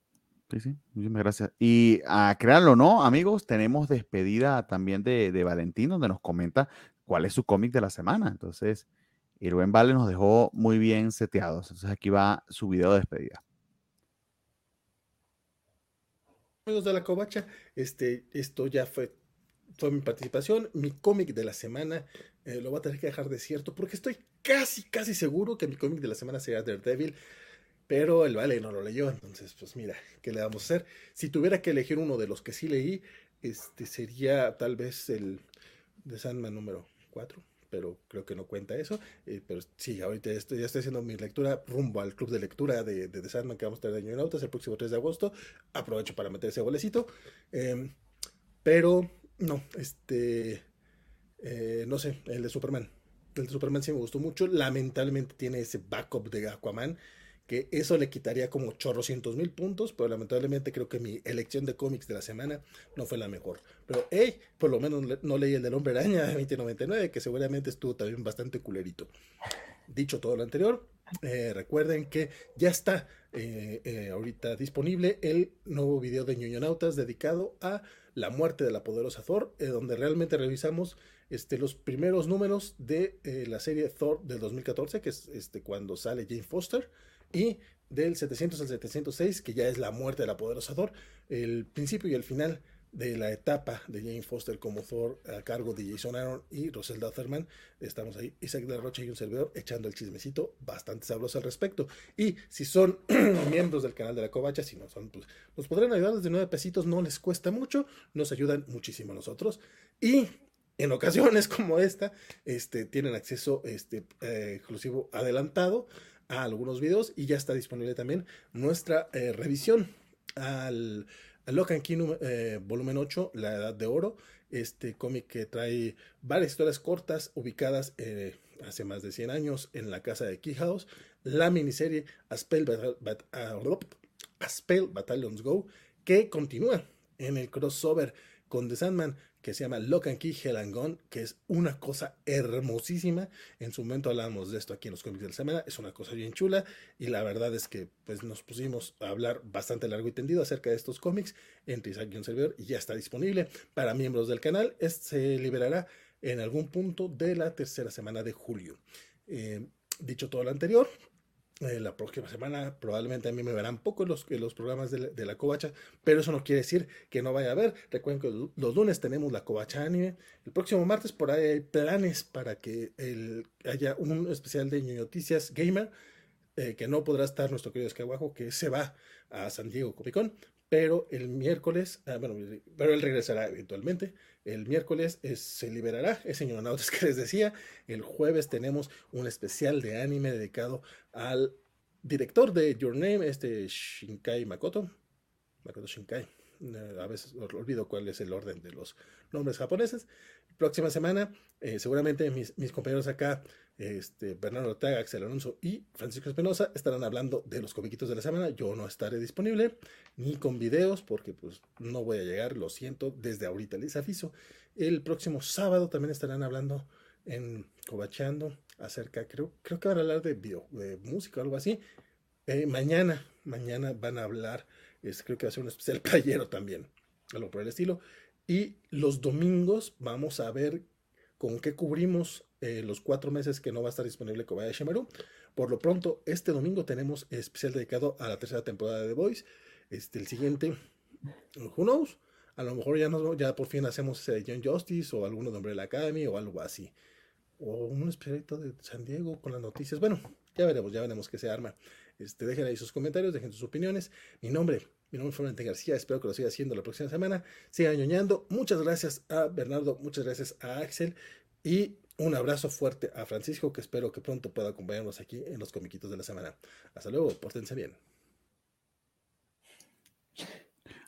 Sí, sí, muchísimas gracias. Y a créanlo o no, amigos, tenemos despedida también de, de Valentín, donde nos comenta cuál es su cómic de la semana. Entonces, el buen Vale nos dejó muy bien seteados. Entonces, aquí va su video de despedida. Amigos de la Covacha, este, esto ya fue, fue mi participación. Mi cómic de la semana eh, lo voy a tener que dejar desierto porque estoy casi, casi seguro que mi cómic de la semana será Daredevil. Pero el Vale no lo leyó, entonces, pues mira, ¿qué le vamos a hacer? Si tuviera que elegir uno de los que sí leí, este sería tal vez el de Sandman número 4, pero creo que no cuenta eso. eh, pero sí, ahorita estoy, ya estoy haciendo mi lectura rumbo al club de lectura de, de Sandman que vamos a tener de Nautas el próximo 3 de agosto. Aprovecho para meter ese golecito. eh, pero no, este. eh, no sé, el de Superman. El de Superman sí me gustó mucho. Lamentablemente tiene ese backup de Aquaman. Que eso le quitaría como chorrocientos mil puntos. Pero lamentablemente creo que mi elección de cómics de la semana no fue la mejor. Pero hey, por lo menos no leí el del Hombre Araña de 2099. Que seguramente estuvo también bastante culerito. Dicho todo lo anterior, eh, recuerden que ya está eh, eh, ahorita disponible el nuevo video de Ñoñonautas dedicado a la muerte de la poderosa Thor, eh, donde realmente revisamos este, los primeros números de eh, la serie Thor del 2014, que es este, cuando sale Jane Foster, y del 700 al 706, que ya es la muerte de la poderosa Thor, el principio y el final de la etapa de Jane Foster como Thor a cargo de Jason Aaron y Roselda Otherman. Estamos ahí, Isaac de la Rocha y un servidor echando el chismecito bastante sabroso al respecto. Y si son miembros del canal de la Covacha, si no son, pues nos podrán ayudar desde 9 pesitos, no les cuesta mucho, nos ayudan muchísimo a nosotros. Y en ocasiones como esta, este, tienen acceso este, eh, exclusivo adelantado algunos videos y ya está disponible también nuestra eh, revisión. Al, al Key num- eh, volumen 8, La Edad de Oro, este cómic que trae varias historias cortas ubicadas eh, hace más de 100 años en la casa de Key House, la miniserie A Spell, Bat- ah, Spell Battalions Go, que continúa en el crossover con The Sandman, que se llama Lock and Key Hell and Gone, que es una cosa hermosísima. En su momento hablamos de esto aquí en los cómics de la semana, es una cosa bien chula y la verdad es que pues nos pusimos a hablar bastante largo y tendido acerca de estos cómics entre Isaac y un servidor y ya está disponible para miembros del canal. Este se liberará en algún punto de la tercera semana de julio. Eh, dicho todo lo anterior, eh, la próxima semana probablemente a mí me verán poco los, los programas de la, de Covacha, pero eso no quiere decir que no vaya a haber. Recuerden que los, lunes tenemos la Covacha Anime. El próximo martes por ahí hay planes para que el, haya un especial de Noticias Gamer, eh, que no podrá estar nuestro querido Escaguajo, que se va a San Diego Comic Con. Pero el miércoles, ah, bueno, pero él regresará eventualmente. El miércoles es- se liberará ese Ñonautas que les decía. El jueves tenemos un especial de anime dedicado al director de Your Name, este Shinkai Makoto. Makoto Shinkai. Eh, a veces olvido cuál es el orden de los nombres japoneses. Próxima semana, eh, seguramente mis, compañeros acá, este, Bernardo Ortega, Axel Alonso y Francisco Espinosa, estarán hablando de los comiquitos de la semana. Yo no estaré disponible ni con videos porque pues no voy a llegar, lo siento, desde ahorita les aviso. El próximo sábado también estarán hablando en Cobachando acerca, creo, creo que van a hablar de, bio, de música o algo así. Eh, mañana, mañana van a hablar, es, creo que va a ser un especial playero también, algo por el estilo. Y los domingos vamos a ver con qué cubrimos eh, los cuatro meses que no va a estar disponible Kobayashi Maru. Por lo pronto, este domingo tenemos especial dedicado a la tercera temporada de The Voice. Este, el siguiente, who knows, a lo mejor ya, nos, ya por fin hacemos ese de John Justice o alguno de Umbrella Academy o algo así. O un especialito de San Diego con las noticias. Bueno, ya veremos, ya veremos qué se arma. Este, dejen ahí sus comentarios, dejen sus opiniones. Mi nombre, mi nombre es Florente García, espero que lo siga haciendo la próxima semana. Sigan ñoñando. Muchas gracias a Bernardo, muchas gracias a Axel y un abrazo fuerte a Francisco que espero que pronto pueda acompañarnos aquí en los comiquitos de la semana. Hasta luego, pórtense bien.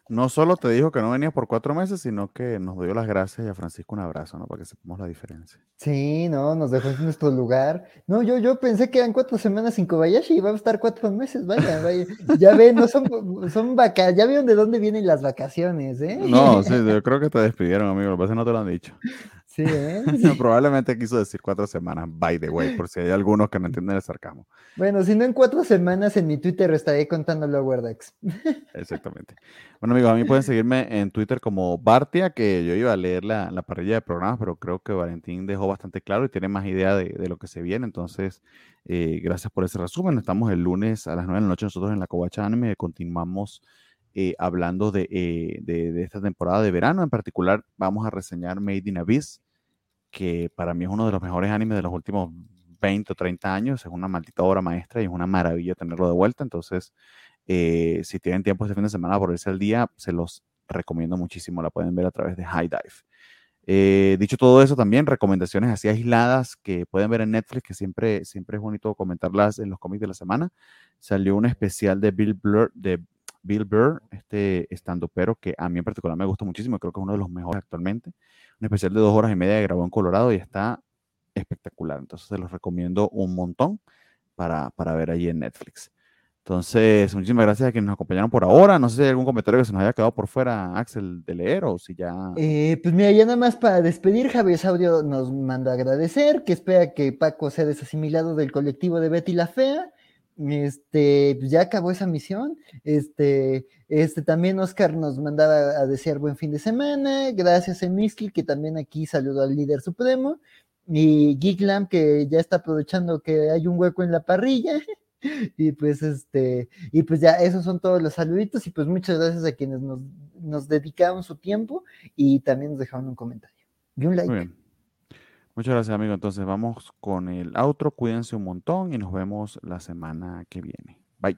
No solo te dijo que no venías por cuatro meses, sino que nos dio las gracias y a Francisco un abrazo, ¿no? Para que sepamos la diferencia. Sí, no, nos dejó en nuestro lugar. No, yo, yo pensé que eran cuatro semanas sin Kobayashi y iba a estar cuatro meses, vaya, vaya. Ya ven, no son, son vacaciones, ya vieron de dónde vienen las vacaciones, ¿eh? No, sí, yo creo que te despidieron, amigo, lo que pasa es que no te lo han dicho. Sí, ¿eh? Probablemente quiso decir cuatro semanas, by the way, por si hay algunos que no entienden el sarcasmo. Bueno, si no en cuatro semanas en mi Twitter estaré contando lo Wordex. Exactamente. Bueno, amigos, a mí pueden seguirme en Twitter como Bartia, que yo iba a leer la, la parrilla de programas, pero creo que Valentín dejó bastante claro y tiene más idea de, de lo que se viene. Entonces, eh, gracias por ese resumen. Estamos el lunes a las nueve de la noche nosotros en la Covacha Anime. Continuamos eh, hablando de, eh, de, de, esta temporada de verano. En particular, vamos a reseñar Made in Abyss, que para mí es uno de los mejores animes de los últimos 20 o 30 años. Es una maldita obra maestra y es una maravilla tenerlo de vuelta. Entonces, eh, si tienen tiempo este fin de semana por irse al día, se los recomiendo muchísimo. La pueden ver a través de High Dive. Eh, dicho todo eso, también recomendaciones así aisladas que pueden ver en Netflix, que siempre, siempre es bonito comentarlas en los cómics de la semana. Salió un especial de Bill Blur, de Bill Burr, este estando pero que a mí en particular me gusta muchísimo, creo que es uno de los mejores actualmente un especial de dos horas y media que grabó en Colorado y está espectacular. Entonces se los recomiendo un montón para, para ver allí en Netflix. Entonces, muchísimas gracias a quienes nos acompañaron por ahora. No sé si hay algún comentario que se nos haya quedado por fuera, Axel, de leer o si ya. Eh, pues mira, ya nada más para despedir, Javier Saudio nos manda agradecer, que espera que Paco sea desasimilado del colectivo de Betty la Fea este, pues ya acabó esa misión. Este, este, también Oscar nos mandaba a desear buen fin de semana. Gracias a Miski, que también aquí saludó al líder supremo. Y Geeklam, que ya está aprovechando que hay un hueco en la parrilla. y pues este, y pues ya esos son todos los saluditos. Y pues muchas gracias a quienes nos, nos dedicaron su tiempo y también nos dejaron un comentario. Y un like. Muchas gracias, amigo. Entonces vamos con el outro. Cuídense un montón y nos vemos la semana que viene. Bye.